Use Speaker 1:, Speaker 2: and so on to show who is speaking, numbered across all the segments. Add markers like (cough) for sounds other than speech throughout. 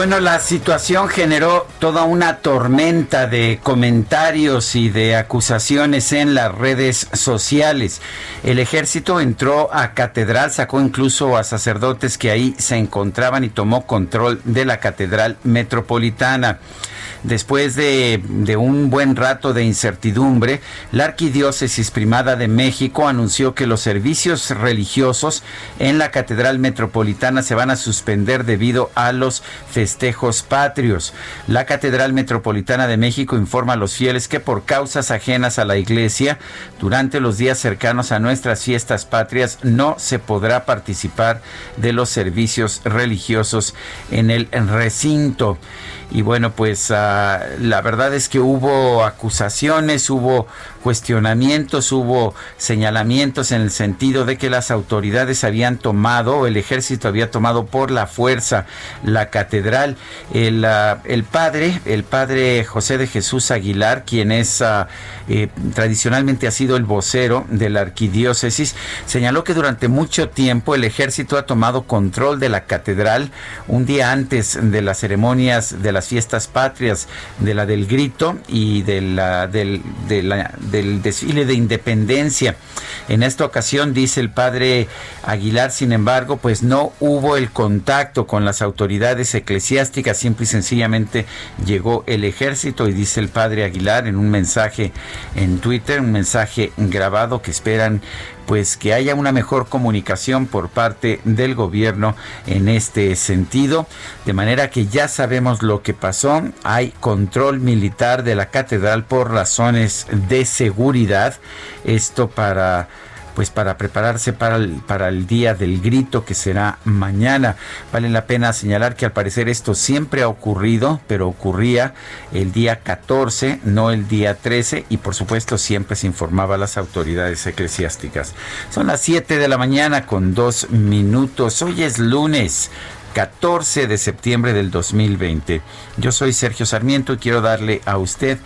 Speaker 1: Bueno, la situación generó toda una tormenta de comentarios y de acusaciones en las redes sociales. El ejército entró a catedral, sacó incluso a sacerdotes que ahí se encontraban y tomó control de la catedral metropolitana. Después de, un buen rato de incertidumbre, la Arquidiócesis Primada de México anunció que los servicios religiosos en la Catedral Metropolitana se van a suspender debido a los festejos patrios. La Catedral Metropolitana de México informa a los fieles que por causas ajenas a la Iglesia, durante los días cercanos a nuestras fiestas patrias, no se podrá participar de los servicios religiosos en el recinto. Y bueno, pues uh, la verdad es que hubo acusaciones, hubo cuestionamientos, hubo señalamientos en el sentido de que las autoridades habían tomado, el ejército había tomado por la fuerza la catedral. El, el padre, el padre José de Jesús Aguilar, quien es uh, eh, tradicionalmente ha sido el vocero de la arquidiócesis, señaló que durante mucho tiempo el ejército ha tomado control de la catedral un día antes de las ceremonias de las fiestas patrias, de la del grito y de la, del, de la, del desfile de independencia. En esta ocasión, dice el padre Aguilar, sin embargo, pues no hubo el contacto con las autoridades eclesiásticas, simple y sencillamente llegó el ejército y dice el padre Aguilar en un mensaje en Twitter, un mensaje grabado que esperan pues que haya una mejor comunicación por parte del gobierno en este sentido, de manera que ya sabemos lo que pasó, hay control militar de la catedral por razones de seguridad, esto para pues para prepararse para el, para el día del grito que será mañana. Vale la pena señalar que al parecer esto siempre ha ocurrido, pero ocurría el día 14, no el día 13, y por supuesto siempre se informaba a las autoridades eclesiásticas. Son las 7 de la mañana con dos minutos. Hoy es lunes. 14 de septiembre del 2020. Yo soy Sergio Sarmiento y quiero darle a usted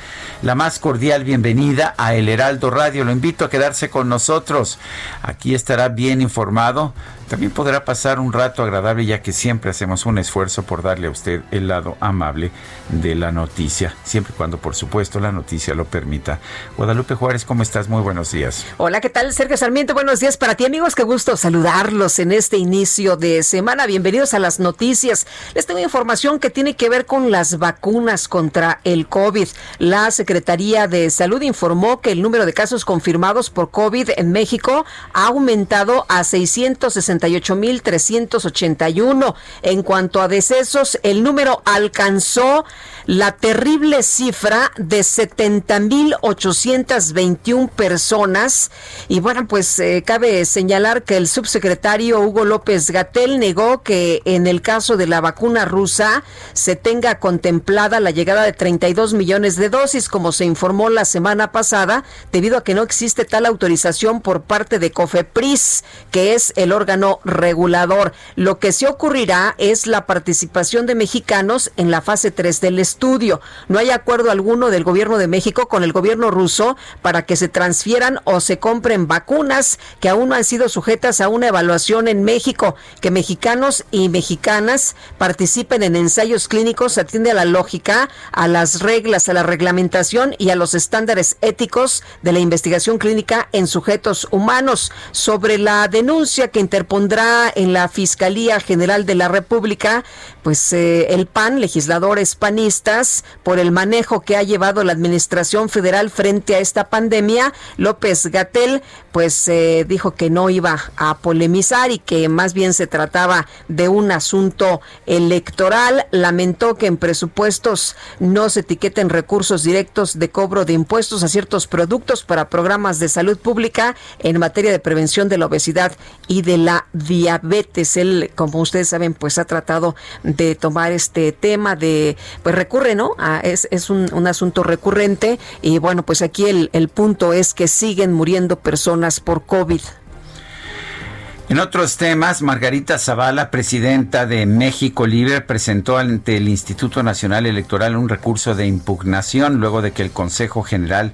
Speaker 1: la más cordial bienvenida a El Heraldo Radio. Lo invito a quedarse con nosotros. Aquí estará bien informado también podrá pasar un rato agradable ya que siempre hacemos un esfuerzo por darle a usted el lado amable de la noticia, siempre y cuando por supuesto la noticia lo permita. Guadalupe Juárez, ¿cómo estás? Muy buenos días.
Speaker 2: Hola, ¿qué tal? Sergio Sarmiento, buenos días para ti amigos, qué gusto saludarlos en este inicio de semana. Bienvenidos a las noticias. Les tengo información que tiene que ver con las vacunas contra el COVID. La Secretaría de Salud informó que el número de casos confirmados por COVID en México ha aumentado a 660 68.381. En cuanto a decesos, el número alcanzó la terrible cifra de 70.821 personas. Y bueno, pues eh, cabe señalar que el subsecretario Hugo López Gatel negó que en el caso de la vacuna rusa se tenga contemplada la llegada de 32 millones de dosis, como se informó la semana pasada, debido a que no existe tal autorización por parte de COFEPRIS, que es el órgano regulador. Lo que se ocurrirá es la participación de mexicanos en la fase 3 del estudio. No hay acuerdo alguno del gobierno de México con el gobierno ruso para que se transfieran o se compren vacunas que aún no han sido sujetas a una evaluación en México, que mexicanos y mexicanas participen en ensayos clínicos atiende a la lógica, a las reglas, a la reglamentación y a los estándares éticos de la investigación clínica en sujetos humanos. Sobre la denuncia que interpondrá en la Fiscalía General de la República, pues eh, el PAN, legisladores panistas, por el manejo que ha llevado la Administración Federal frente a esta pandemia, López Gatel, pues eh, dijo que no iba a polemizar y que más bien se trataba de un asunto electoral. Lamentó que en presupuestos no se etiqueten recursos directos de cobro de impuestos a ciertos productos para programas de salud pública en materia de prevención de la obesidad y de la diabetes. Él, como ustedes saben, pues ha tratado de tomar este tema de, pues recurre, ¿no? es es un, un, asunto recurrente y bueno, pues aquí el, el punto es que siguen muriendo personas por COVID.
Speaker 1: En otros temas, Margarita Zavala, presidenta de México Libre, presentó ante el Instituto Nacional Electoral un recurso de impugnación luego de que el Consejo General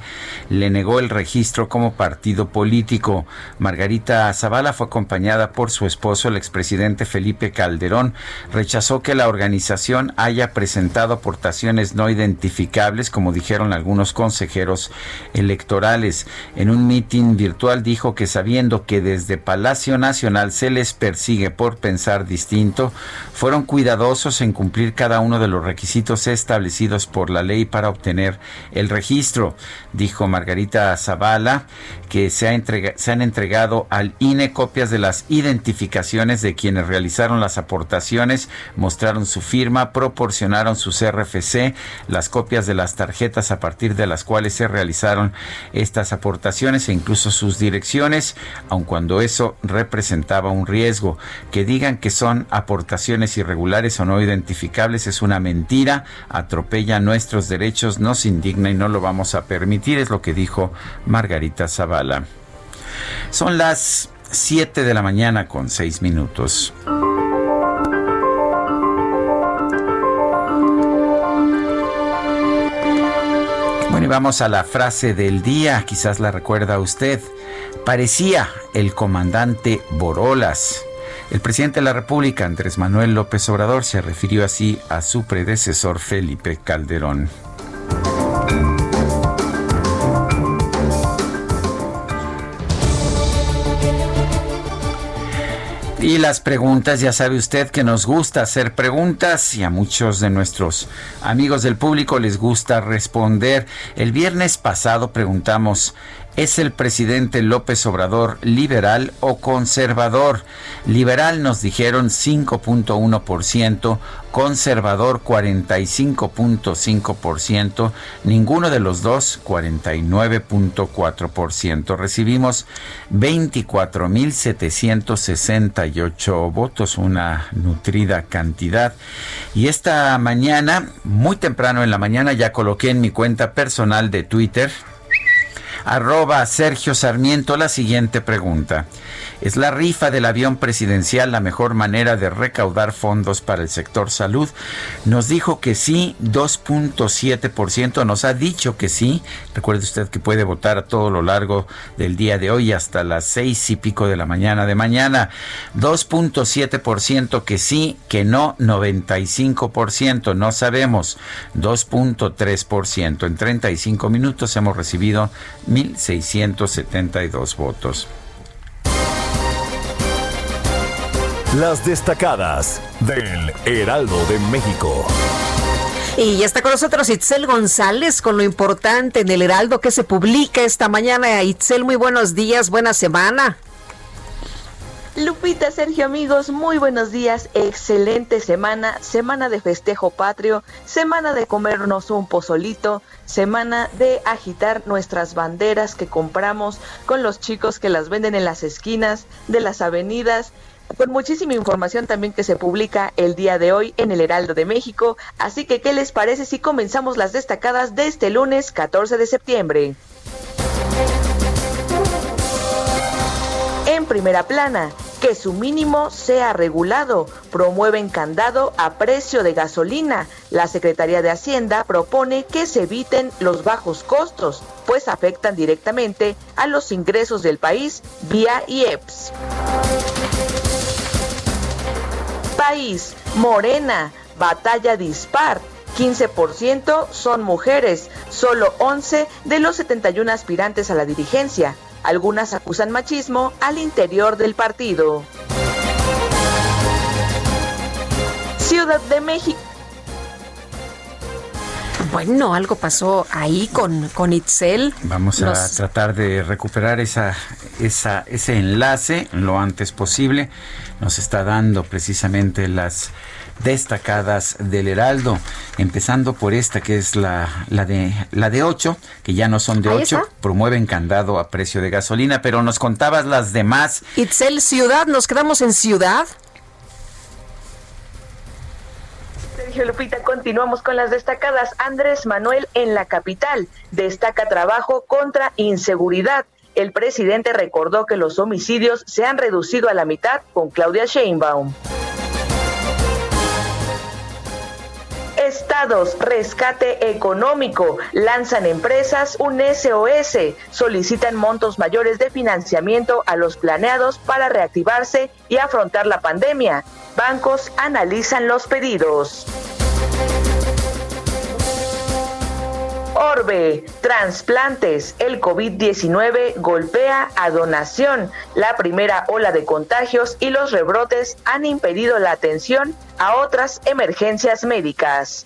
Speaker 1: le negó el registro como partido político. Margarita Zavala fue acompañada por su esposo, el expresidente Felipe Calderón. Rechazó que la organización haya presentado aportaciones no identificables, como dijeron algunos consejeros electorales. En un mitin virtual dijo que sabiendo que desde Palacio Nacional se les persigue por pensar distinto, fueron cuidadosos en cumplir cada uno de los requisitos establecidos por la ley para obtener el registro. Dijo Margarita Zavala que se, han entregado al INE copias de las identificaciones de quienes realizaron las aportaciones, mostraron su firma, proporcionaron sus RFC, las copias de las tarjetas a partir de las cuales se realizaron estas aportaciones e incluso sus direcciones, aun cuando eso representa presentaba un riesgo. Que digan que son aportaciones irregulares o no identificables es una mentira, atropella nuestros derechos, nos indigna y no lo vamos a permitir, es lo que dijo Margarita Zavala. Son las 7 de la mañana con 6 minutos. Bueno, y vamos a la frase del día, quizás la recuerda usted. Parecía el comandante Borolas. El presidente de la República, Andrés Manuel López Obrador, se refirió así a su predecesor Felipe Calderón. Y las preguntas, ya sabe usted que nos gusta hacer preguntas y a muchos de nuestros amigos del público les gusta responder. El viernes pasado preguntamos, ¿Es el presidente López Obrador liberal o conservador? Liberal nos dijeron 5.1%, conservador 45.5%, ninguno de los dos 49.4%. Recibimos 24.768 votos, una nutrida cantidad. Y esta mañana, muy temprano en la mañana, ya coloqué en mi cuenta personal de Twitter, arroba Sergio Sarmiento la siguiente pregunta. ¿Es la rifa del avión presidencial la mejor manera de recaudar fondos para el sector salud? Nos dijo que sí, 2.7%. Nos ha dicho que sí. Recuerde usted que puede votar a todo lo largo del día de hoy hasta las seis y pico de la mañana de mañana. 2.7% que sí, que no, 95%. No sabemos. 2.3%. En 35 minutos hemos recibido 1.672 votos.
Speaker 3: Las destacadas del Heraldo de México.
Speaker 2: Y ya está con nosotros Itzel González con lo importante en el Heraldo que se publica esta mañana. Itzel, muy buenos días, buena semana.
Speaker 4: Lupita, Sergio, amigos, muy buenos días. Excelente semana, semana de festejo patrio, semana de comernos un pozolito, semana de agitar nuestras banderas que compramos con los chicos que las venden en las esquinas de las avenidas con muchísima información también que se publica el día de hoy en el Heraldo de México. Así que, ¿qué les parece si comenzamos las destacadas de este lunes 14 de septiembre? En primera plana, que su mínimo sea regulado. Promueven candado a precio de gasolina. La Secretaría de Hacienda propone que se eviten los bajos costos, pues afectan directamente a los ingresos del país vía IEPS país. Morena, batalla dispar. 15% son mujeres, solo 11 de los 71 aspirantes a la dirigencia. Algunas acusan machismo al interior del partido. Ciudad de México.
Speaker 2: Bueno, algo pasó ahí con, con Itzel.
Speaker 1: Vamos a tratar de recuperar esa, esa, ese enlace lo antes posible. Nos está dando precisamente las destacadas del Heraldo, empezando por esta que es la, la de la de 8, que ya no son de 8, promueven candado a precio de gasolina, pero nos contabas las demás.
Speaker 2: Itzel Ciudad, nos quedamos en Ciudad.
Speaker 4: Sergio Lupita, continuamos con las destacadas. Andrés Manuel en la capital destaca trabajo contra inseguridad. El presidente recordó que los homicidios se han reducido a la mitad con Claudia Sheinbaum. Estados, rescate económico, lanzan empresas un SOS, solicitan montos mayores de financiamiento a los planeados para reactivarse y afrontar la pandemia. Bancos analizan los pedidos. Orbe, trasplantes, el COVID-19 golpea a donación. La primera ola de contagios y los rebrotes han impedido la atención a otras emergencias médicas.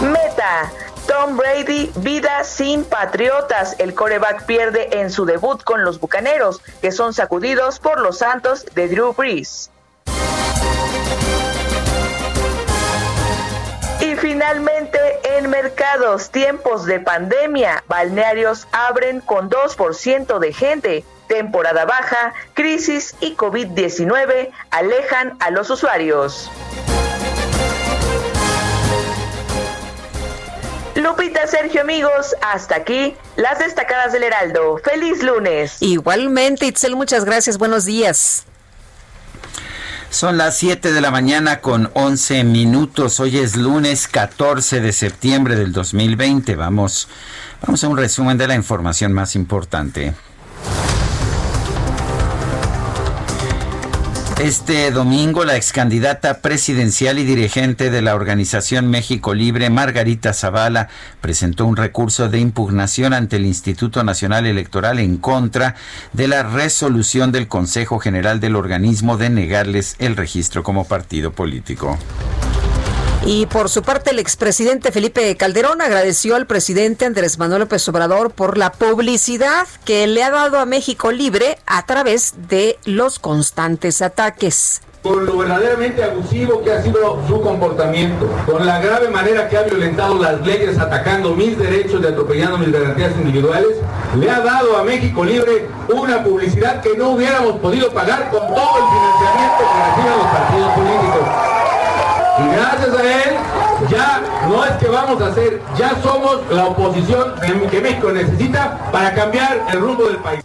Speaker 4: Meta. Tom Brady, vida sin patriotas. El coreback pierde en su debut con los Bucaneros, que son sacudidos por los Santos de Drew Brees. Y finalmente, en mercados, tiempos de pandemia, balnearios abren con 2% de gente. Temporada baja, crisis y COVID-19 alejan a los usuarios. Lupita, Sergio, amigos, hasta aquí las destacadas del Heraldo. Feliz lunes.
Speaker 2: Igualmente, Itzel, muchas gracias. Buenos días.
Speaker 1: Son las 7 de la mañana con 11 minutos. Hoy es lunes 14 de septiembre del 2020. Vamos, vamos a un resumen de la información más importante. Este domingo, la ex candidata presidencial y dirigente de la organización México Libre, Margarita Zavala, presentó un recurso de impugnación ante el Instituto Nacional Electoral en contra de la resolución del Consejo General del organismo de negarles el registro como partido político.
Speaker 2: Y por su parte, el expresidente Felipe Calderón agradeció al presidente Andrés Manuel López Obrador por la publicidad que le ha dado a México Libre a través de los constantes ataques
Speaker 5: con lo verdaderamente abusivo que ha sido su comportamiento, con la grave manera que ha violentado las leyes atacando mis derechos y atropellando mis garantías individuales, le ha dado a México Libre una publicidad que no hubiéramos podido pagar con todo el financiamiento que reciben los partidos políticos. Y gracias a él, ya no es que vamos a hacer, ya somos la oposición que México necesita para cambiar el rumbo del país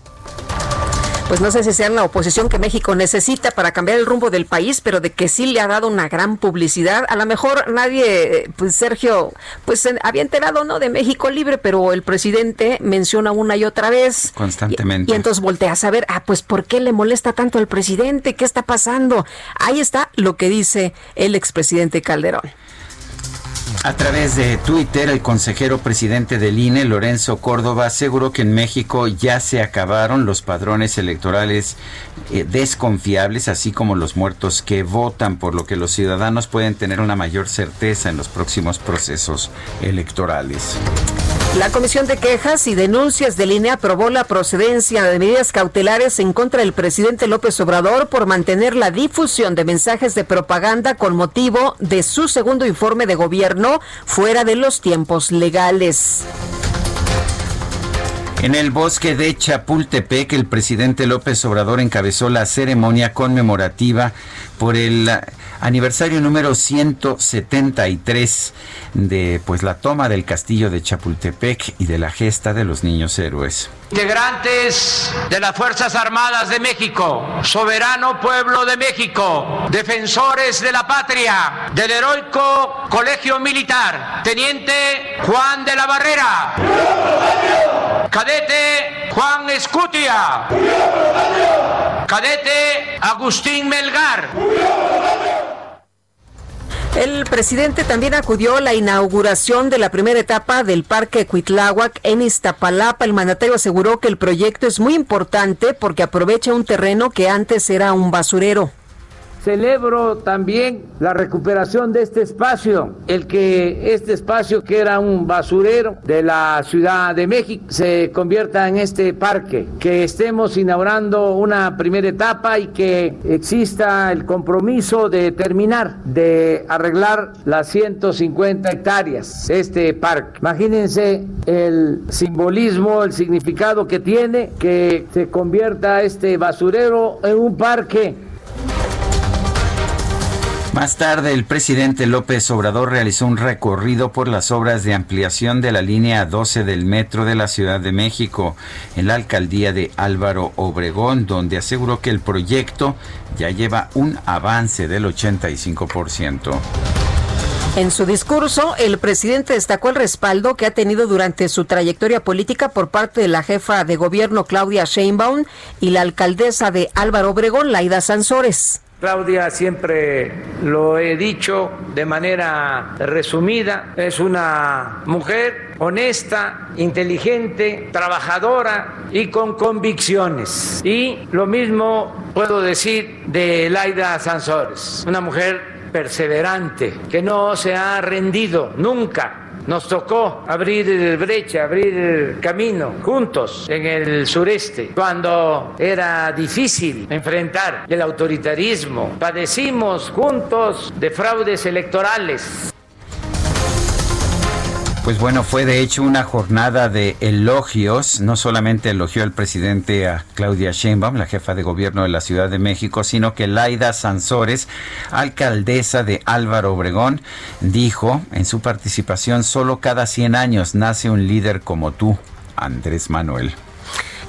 Speaker 2: pues no sé si sean la oposición que México necesita para cambiar el rumbo del país, pero de que sí le ha dado una gran publicidad. A lo mejor nadie, pues Sergio, pues había enterado, ¿no? De México Libre, pero el presidente menciona una y otra vez.
Speaker 1: Constantemente.
Speaker 2: Y, entonces voltea a saber, ah, pues ¿por qué le molesta tanto al presidente? ¿Qué está pasando? Ahí está lo que dice el expresidente Calderón.
Speaker 1: A través de Twitter, el consejero presidente del INE, Lorenzo Córdoba, aseguró que en México ya se acabaron los padrones electorales eh, desconfiables, así como los muertos que votan, por lo que los ciudadanos pueden tener una mayor certeza en los próximos procesos electorales.
Speaker 2: La Comisión de Quejas y Denuncias del INE aprobó la procedencia de medidas cautelares en contra del presidente López Obrador por mantener la difusión de mensajes de propaganda con motivo de su segundo informe de gobierno fuera de los tiempos legales.
Speaker 1: En el bosque de Chapultepec, el presidente López Obrador encabezó la ceremonia conmemorativa por el aniversario número 173 de pues la toma del castillo de Chapultepec y de la gesta de los niños héroes.
Speaker 6: Integrantes de las Fuerzas Armadas de México, soberano pueblo de México, defensores de la patria, del heroico Colegio Militar, Teniente Juan de la Barrera, cadete Juan Escutia Cadete Agustín Melgar.
Speaker 2: El presidente también acudió a la inauguración de la primera etapa del Parque Cuitláhuac en Iztapalapa. El mandatario aseguró que el proyecto es muy importante porque aprovecha un terreno que antes era un basurero.
Speaker 7: Celebro también la recuperación de este espacio, el que este espacio que era un basurero de la Ciudad de México se convierta en este parque, que estemos inaugurando una primera etapa y que exista el compromiso de terminar de arreglar las 150 hectáreas este parque. Imagínense el simbolismo, el significado que tiene que se convierta este basurero en un parque
Speaker 1: más tarde, el presidente López Obrador realizó un recorrido por las obras de ampliación de la línea 12 del metro de la Ciudad de México en la alcaldía de Álvaro Obregón, donde aseguró que el proyecto ya lleva un avance del 85%.
Speaker 2: En su discurso, el presidente destacó el respaldo que ha tenido durante su trayectoria política por parte de la jefa de gobierno Claudia Sheinbaum y la alcaldesa de Álvaro Obregón, Laida Sansores.
Speaker 7: Claudia, siempre lo he dicho de manera resumida, es una mujer honesta, inteligente, trabajadora y con convicciones. Y lo mismo puedo decir de Laida Sansores, una mujer perseverante, que no se ha rendido nunca nos tocó abrir brecha, abrir camino juntos en el sureste, cuando era difícil enfrentar el autoritarismo. Padecimos juntos de fraudes electorales.
Speaker 1: Pues bueno, fue de hecho una jornada de elogios. No solamente elogió el presidente a Claudia Sheinbaum, la jefa de gobierno de la Ciudad de México, sino que Laida Sansores, alcaldesa de Álvaro Obregón, dijo en su participación, solo cada 100 años nace un líder como tú, Andrés Manuel.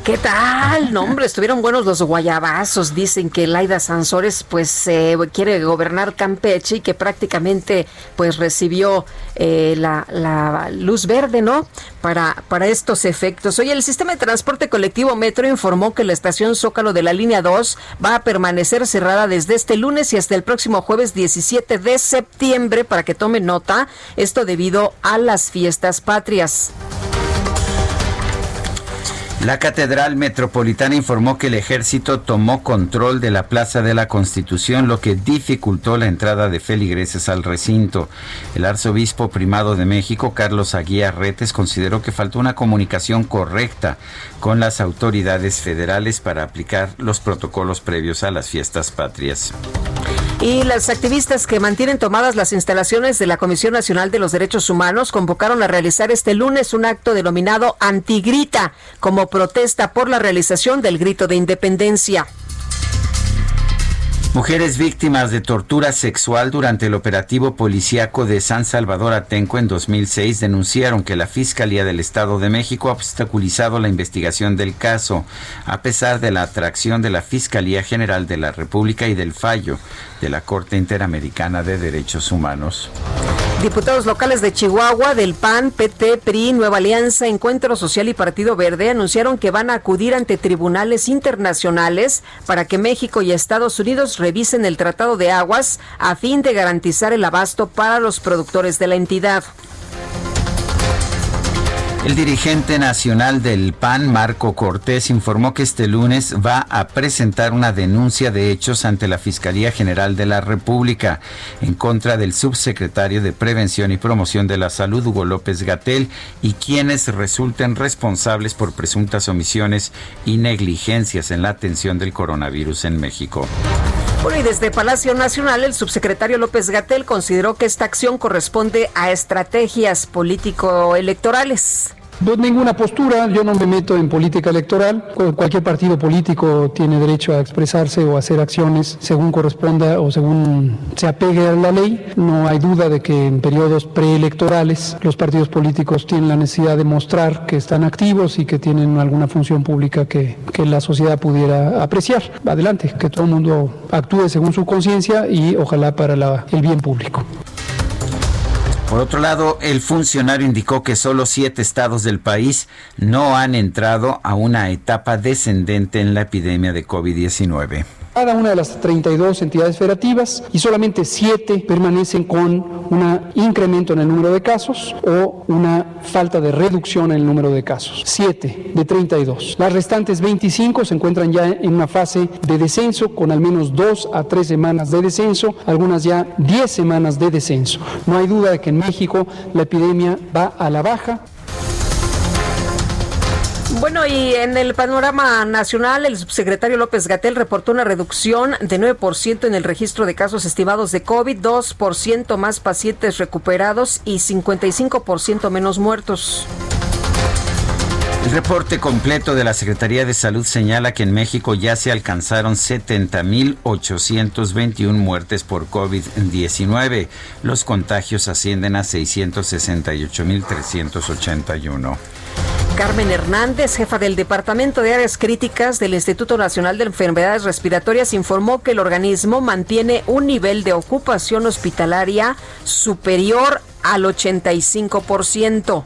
Speaker 2: ¿Qué tal? No, hombre, estuvieron buenos los guayabazos. Dicen que Laida Sansores pues eh, quiere gobernar Campeche y que prácticamente pues recibió eh, la, luz verde, ¿no? Para, para estos efectos. Hoy el sistema de transporte colectivo Metro informó que la estación Zócalo de la línea 2 va a permanecer cerrada desde este lunes y hasta el próximo jueves 17 de septiembre para que tomen nota. Esto debido a las fiestas patrias.
Speaker 1: La Catedral Metropolitana informó que el ejército tomó control de la Plaza de la Constitución, lo que dificultó la entrada de feligreses al recinto. El arzobispo primado de México, Carlos Aguía Retes, consideró que faltó una comunicación correcta con las autoridades federales para aplicar los protocolos previos a las fiestas patrias.
Speaker 2: Y las activistas que mantienen tomadas las instalaciones de la Comisión Nacional de los Derechos Humanos convocaron a realizar este lunes un acto denominado Antigrita como protesta por la realización del grito de independencia.
Speaker 1: Mujeres víctimas de tortura sexual durante el operativo policíaco de San Salvador Atenco en 2006 denunciaron que la Fiscalía del Estado de México ha obstaculizado la investigación del caso, a pesar de la atracción de la Fiscalía General de la República y del fallo de la Corte Interamericana de Derechos Humanos.
Speaker 2: Diputados locales de Chihuahua, del PAN, PT, PRI, Nueva Alianza, Encuentro Social y Partido Verde anunciaron que van a acudir ante tribunales internacionales para que México y Estados Unidos revisen el Tratado de Aguas a fin de garantizar el abasto para los productores de la entidad.
Speaker 1: El dirigente nacional del PAN, Marco Cortés, informó que este lunes va a presentar una denuncia de hechos ante la Fiscalía General de la República en contra del subsecretario de Prevención y Promoción de la Salud, Hugo López Gatel, y quienes resulten responsables por presuntas omisiones y negligencias en la atención del coronavirus en México.
Speaker 2: Bueno, y desde Palacio Nacional, el subsecretario López Gatel consideró que esta acción corresponde a estrategias político-electorales.
Speaker 8: Pues ninguna postura, yo no me meto en política electoral. Cualquier partido político tiene derecho a expresarse o hacer acciones según corresponda o según se apegue a la ley. No hay duda de que en periodos preelectorales los partidos políticos tienen la necesidad de mostrar que están activos y que tienen alguna función pública que, que la sociedad pudiera apreciar. Adelante, que todo el mundo actúe según su conciencia y ojalá para el bien público.
Speaker 1: Por otro lado, el funcionario indicó que solo siete estados del país no han entrado a una etapa descendente en la epidemia de COVID-19
Speaker 8: cada una de las 32 entidades federativas y solamente 7 permanecen con un incremento en el número de casos o una falta de reducción en el número de casos. 7 de 32. Las restantes 25 se encuentran ya en una fase de descenso con al menos 2 a 3 semanas de descenso, algunas ya 10 semanas de descenso. No hay duda de que en México la epidemia va a la baja.
Speaker 2: Bueno, y en el panorama nacional, el subsecretario López Gatel reportó una reducción de 9% en el registro de casos estimados de COVID, 2% más pacientes recuperados y 55% menos muertos.
Speaker 1: El reporte completo de la Secretaría de Salud señala que en México ya se alcanzaron 70.821 muertes por COVID-19. Los contagios ascienden a 668.381.
Speaker 2: Carmen Hernández, jefa del Departamento de Áreas Críticas del Instituto Nacional de Enfermedades Respiratorias, informó que el organismo mantiene un nivel de ocupación hospitalaria superior al 85%.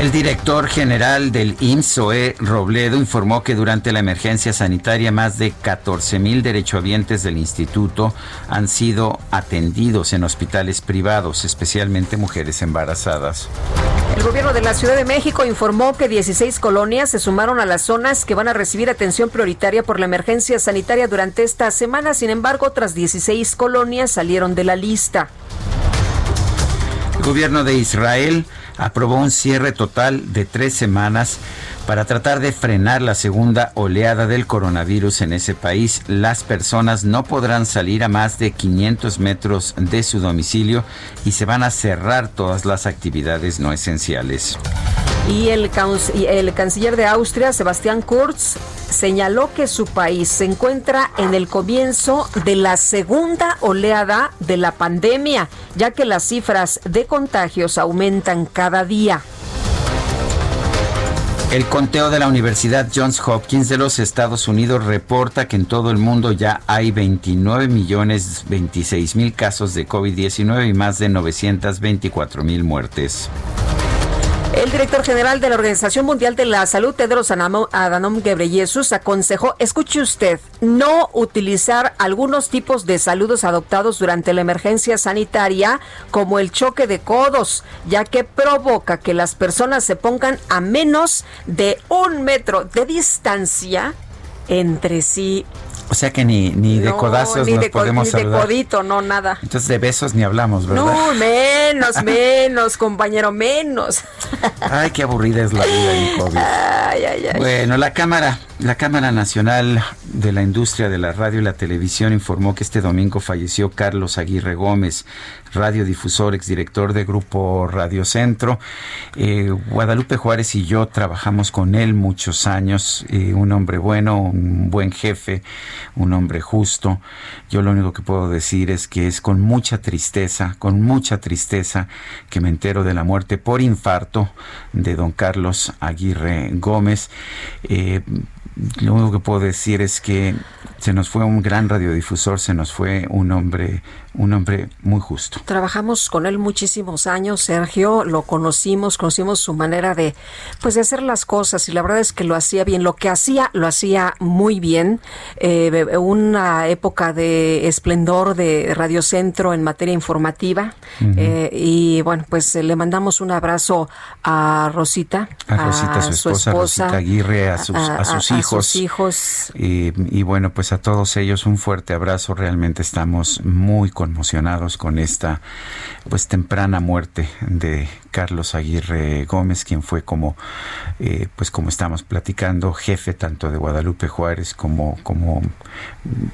Speaker 1: El director general del IMSOE, Robledo, informó que durante la emergencia sanitaria más de 14 mil derechohabientes del instituto han sido atendidos en hospitales privados, especialmente mujeres embarazadas.
Speaker 2: El gobierno de la Ciudad de México informó que 16 colonias se sumaron a las zonas que van a recibir atención prioritaria por la emergencia sanitaria durante esta semana. Sin embargo, otras 16 colonias salieron de la lista.
Speaker 1: El gobierno de Israel aprobó un cierre total de tres semanas para tratar de frenar la segunda oleada del coronavirus en ese país. Las personas no podrán salir a más de 500 metros de su domicilio y se van a cerrar todas las actividades no esenciales.
Speaker 2: Y el, canciller de Austria, Sebastián Kurz, señaló que su país se encuentra en el comienzo de la segunda oleada de la pandemia, ya que las cifras de contagios aumentan cada día.
Speaker 1: El conteo de la Universidad Johns Hopkins de los Estados Unidos reporta que en todo el mundo ya hay 29 millones 26 mil casos de COVID-19 y más de 924 mil muertes.
Speaker 2: El director general de la Organización Mundial de la Salud, Tedros Adhanom Ghebreyesus, aconsejó, escuche usted, no utilizar algunos tipos de saludos adoptados durante la emergencia sanitaria, como el choque de codos, ya que provoca que las personas se pongan a menos de un metro de distancia entre sí
Speaker 1: o sea que ni, ni de codazos nos podemos ni
Speaker 2: de codito, no, nada.
Speaker 1: Entonces de besos ni hablamos, ¿verdad?
Speaker 2: No, menos, (laughs) menos, compañero, menos.
Speaker 1: Ay, qué aburrida es la vida COVID. Ay, ay, ay. Bueno, la Cámara, la Cámara Nacional de la Industria de la Radio y la Televisión informó que este domingo falleció Carlos Aguirre Gómez, radiodifusor, exdirector de Grupo Radio Centro. Eh, Guadalupe Juárez y yo trabajamos con él muchos años, eh, un hombre bueno, un buen jefe, un hombre justo. Yo lo único que puedo decir es que es con mucha tristeza, con mucha tristeza que me entero de la muerte por infarto de don Carlos Aguirre Gómez. Eh, lo único que puedo decir es que se nos fue un gran radiodifusor, se nos fue un hombre, un hombre muy justo.
Speaker 2: Trabajamos con él muchísimos años, Sergio, lo conocimos, conocimos su manera de, pues, de hacer las cosas y la verdad es que lo hacía bien. Lo que hacía, lo hacía muy bien. Eh, una época de esplendor de Radio Centro en materia informativa eh, y bueno, pues le mandamos un abrazo a Rosita,
Speaker 1: a, Rosita, su, esposa, Rosita Aguirre, a sus, a, sus hijos.
Speaker 2: sus hijos.
Speaker 1: Y, y bueno, pues a todos ellos un fuerte abrazo. Realmente estamos muy conmocionados con esta pues temprana muerte de Carlos Aguirre Gómez, quien fue como eh, pues como estamos platicando, jefe tanto de Guadalupe Juárez como como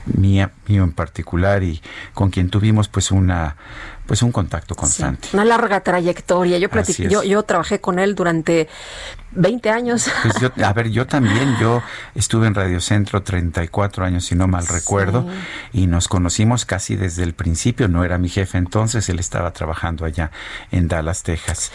Speaker 1: mía, mío en particular y con quien tuvimos pues una pues un contacto constante.
Speaker 2: una larga trayectoria. Yo, yo, yo trabajé con él durante 20 años.
Speaker 1: Pues a ver, yo también, yo estuve en Radio Centro 34 años, si no mal recuerdo, y nos conocimos casi desde el principio. No era mi jefe entonces, él estaba trabajando allá en Dallas, Texas.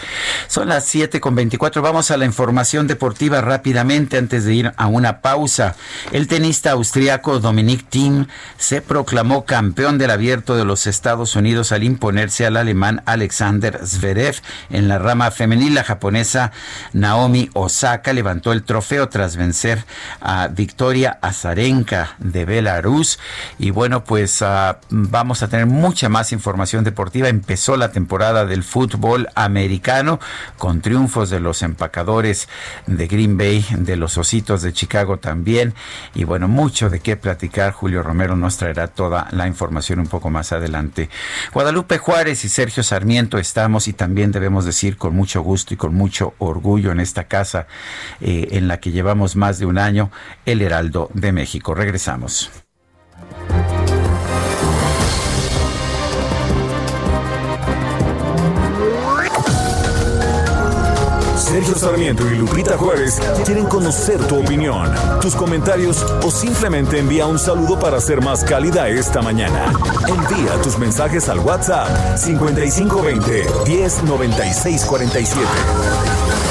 Speaker 1: Son las 7 con 24. Vamos a la información deportiva rápidamente antes de ir a una pausa. El tenista austriaco Dominic Thiem se proclamó campeón del abierto de los Estados Unidos al imponerse al alemán Alexander Zverev en la rama femenil. La japonesa Naomi Osaka levantó el trofeo tras vencer a Victoria Azarenka de Belarus. Y bueno, pues uh, vamos a tener mucha más información deportiva. Empezó la temporada del fútbol americano con triunfos de los empacadores de Green Bay, de los Ositos de Chicago también. Y bueno, mucho de qué platicar. Julio Romero nos traerá toda la información un poco más adelante. Guadalupe Juárez y Sergio Sarmiento estamos y también debemos decir con mucho gusto y con mucho orgullo en esta casa eh, en la que llevamos más de un año, el Heraldo de México. Regresamos.
Speaker 3: Sergio Sarmiento y Lupita Juárez quieren conocer tu opinión, tus comentarios o simplemente envía un saludo para ser más cálida esta mañana. Envía tus mensajes al WhatsApp 5520 109647.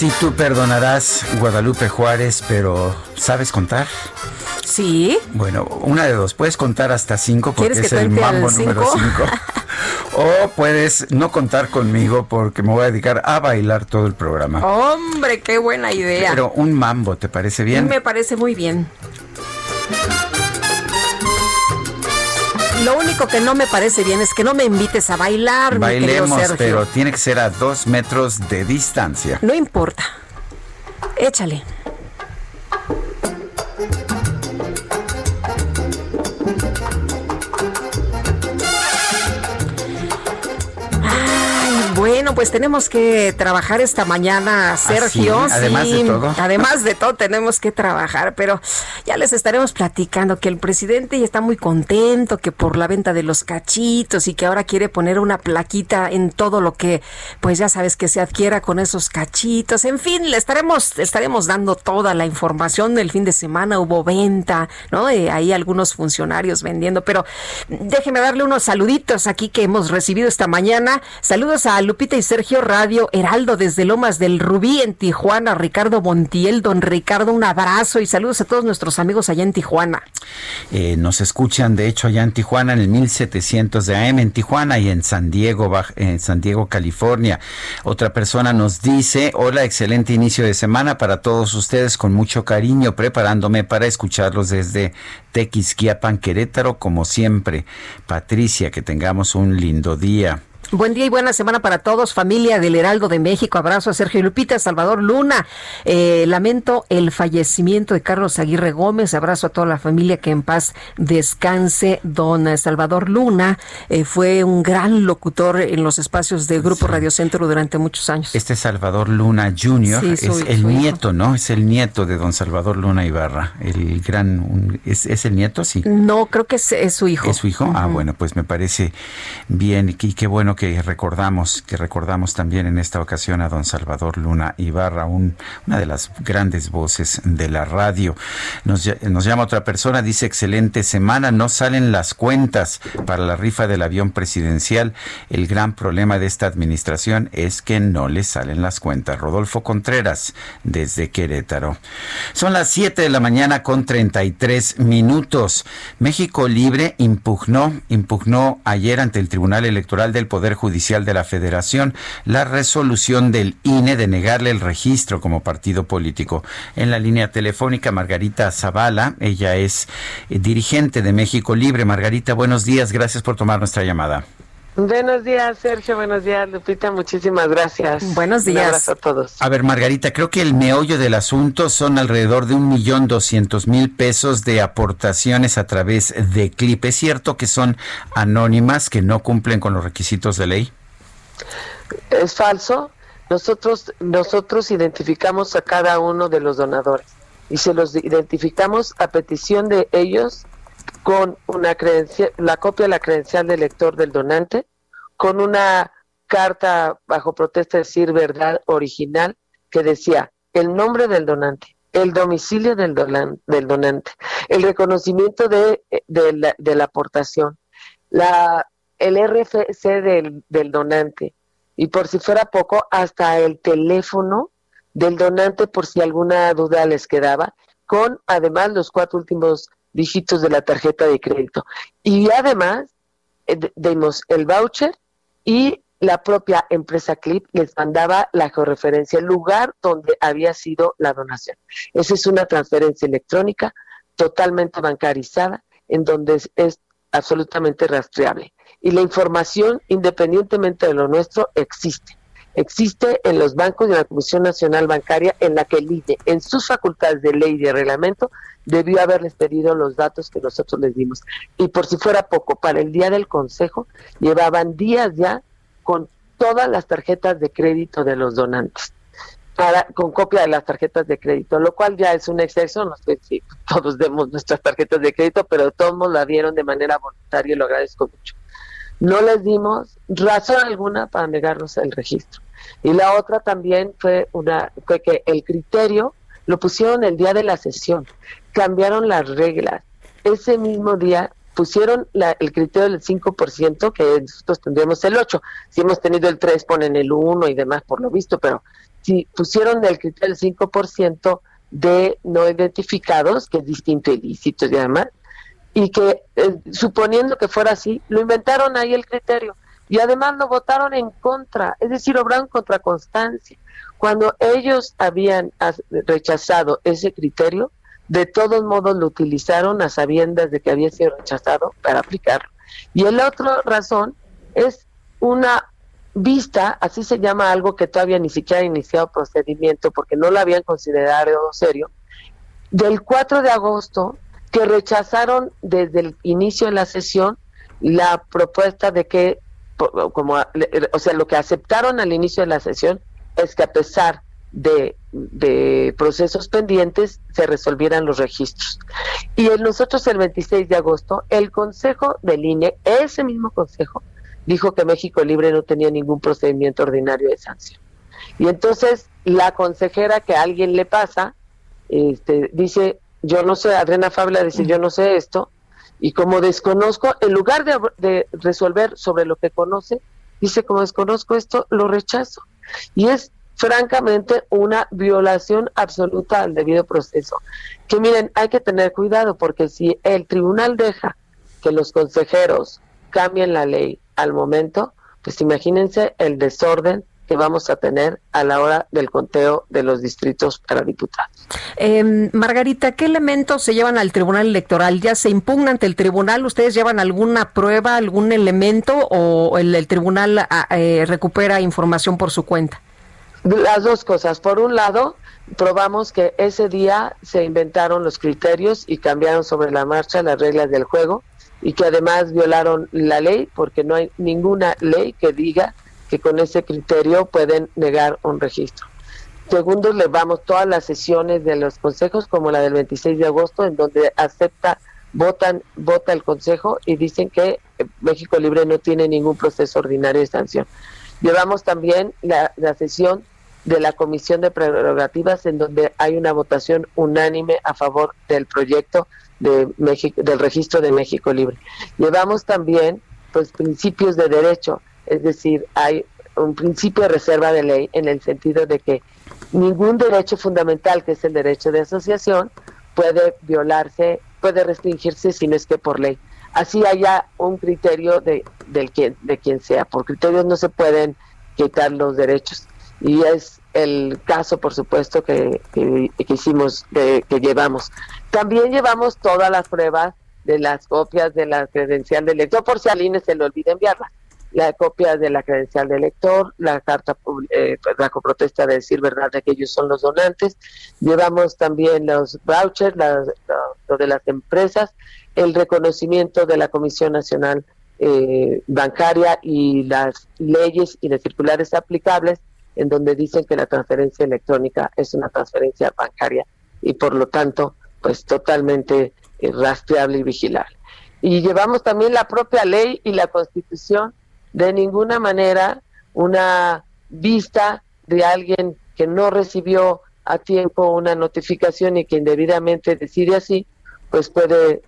Speaker 1: Sí, tú perdonarás, Guadalupe Juárez, pero ¿sabes contar?
Speaker 2: Sí.
Speaker 1: Bueno, una de dos. Puedes contar hasta cinco porque es el mambo número cinco. (laughs) o puedes no contar conmigo porque me voy a dedicar a bailar todo el programa.
Speaker 2: Hombre, qué buena idea.
Speaker 1: Pero un mambo, ¿te parece bien?
Speaker 2: Me parece muy bien. Lo único que no me parece bien es que no me invites a bailar.
Speaker 1: Bailemos, pero tiene que ser a dos metros de distancia.
Speaker 2: No importa. Échale. Bueno, pues tenemos que trabajar esta mañana, Sergio.
Speaker 1: ¿Ah, además de todo.
Speaker 2: Además de todo, tenemos que trabajar, pero ya les estaremos platicando que el presidente ya está muy contento, que por la venta de los cachitos y que ahora quiere poner una plaquita en todo lo que, pues ya sabes, que se adquiera con esos cachitos. En fin, le estaremos, estaremos dando toda la información. El fin de semana hubo venta, ¿no? ahí algunos funcionarios vendiendo, pero déjeme darle unos saluditos aquí que hemos recibido esta mañana. Saludos a Lupita Sergio Radio Heraldo desde Lomas del Rubí en Tijuana. Ricardo Montiel, don Ricardo, un abrazo y saludos a todos nuestros amigos allá en Tijuana.
Speaker 1: Eh, nos escuchan, de hecho, allá en Tijuana, en el 1700 de AM en Tijuana y en San Diego, en San Diego, California. Otra persona nos dice, hola, excelente inicio de semana para todos ustedes, con mucho cariño, preparándome para escucharlos desde Tequisquiapan, Querétaro, como siempre. Patricia, que tengamos un lindo día.
Speaker 2: Buen día y buena semana para todos, familia del Heraldo de México. Abrazo a Sergio Lupita, Salvador Luna. Eh, lamento el fallecimiento de Carlos Aguirre Gómez. Abrazo a toda la familia que en paz descanse. Don Salvador Luna eh, fue un gran locutor en los espacios de Grupo Radio Centro durante muchos años.
Speaker 1: Este Salvador Luna Jr. es el nieto, ¿no? Es el nieto de don Salvador Luna Ibarra. El gran. ¿es, el nieto? Sí.
Speaker 2: No, creo que es, su hijo.
Speaker 1: ¿Es su hijo? Ah, bueno, pues me parece bien y qué bueno que recordamos, que recordamos también en esta ocasión a don Salvador Luna Ibarra, una de las grandes voces de la radio. Nos, llama otra persona, dice, excelente semana, no salen las cuentas para la rifa del avión presidencial. El gran problema de esta administración es que no le salen las cuentas. Rodolfo Contreras, desde Querétaro. Son las 7 de la mañana con 33 minutos. México Libre impugnó, impugnó ayer ante el Tribunal Electoral del Poder Judicial de la Federación la resolución del INE de negarle el registro como partido político. En la línea telefónica, Margarita Zavala, ella es eh, dirigente de México Libre. Margarita, buenos días, gracias por tomar nuestra llamada.
Speaker 9: Buenos días, Sergio. Buenos días, Lupita. Muchísimas gracias.
Speaker 2: Buenos días.
Speaker 9: Un abrazo a todos.
Speaker 1: A ver, Margarita, creo que el meollo del asunto son alrededor de un millón doscientos mil pesos de aportaciones a través de CLIP. ¿Es cierto que son anónimas, que no cumplen con los requisitos de ley?
Speaker 9: Es falso. Nosotros, nosotros identificamos a cada uno de los donadores y se los identificamos a petición de ellos con una credencial, la copia de la credencial del lector del donante, con una carta bajo protesta de decir verdad original que decía el nombre del donante, el domicilio del, del donante, el reconocimiento de, de, la, aportación, la, el RFC del, del donante y por si fuera poco, hasta el teléfono del donante por si alguna duda les quedaba, con además los cuatro últimos dígitos de la tarjeta de crédito. Y además eh, dimos el voucher y la propia empresa Clip les mandaba la georreferencia, el lugar donde había sido la donación. Esa es una transferencia electrónica totalmente bancarizada, en donde es, es absolutamente rastreable. Y la información, independientemente de lo nuestro, existe existe en los bancos de la Comisión Nacional Bancaria en la que el INE, en sus facultades de ley y de reglamento, debió haberles pedido los datos que nosotros les dimos. Y por si fuera poco, para el día del Consejo llevaban días ya con todas las tarjetas de crédito de los donantes. Para, con copia de las tarjetas de crédito, lo cual ya es un exceso, no sé si todos demos nuestras tarjetas de crédito, pero todos la dieron de manera voluntaria y lo agradezco mucho no les dimos razón alguna para negarnos el registro. Y la otra también fue una fue que el criterio lo pusieron el día de la sesión, cambiaron las reglas. Ese mismo día pusieron el criterio del 5%, que nosotros tendríamos el 8. Si hemos tenido el 3, ponen el 1 y demás por lo visto, pero si pusieron el criterio del 5% de no identificados, que es distinto ilícitos y demás, y que eh, suponiendo que fuera así, lo inventaron ahí el criterio y además lo votaron en contra, es decir, obraron contra constancia. Cuando ellos habían rechazado ese criterio, de todos modos lo utilizaron a sabiendas de que había sido rechazado para aplicarlo. Y la otra razón es una vista, así se llama algo que todavía ni siquiera ha iniciado procedimiento porque no lo habían considerado serio, del 4 de agosto que rechazaron desde el inicio de la sesión la propuesta de que, como, o sea, lo que aceptaron al inicio de la sesión es que a pesar de, de procesos pendientes se resolvieran los registros. Y en nosotros el 26 de agosto, el Consejo de Línea, ese mismo Consejo, dijo que México Libre no tenía ningún procedimiento ordinario de sanción. Y entonces la consejera que a alguien le pasa, este, dice, yo no sé, Adriana Fabla dice, yo no sé esto, y como desconozco, en lugar de, resolver sobre lo que conoce, dice, como desconozco esto, lo rechazo. Y es francamente una violación absoluta al debido proceso. Que miren, hay que tener cuidado porque si el tribunal deja que los consejeros cambien la ley al momento, pues imagínense el desorden que vamos a tener a la hora del conteo de los distritos para diputados.
Speaker 2: Em, Margarita, ¿qué elementos se llevan al Tribunal Electoral? ¿Ya se impugna ante el Tribunal? ¿Ustedes llevan alguna prueba, algún elemento o el, Tribunal ah, eh, recupera información por su cuenta?
Speaker 9: Las dos cosas. Por un lado, probamos que ese día se inventaron los criterios y cambiaron sobre la marcha las reglas del juego y que además violaron la ley porque no hay ninguna ley que diga que con ese criterio pueden negar un registro. Segundo, le vamos todas las sesiones de los consejos, como la del 26 de agosto, en donde acepta, votan, vota el consejo y dicen que México Libre no tiene ningún proceso ordinario de sanción. Llevamos también la, la sesión de la Comisión de Prerrogativas, en donde hay una votación unánime a favor del proyecto de México, del registro de México Libre. Llevamos también pues principios de derecho, es decir, hay un principio de reserva de ley en el sentido de que ningún derecho fundamental, que es el derecho de asociación, puede violarse, puede restringirse si no es que por ley. Así haya un criterio de, del quien, de quien sea. Por criterios no se pueden quitar los derechos. Y es el caso, por supuesto, que, que, hicimos, que llevamos. También llevamos todas las pruebas de las copias de la credencial del lector, por si a INE se le olvida enviarlas la copia de la credencial de elector, la carta, eh, la coprotesta de decir verdad de que ellos son los donantes. Llevamos también los vouchers, lo de las empresas, el reconocimiento de la Comisión Nacional eh, Bancaria y las leyes y las circulares aplicables en donde dicen que la transferencia electrónica es una transferencia bancaria y por lo tanto pues totalmente eh, rastreable y vigilable. Y llevamos también la propia ley y la constitución de ninguna manera una vista de alguien que no recibió a tiempo una notificación y que indebidamente decide así, pues puede,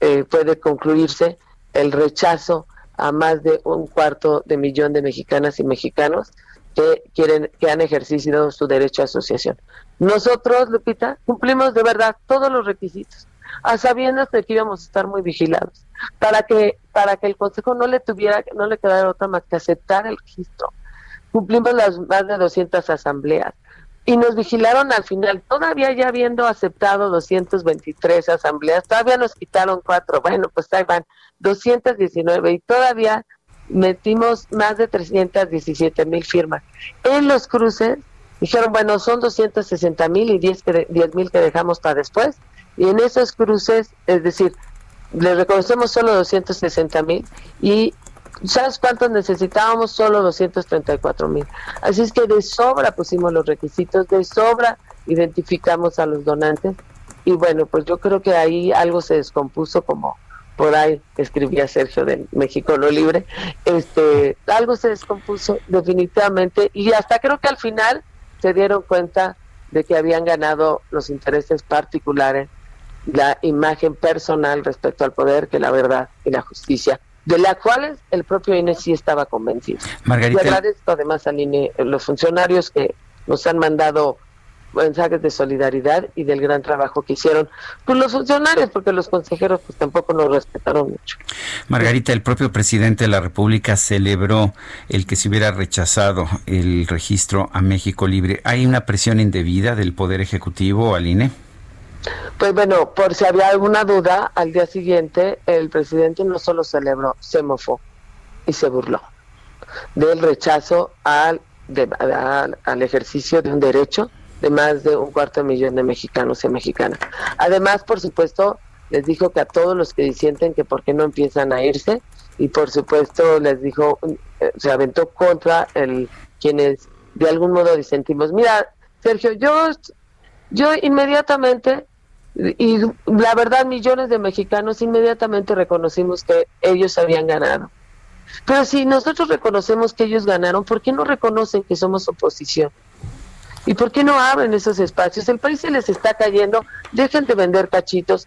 Speaker 9: eh, puede concluirse el rechazo a más de un cuarto de millón de mexicanas y mexicanos que quieren que han ejercido su derecho a asociación. Nosotros, Lupita, cumplimos de verdad todos los requisitos, a sabiendas de que íbamos a estar muy vigilados para que para que el consejo no le tuviera no le quedara otra más que aceptar el registro. Cumplimos las más de 200 asambleas y nos vigilaron al final, todavía ya habiendo aceptado 223 asambleas, todavía nos quitaron cuatro, bueno, pues ahí van 219 y todavía metimos más de 317 mil firmas. En los cruces dijeron, bueno, son 260 mil y 10 mil que dejamos para después. Y en esos cruces, es decir, le reconocemos solo 260 mil y ¿sabes cuántos necesitábamos? Solo 234 mil. Así es que de sobra pusimos los requisitos, de sobra identificamos a los donantes y bueno, pues yo creo que ahí algo se descompuso como por ahí escribía Sergio de México Lo Libre, este, algo se descompuso definitivamente y hasta creo que al final se dieron cuenta de que habían ganado los intereses particulares la imagen personal respecto al poder que la verdad y la justicia, de la cual el propio INE sí estaba convencido.
Speaker 1: Margarita.
Speaker 9: Y agradezco además al INE, los funcionarios que nos han mandado mensajes de solidaridad y del gran trabajo que hicieron pues los funcionarios porque los consejeros pues tampoco nos respetaron mucho.
Speaker 1: Margarita, el propio presidente de la República celebró el que se hubiera rechazado el registro a México Libre. ¿Hay una presión indebida del Poder Ejecutivo al INE?
Speaker 9: Pues bueno, por si había alguna duda, al día siguiente el presidente no solo celebró, se mofó y se burló del rechazo al, al, ejercicio de un derecho de más de un cuarto de millón de mexicanos y mexicanas. Además, por supuesto, les dijo que a todos los que sienten que por qué no empiezan a irse y por supuesto les dijo, eh, se aventó contra el quienes de algún modo disentimos. Mira, Sergio, yo, yo inmediatamente y la verdad millones de mexicanos inmediatamente reconocimos que ellos habían ganado. Pero si nosotros reconocemos que ellos ganaron, ¿por qué no reconocen que somos oposición? ¿Y por qué no abren esos espacios? El país se les está cayendo, dejen de vender cachitos,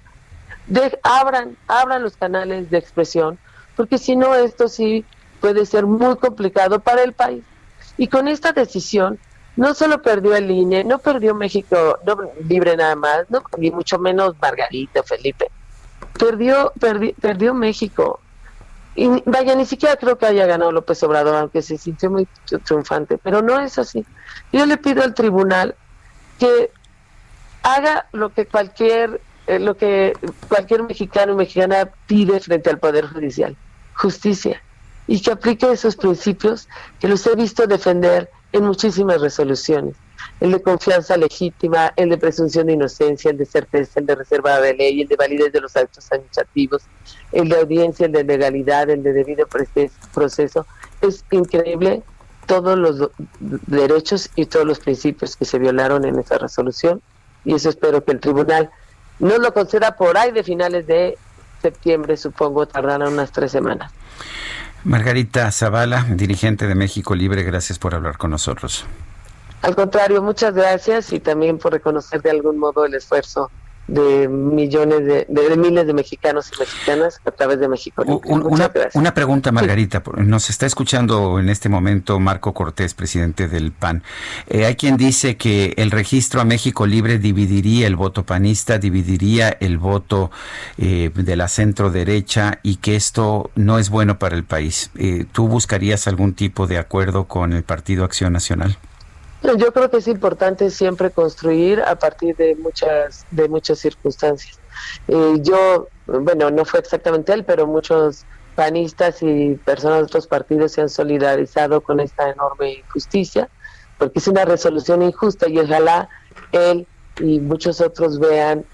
Speaker 9: de, abran, abran los canales de expresión, porque si no esto sí puede ser muy complicado para el país. Y con esta decisión no solo perdió el INE, no perdió México no, libre nada más, no, ni mucho menos Margarita, Felipe. Perdió, perdió México. Y vaya, ni siquiera creo que haya ganado López Obrador, aunque se sintió muy triunfante, pero no es así. Yo le pido al tribunal que haga lo que cualquier eh, lo que cualquier mexicano o mexicana pide frente al poder judicial, justicia, y que aplique esos principios que los he visto defender en muchísimas resoluciones. El de confianza legítima, el de presunción de inocencia, el de certeza, el de reserva de ley, el de validez de los actos administrativos, el de audiencia, el de legalidad, el de debido proceso. Es increíble todos los derechos y todos los principios que se violaron en esa resolución y eso espero que el tribunal no lo conceda por ahí de finales de septiembre, supongo, tardará unas tres semanas.
Speaker 1: Margarita Zavala, dirigente de México Libre, gracias por hablar con nosotros.
Speaker 9: Al contrario, muchas gracias y también por reconocer de algún modo el esfuerzo de millones de, miles de mexicanos y mexicanas a través de México.
Speaker 1: una, una, pregunta, Margarita. Nos está escuchando en este momento Marco Cortés, presidente del PAN. Eh, hay quien dice que el registro a México Libre dividiría el voto panista, dividiría el voto eh, de la centro derecha y que esto no es bueno para el país. Eh, ¿Tú buscarías algún tipo de acuerdo con el Partido Acción Nacional?
Speaker 9: Yo creo que es importante siempre construir a partir de muchas de muchas circunstancias. Eh, yo, bueno, no fue exactamente él, pero muchos panistas y personas de otros partidos se han solidarizado con esta enorme injusticia, porque es una resolución injusta y ojalá él y muchos otros vean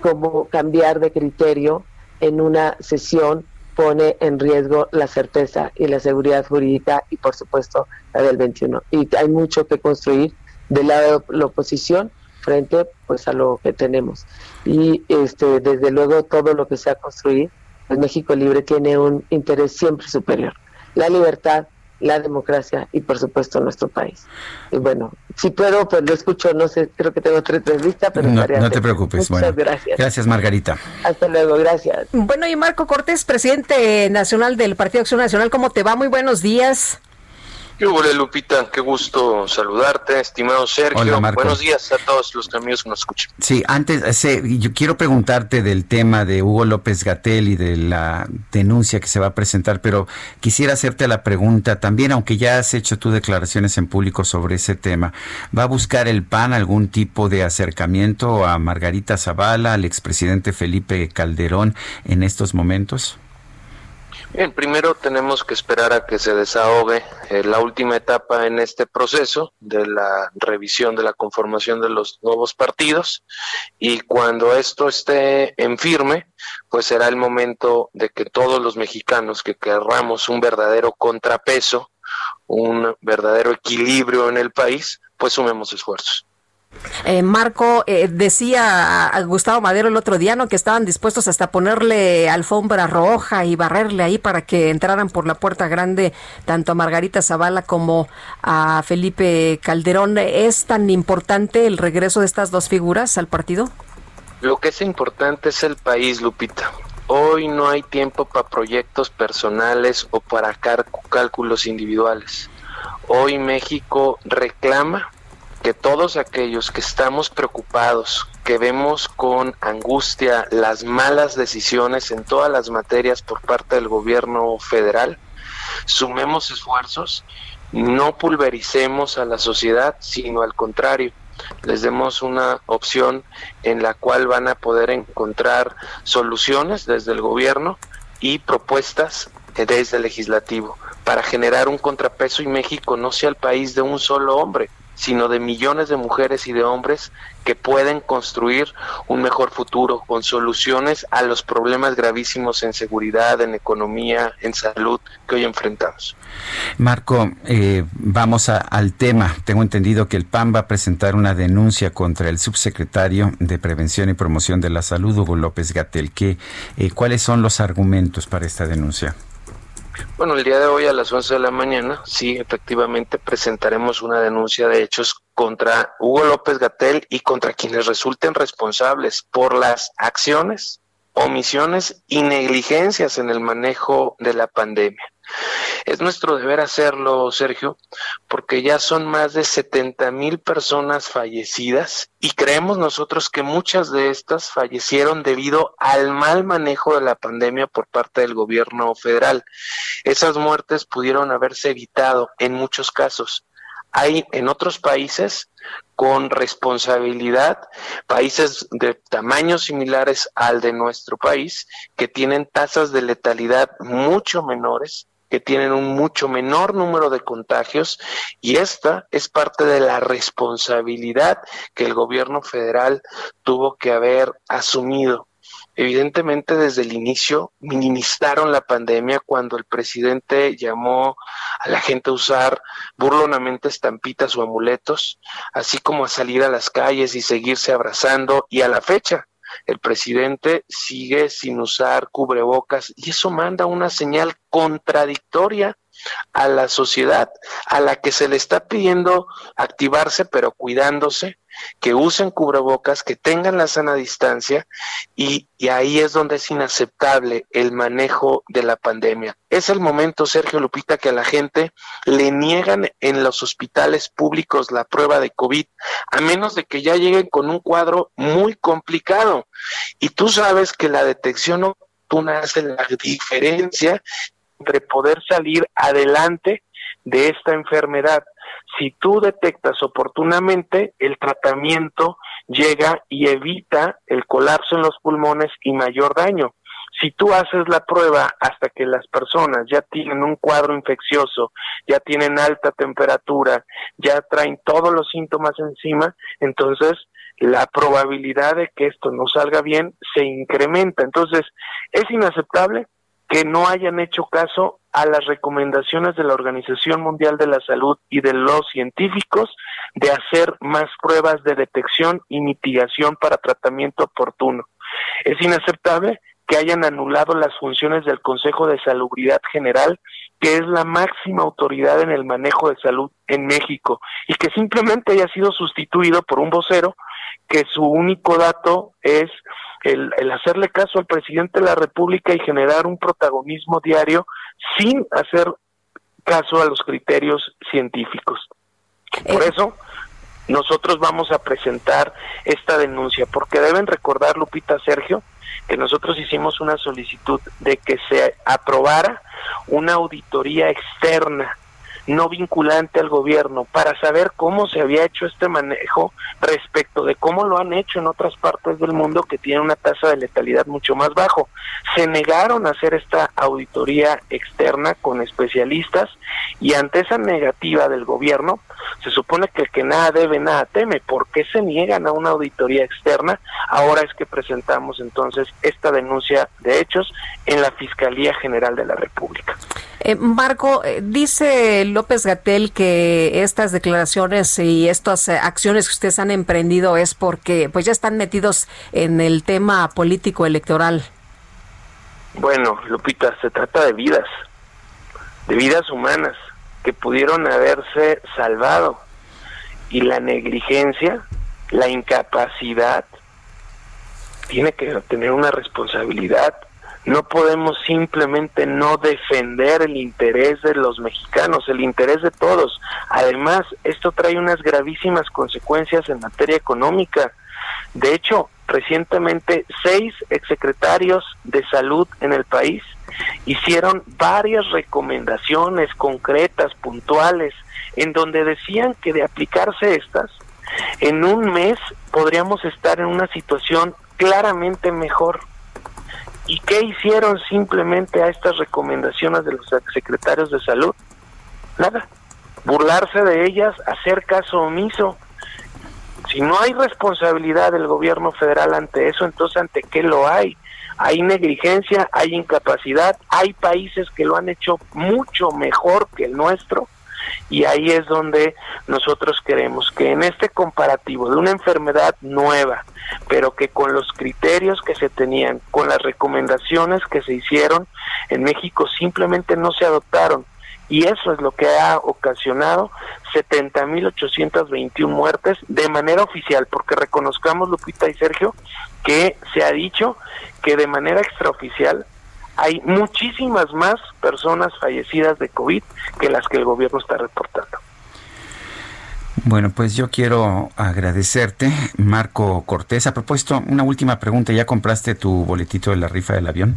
Speaker 9: cómo cambiar de criterio en una sesión pone en riesgo la certeza y la seguridad jurídica y por supuesto la del 21. Y hay mucho que construir del lado de la oposición frente pues a lo que tenemos. Y este desde luego todo lo que se ha construido, el México Libre tiene un interés siempre superior. La libertad, la democracia y por supuesto nuestro país. Y bueno, si puedo, pues lo escucho, no sé, creo que tengo tres entrevistas, pero
Speaker 1: no, no te preocupes. Muchas gracias. Gracias, Margarita.
Speaker 9: Hasta luego, gracias.
Speaker 2: Bueno, y Marco Cortés, presidente nacional del Partido Acción Nacional, ¿cómo te va? Muy buenos días.
Speaker 10: ¿Qué hubo, Lupita? Qué gusto saludarte, estimado Sergio. Buenos días a todos los amigos que nos escuchan.
Speaker 1: Sí, antes, eh, yo quiero preguntarte del tema de Hugo López Gatel y de la denuncia que se va a presentar, pero quisiera hacerte la pregunta también, aunque ya has hecho tus declaraciones en público sobre ese tema, ¿va a buscar el PAN algún tipo de acercamiento a Margarita Zavala, al expresidente Felipe Calderón en estos momentos?
Speaker 10: Bien, primero tenemos que esperar a que se desahogue eh, la última etapa en este proceso de la revisión de la conformación de los nuevos partidos y cuando esto esté en firme, pues será el momento de que todos los mexicanos que querramos un verdadero contrapeso, un verdadero equilibrio en el país, pues sumemos esfuerzos.
Speaker 2: Eh, Marco, eh, decía a Gustavo Madero el otro día ¿no? que estaban dispuestos hasta ponerle alfombra roja y barrerle ahí para que entraran por la puerta grande tanto a Margarita Zavala como a Felipe Calderón. ¿Es tan importante el regreso de estas dos figuras al partido?
Speaker 10: Lo que es importante es el país, Lupita. Hoy no hay tiempo para proyectos personales o para cálculos individuales. Hoy México reclama que todos aquellos que estamos preocupados, que vemos con angustia las malas decisiones en todas las materias por parte del gobierno federal, sumemos esfuerzos, no pulvericemos a la sociedad, sino al contrario, les demos una opción en la cual van a poder encontrar soluciones desde el gobierno y propuestas desde el legislativo para generar un contrapeso y México no sea el país de un solo hombre, sino de millones de mujeres y de hombres que pueden construir un mejor futuro con soluciones a los problemas gravísimos en seguridad, en economía, en salud que hoy enfrentamos.
Speaker 1: Marco, eh, vamos al tema. Tengo entendido que el PAN va a presentar una denuncia contra el subsecretario de Prevención y Promoción de la Salud, Hugo López Gatel. ¿Qué, eh, ¿Cuáles son los argumentos para esta denuncia?
Speaker 10: Bueno, el día de hoy a las 11 de la mañana, sí, efectivamente presentaremos una denuncia de hechos contra Hugo López Gatel y contra quienes resulten responsables por las acciones, omisiones y negligencias en el manejo de la pandemia. Es nuestro deber hacerlo, Sergio, porque ya son más de 70 mil personas fallecidas y creemos nosotros que muchas de estas fallecieron debido al mal manejo de la pandemia por parte del gobierno federal. Esas muertes pudieron haberse evitado en muchos casos. Hay en otros países con responsabilidad, países de tamaños similares al de nuestro país, que tienen tasas de letalidad mucho menores, que tienen un mucho menor número de contagios y esta es parte de la responsabilidad que el gobierno federal tuvo que haber asumido. Evidentemente desde el inicio minimizaron la pandemia cuando el presidente llamó a la gente a usar burlonamente estampitas o amuletos, así como a salir a las calles y seguirse abrazando y a la fecha el presidente sigue sin usar cubrebocas y eso manda una señal contradictoria a la sociedad a la que se le está pidiendo activarse pero cuidándose que usen cubrebocas, que tengan la sana distancia y, ahí es donde es inaceptable el manejo de la pandemia. Es el momento, Sergio Lupita, que a la gente le niegan en los hospitales públicos la prueba de COVID, a menos de que ya lleguen con un cuadro muy complicado. Y tú sabes que la detección oportuna hace la diferencia entre poder salir adelante de esta enfermedad. Si tú detectas oportunamente, el tratamiento llega y evita el colapso en los pulmones y mayor daño. Si tú haces la prueba hasta que las personas ya tienen un cuadro infeccioso, ya tienen alta temperatura, ya traen todos los síntomas encima, entonces la probabilidad de que esto no salga bien se incrementa. Entonces, es inaceptable que no hayan hecho caso a las recomendaciones de la Organización Mundial de la Salud y de los científicos de hacer más pruebas de detección y mitigación para tratamiento oportuno. Es inaceptable que hayan anulado las funciones del Consejo de Salubridad General, que es la máxima autoridad en el manejo de salud en México, y que simplemente haya sido sustituido por un vocero que su único dato es el, hacerle caso al presidente de la República y generar un protagonismo diario sin hacer caso a los criterios científicos. Por eh. eso, nosotros vamos a presentar esta denuncia, porque deben recordar, Lupita Sergio, que nosotros hicimos una solicitud de que se aprobara una auditoría externa no vinculante al gobierno para saber cómo se había hecho este manejo respecto de cómo lo han hecho en otras partes del mundo que tienen una tasa de letalidad mucho más bajo. Se negaron a hacer esta auditoría externa con especialistas y ante esa negativa del gobierno, se supone que el que nada debe, nada teme. ¿Por qué se niegan a una auditoría externa? Ahora es que presentamos entonces esta denuncia de hechos en la Fiscalía General de la República.
Speaker 2: Eh, Marco, eh, dice López Gatel que estas declaraciones y estas eh, acciones que ustedes han emprendido es porque pues ya están metidos en el tema político electoral.
Speaker 10: Bueno, Lupita, se trata de vidas, de vidas humanas que pudieron haberse salvado y la negligencia, la incapacidad tiene que tener una responsabilidad no podemos simplemente no defender el interés de los mexicanos, el interés de todos. Además, esto trae unas gravísimas consecuencias en materia económica. De hecho, recientemente seis exsecretarios de salud en el país hicieron varias recomendaciones concretas, puntuales, en donde decían que de aplicarse estas, en un mes podríamos estar en una situación claramente mejor. ¿Y qué hicieron simplemente a estas recomendaciones de los secretarios de salud? Nada. Burlarse de ellas, hacer caso omiso. Si no hay responsabilidad del gobierno federal ante eso, entonces ante qué lo hay? Hay negligencia, hay incapacidad, hay países que lo han hecho mucho mejor que el nuestro y ahí es donde nosotros queremos que en este comparativo de una enfermedad nueva, pero que con los criterios que se tenían, con las recomendaciones que se hicieron, en México simplemente no se adoptaron. Y eso es lo que ha ocasionado 70.821 muertes de manera oficial, porque reconozcamos, Lupita y Sergio, que se ha dicho que de manera extraoficial hay muchísimas más personas fallecidas de COVID que las que el gobierno está reportando.
Speaker 1: Bueno, pues yo quiero agradecerte, Marco Cortés. A propósito, una última pregunta. ¿Ya compraste tu boletito de la rifa del avión?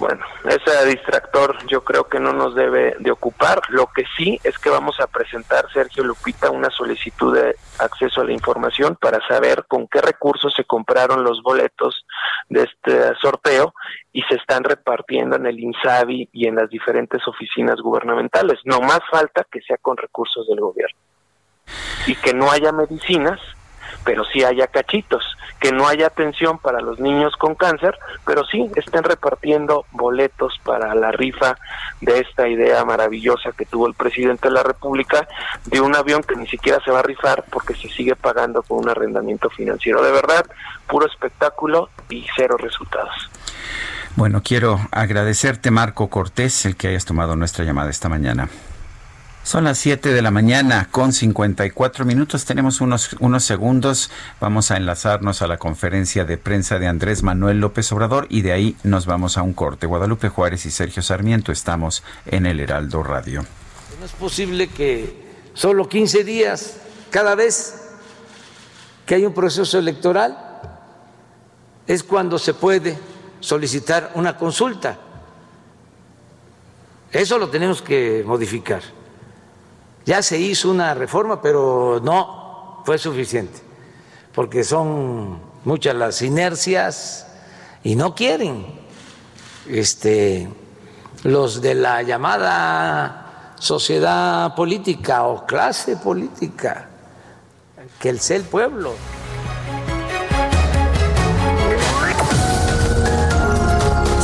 Speaker 10: Bueno, ese distractor yo creo que no nos debe de ocupar. Lo que sí es que vamos a presentar, Sergio Lupita, una solicitud de acceso a la información para saber con qué recursos se compraron los boletos de este sorteo y se están repartiendo en el INSABI y en las diferentes oficinas gubernamentales. No más falta que sea con recursos del gobierno. Y que no haya medicinas pero sí haya cachitos, que no haya atención para los niños con cáncer, pero sí estén repartiendo boletos para la rifa de esta idea maravillosa que tuvo el presidente de la República de un avión que ni siquiera se va a rifar porque se sigue pagando con un arrendamiento financiero. De verdad, puro espectáculo y cero resultados.
Speaker 1: Bueno, quiero agradecerte, Marco Cortés, el que hayas tomado nuestra llamada esta mañana. Son las 7 de la mañana con 54 minutos. Tenemos unos, unos segundos. Vamos a enlazarnos a la conferencia de prensa de Andrés Manuel López Obrador y de ahí nos vamos a un corte. Guadalupe Juárez y Sergio Sarmiento estamos en el Heraldo Radio.
Speaker 7: No es posible que solo 15 días cada vez que hay un proceso electoral es cuando se puede solicitar una consulta. Eso lo tenemos que modificar. Ya se hizo una reforma, pero no fue suficiente, porque son muchas las inercias y no quieren
Speaker 11: este, los de la llamada sociedad política o clase política, que el ser el pueblo.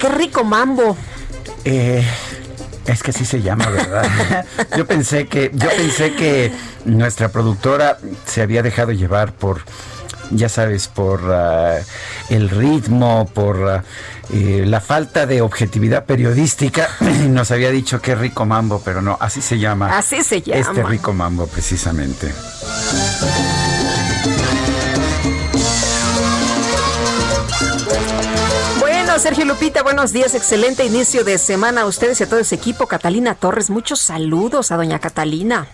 Speaker 2: Qué rico mambo.
Speaker 1: Eh, es que así se llama, ¿verdad? (laughs) yo pensé que, yo pensé que nuestra productora se había dejado llevar por, ya sabes, por ah, el ritmo, por ah, eh, la falta de objetividad periodística. Nos había dicho que rico mambo, pero no, así se llama.
Speaker 2: Así se llama.
Speaker 1: Este rico mambo, precisamente.
Speaker 2: Sergio Lupita, buenos días, excelente inicio de semana a ustedes y a todo ese equipo. Catalina Torres, muchos saludos a doña Catalina.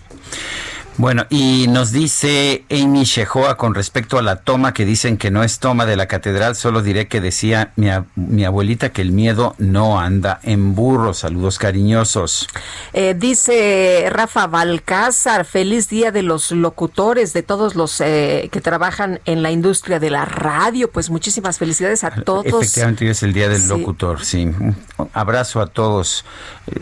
Speaker 1: Bueno, y nos dice Amy Shehoa con respecto a la toma que dicen que no es toma de la catedral, solo diré que decía mi, mi abuelita que el miedo no anda en burro. Saludos cariñosos.
Speaker 2: Eh, dice Rafa Balcázar, feliz día de los locutores, de todos los eh, que trabajan en la industria de la radio. Pues muchísimas felicidades a todos.
Speaker 1: Efectivamente, hoy es el día del sí. locutor, sí. Un abrazo a todos,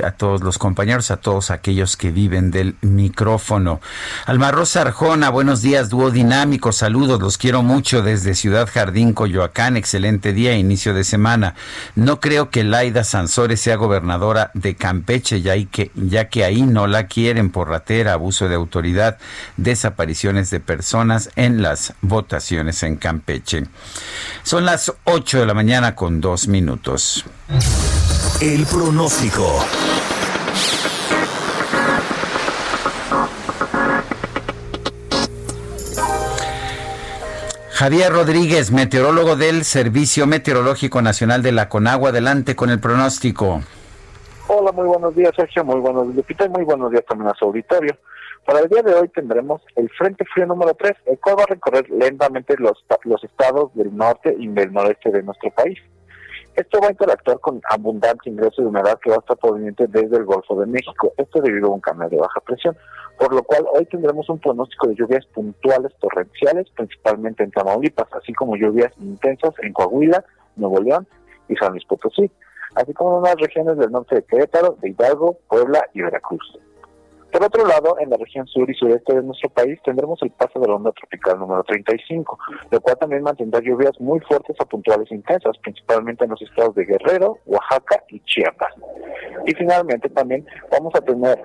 Speaker 1: a todos los compañeros, a todos aquellos que viven del micrófono. Alma Rosa Arjona, buenos días, dúo dinámico, saludos, los quiero mucho desde Ciudad Jardín, Coyoacán, excelente día, inicio de semana. No creo que Laida Sansores sea gobernadora de Campeche, ya, que, ya que ahí no la quieren por ratera, abuso de autoridad, desapariciones de personas en las votaciones en Campeche. Son las 8 de la mañana con dos minutos.
Speaker 3: El pronóstico.
Speaker 1: Javier Rodríguez, meteorólogo del Servicio Meteorológico Nacional de la Conagua. Adelante con el pronóstico.
Speaker 12: Hola, muy buenos días, Sergio. Muy buenos días, Lupita. Y muy buenos días también a su auditorio. Para el día de hoy tendremos el Frente Frío número 3, el cual va a recorrer lentamente los, los estados del norte y del noreste de nuestro país. Esto va a interactuar con abundante ingreso de humedad que va a estar proveniente desde el Golfo de México. Esto debido a un cambio de baja presión por lo cual hoy tendremos un pronóstico de lluvias puntuales torrenciales, principalmente en Tamaulipas, así como lluvias intensas en Coahuila, Nuevo León y San Luis Potosí, así como en las regiones del norte de Querétaro, de Hidalgo, Puebla y Veracruz. Por otro lado, en la región sur y sureste de nuestro país tendremos el paso de la onda tropical número 35, lo cual también mantendrá lluvias muy fuertes a puntuales intensas, principalmente en los estados de Guerrero, Oaxaca y Chiapas. Y finalmente también vamos a tener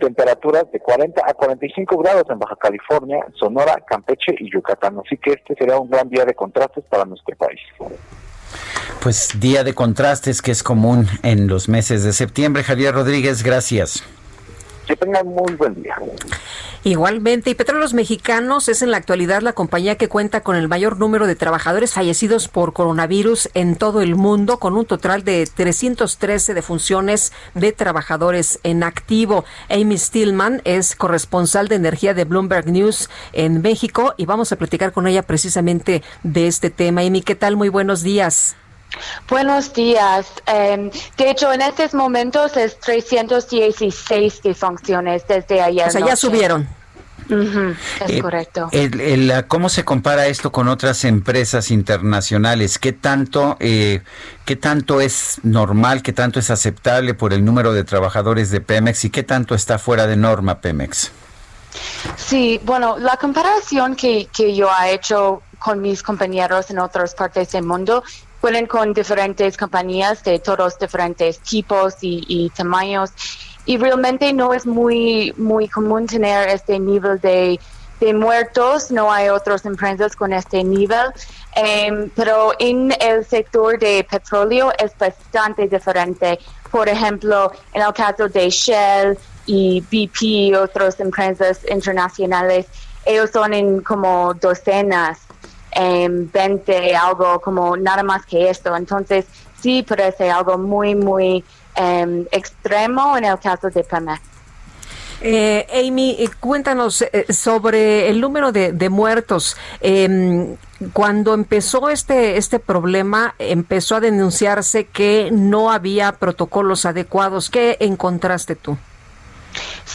Speaker 12: temperaturas de 40 a 45 grados en Baja California, Sonora, Campeche y Yucatán. Así que este será un gran día de contrastes para nuestro país.
Speaker 1: Pues día de contrastes que es común en los meses de septiembre. Javier Rodríguez, gracias.
Speaker 12: Que tengan muy buen día.
Speaker 2: Igualmente, y Petróleos Mexicanos es en la actualidad la compañía que cuenta con el mayor número de trabajadores fallecidos por coronavirus en todo el mundo, con un total de 313 defunciones de trabajadores en activo. Amy Stillman es corresponsal de energía de Bloomberg News en México y vamos a platicar con ella precisamente de este tema. Amy, ¿qué tal? Muy buenos días.
Speaker 13: Buenos días. Um, de hecho, en estos momentos es 316 defunciones desde ayer.
Speaker 2: O sea, ya subieron.
Speaker 13: Uh -huh, es
Speaker 1: Eh,
Speaker 13: correcto.
Speaker 1: el- el, ¿Cómo se compara esto con otras empresas internacionales? ¿Qué tanto, eh, ¿Qué tanto es normal, qué tanto es aceptable por el número de trabajadores de Pemex y qué tanto está fuera de norma Pemex?
Speaker 13: Sí, bueno, la comparación que, que yo he hecho con mis compañeros en otras partes del mundo fueron con diferentes compañías de todos diferentes tipos y, y tamaños. Y realmente no es muy muy común tener este nivel de, de muertos, no hay otras empresas con este nivel, em, pero en el sector de petróleo es bastante diferente. Por ejemplo, en el caso de Shell y BP y otras empresas internacionales, ellos son en como docenas, en 20, algo como nada más que esto. Entonces, sí parece algo muy, muy em, extremo en el caso de Pemex.
Speaker 2: Eh, Amy, eh, cuéntanos eh, sobre el número de, de muertos. Em, cuando empezó este, este problema, empezó a denunciarse que no había protocolos adecuados. ¿Qué encontraste tú?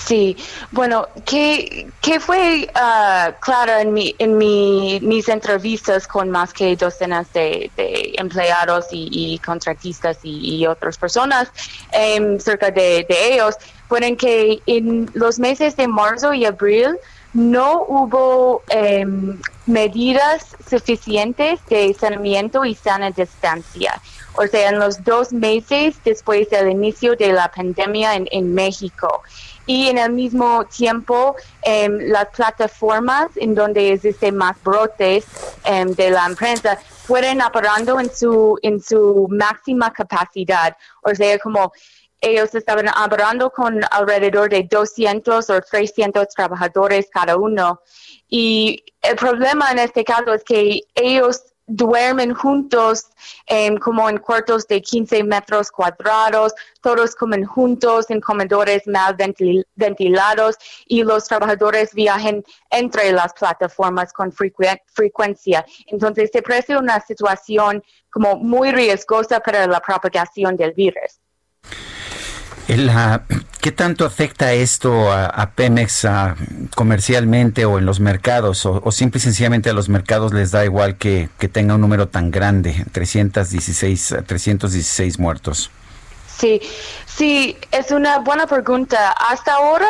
Speaker 13: Sí, bueno, que, fue uh, claro en, mi, en mi, mis entrevistas con más que docenas de, empleados y, contratistas y, otras personas um, cerca de, ellos, fueron que en los meses de marzo y abril no hubo um, medidas suficientes de saneamiento y sana distancia. O sea, en los dos meses después del inicio de la pandemia en México y en el mismo tiempo eh, las plataformas en donde existen más brotes eh, de la empresa fueron operando en su en su máxima capacidad. O sea como ellos estaban operando con alrededor de 200 o 300 trabajadores cada uno. Y el problema en este caso es que ellos duermen juntos como en cuartos de 15 metros cuadrados, todos comen juntos en comedores mal ventilados y los trabajadores viajan entre las plataformas con frecuencia. Entonces se parece una situación como muy riesgosa para la propagación del virus.
Speaker 1: ¿Qué tanto afecta esto a, Pemex comercialmente o en los mercados? O, simple y sencillamente a los mercados les da igual que, tenga un número tan grande, 316, 316 muertos?
Speaker 13: Sí, sí, es una buena pregunta. Hasta ahora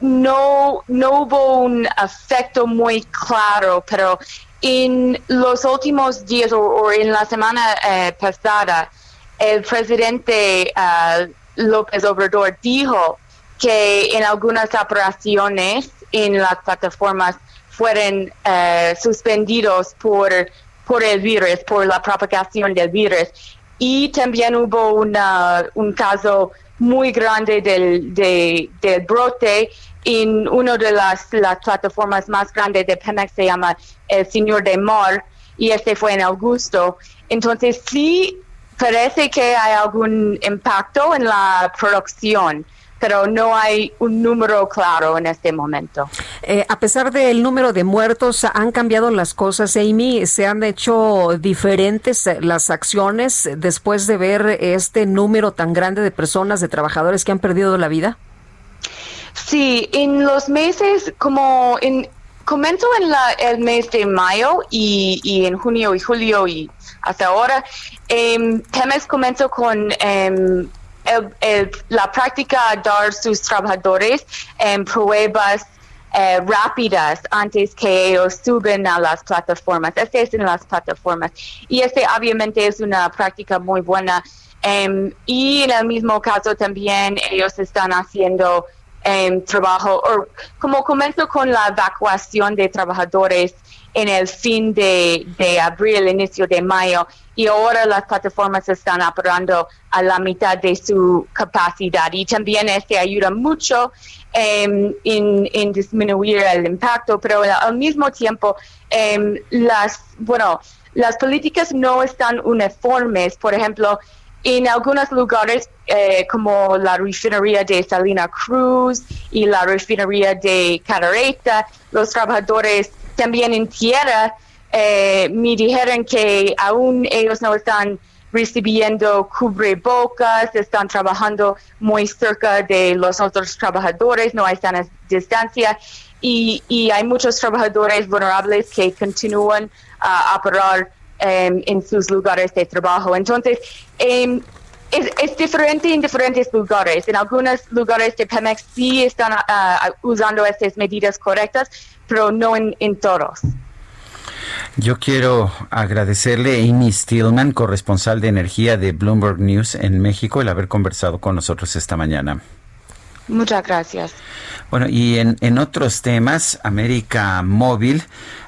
Speaker 13: no, no hubo un efecto muy claro, pero en los últimos días o, en la semana eh, pasada, el presidente... Uh, López Obrador dijo que en algunas operaciones en las plataformas fueron uh, suspendidos por, por el virus, por la propagación del virus. Y también hubo un caso muy grande del, de, del brote en una de las, las, plataformas más grandes de Pemex, se llama El Señor de Mar, y este fue en agosto. Entonces sí parece que hay algún impacto en la producción pero no hay un número claro en este momento.
Speaker 2: Eh, a pesar del número de muertos, ¿han cambiado las cosas, Amy? ¿Se han hecho diferentes las acciones después de ver este número tan grande de personas, de trabajadores que han perdido la vida?
Speaker 13: Sí, en los meses como en comento en la, el mes de mayo y, y en junio y julio y hasta ahora, eh, Pemex comenzó con em, la práctica de dar sus trabajadores em, pruebas eh, rápidas antes que ellos suben a las plataformas. Este es en las plataformas. Y este obviamente es una práctica muy buena. y en el mismo caso también ellos están haciendo trabajo, o como comenzó con la evacuación de trabajadores en el fin de, de, abril, inicio de mayo, y ahora las plataformas están operando a la mitad de su capacidad. Y también este ayuda mucho em, en, disminuir el impacto, pero al mismo tiempo, em, las, bueno, las políticas no están uniformes. Por ejemplo, en algunos lugares eh, como la refinería de Salina Cruz y la refinería de Catareta, los trabajadores también en tierra eh, me dijeron que aún ellos no están recibiendo cubrebocas, están trabajando muy cerca de los otros trabajadores, no hay sana distancia y, y hay muchos trabajadores vulnerables que continúan a operar Em, en sus lugares de trabajo. Entonces, em, es, diferente en diferentes lugares. En algunos lugares de Pemex sí están uh, usando estas medidas correctas, pero no en, en todos.
Speaker 1: Yo quiero agradecerle a Amy Stillman, corresponsal de energía de Bloomberg News en México, el haber conversado con nosotros esta mañana.
Speaker 13: Muchas gracias.
Speaker 1: Bueno, y en, en otros temas, América Móvil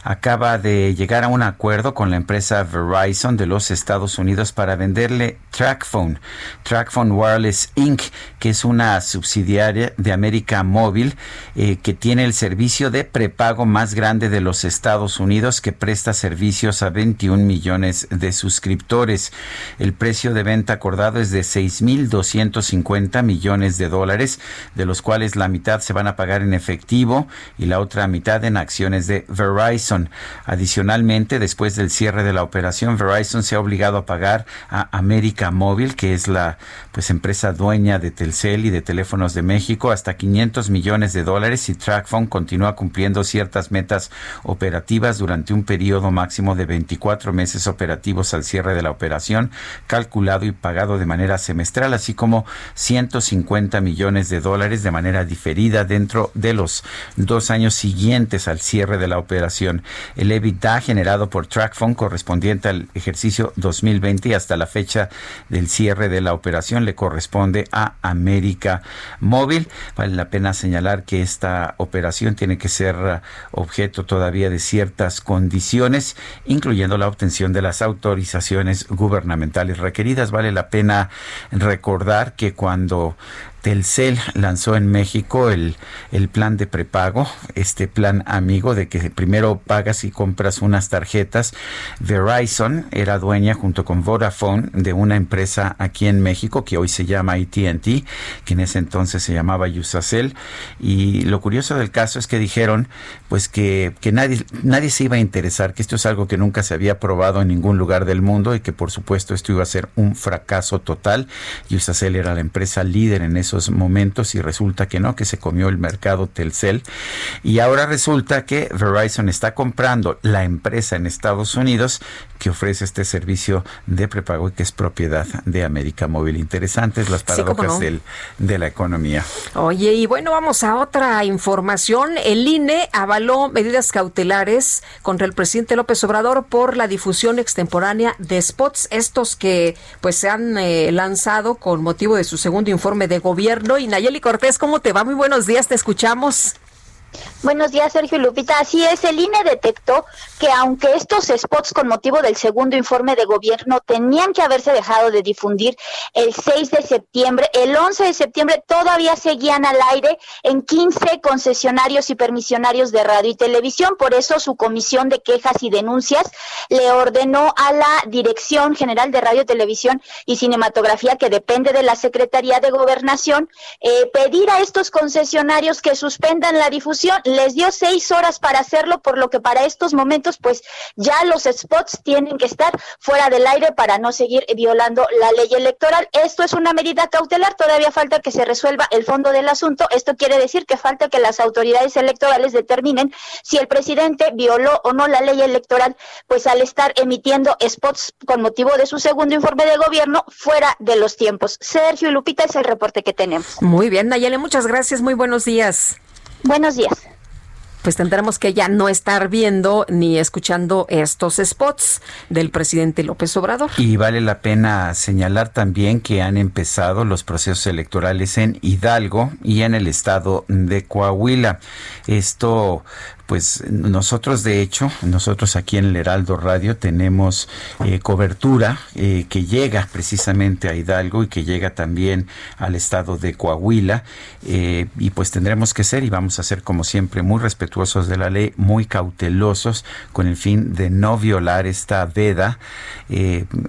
Speaker 1: acaba de llegar a un acuerdo con la empresa Verizon de los Estados Unidos para venderle TrackPhone, TrackPhone Wireless Inc., que es una subsidiaria de América Móvil eh, que tiene el servicio de prepago más grande de los Estados Unidos que presta servicios a 21 millones de suscriptores. El precio de venta acordado es de 6.250 millones de dólares, de los cuales la mitad se van a pagar en efectivo y la otra mitad en acciones de Verizon. Adicionalmente, después del cierre de la operación, Verizon se ha obligado a pagar a América Móvil, que es la pues empresa dueña de Telcel y de Teléfonos de México, hasta 500 millones de dólares y TrackPhone continúa cumpliendo ciertas metas operativas durante un periodo máximo de 24 meses operativos al cierre de la operación, calculado y pagado de manera semestral, así como 150 millones de dólares de manera diferida dentro de los dos años siguientes al cierre de la operación. El EBITDA generado por TrackPhone correspondiente al ejercicio 2020 y hasta la fecha del cierre de la operación le corresponde a América Móvil. Vale la pena señalar que esta operación tiene que ser uh, objeto todavía de ciertas condiciones, incluyendo la obtención de las autorizaciones gubernamentales requeridas. Vale la pena recordar que cuando Telcel lanzó en México el, el plan de prepago, este plan amigo de que primero pagas y compras unas tarjetas. Verizon era dueña junto con Vodafone de una empresa aquí en México que hoy se llama AT&T, que en ese entonces se llamaba Usacell. Y lo curioso del caso es que dijeron pues que, que nadie, nadie se iba a interesar, que esto es algo que nunca se había probado en ningún lugar del mundo y que por supuesto esto iba a ser un fracaso total. Usacell era la empresa líder en eso momentos y resulta que no, que se comió el mercado Telcel. Y ahora resulta que Verizon está comprando la empresa en Estados Unidos que ofrece este servicio de prepago y que es propiedad de América Móvil. Interesantes las paradojas del, de la economía.
Speaker 2: Oye, y bueno, vamos a otra información. El INE avaló medidas cautelares contra el presidente López Obrador por la difusión extemporánea de spots, estos que pues se han eh, lanzado con motivo de su segundo informe de gobierno y Nayeli Cortés, ¿cómo te va? Muy buenos días, te escuchamos.
Speaker 14: Buenos días, Sergio Lupita. Así es, el INE detectó que aunque estos spots con motivo del segundo informe de gobierno tenían que haberse dejado de difundir el 6 de septiembre, el 11 de septiembre todavía seguían al aire en 15 concesionarios y permisionarios de radio y televisión. Por eso su comisión de quejas y denuncias le ordenó a la Dirección General de Radio, Televisión y Cinematografía, que depende de la Secretaría de Gobernación, eh, pedir a estos concesionarios que suspendan la difusión les dio seis horas para hacerlo, por lo que para estos momentos, pues ya los spots tienen que estar fuera del aire para no seguir violando la ley electoral. Esto es una medida cautelar, todavía falta que se resuelva el fondo del asunto. Esto quiere decir que falta que las autoridades electorales determinen si el presidente violó o no la ley electoral, pues al estar emitiendo spots con motivo de su segundo informe de gobierno fuera de los tiempos. Sergio y Lupita es el reporte que tenemos.
Speaker 2: Muy bien, Nayeli, muchas gracias, muy buenos días.
Speaker 14: Buenos días
Speaker 2: pues tendremos que ya no estar viendo ni escuchando estos spots del presidente López Obrador.
Speaker 1: Y vale la pena señalar también que han empezado los procesos electorales en Hidalgo y en el estado de Coahuila. Esto pues nosotros de hecho, nosotros aquí en el Heraldo Radio tenemos eh, cobertura eh, que llega precisamente a Hidalgo y que llega también al estado de Coahuila eh, y pues tendremos que ser y vamos a ser como siempre muy respetuosos de la ley, muy cautelosos con el fin de no violar esta veda,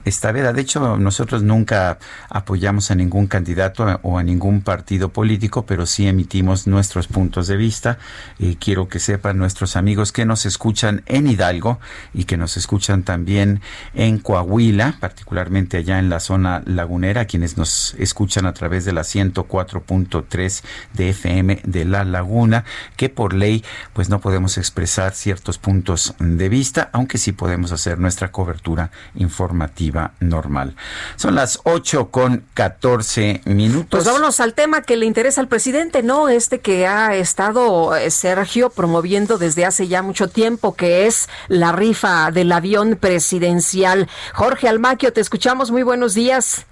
Speaker 1: esta veda. De hecho, nosotros nunca apoyamos a ningún candidato o a ningún partido político, pero sí emitimos nuestros puntos de vista. quiero que sepan nuestros amigos que nos escuchan en Hidalgo y que nos escuchan también en Coahuila, particularmente allá en la zona lagunera, quienes nos escuchan a través de la 104.3 de FM de La Laguna, que por ley pues no podemos expresar ciertos puntos de vista, aunque sí podemos hacer nuestra cobertura informativa normal. Son las 8 con 14 minutos.
Speaker 2: Pues vámonos al tema que le interesa al presidente, ¿no? Este que ha estado eh, Sergio promoviendo desde hace ya mucho tiempo, que es la rifa del avión presidencial. Jorge Almaquio, te escuchamos. Muy buenos días.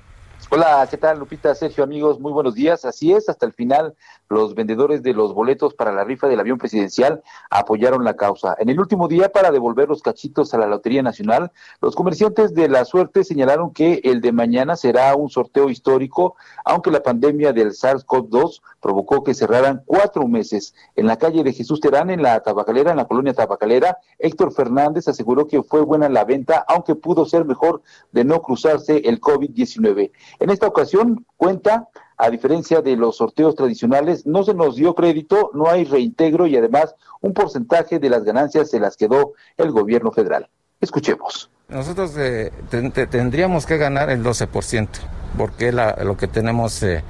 Speaker 15: Hola, ¿qué tal Lupita, Sergio, amigos? Muy buenos días. Así es, hasta el final los vendedores de los boletos para la rifa del avión presidencial apoyaron la causa. En el último día para devolver los cachitos a la Lotería Nacional, los comerciantes de la suerte señalaron que el de mañana será un sorteo histórico, aunque la pandemia del SARS-CoV-2 provocó que cerraran cuatro meses. En la calle de Jesús Terán, en la Tabacalera, en la colonia Tabacalera, Héctor Fernández aseguró que fue buena la venta, aunque pudo ser mejor de no cruzarse el COVID-19. En esta ocasión cuenta, a diferencia de los sorteos tradicionales, no se nos dio crédito, no hay reintegro y además un porcentaje de las ganancias se las quedó el gobierno federal. Escuchemos.
Speaker 16: Nosotros eh, tendríamos que ganar el 12%, porque la, lo que tenemos eh,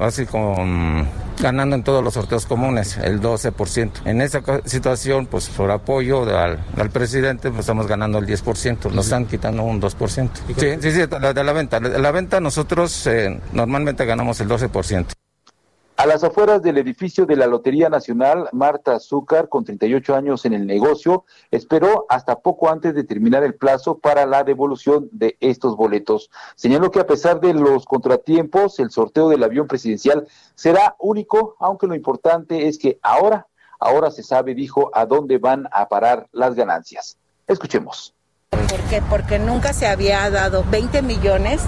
Speaker 16: así con ganando en todos los sorteos comunes, el 12%. En esa situación, pues por apoyo al, presidente, pues estamos ganando el 10%, nos están quitando un 2%. Sí, sí, sí, de la venta. De la venta nosotros eh, normalmente ganamos el 12%.
Speaker 15: A las afueras del edificio de la Lotería Nacional, Marta Azúcar, con 38 años en el negocio, esperó hasta poco antes de terminar el plazo para la devolución de estos boletos. Señaló que a pesar de los contratiempos, el sorteo del avión presidencial será único, aunque lo importante es que ahora, ahora se sabe, dijo, a dónde van a parar las ganancias. Escuchemos.
Speaker 17: ¿Por qué? Porque nunca se había dado 20 millones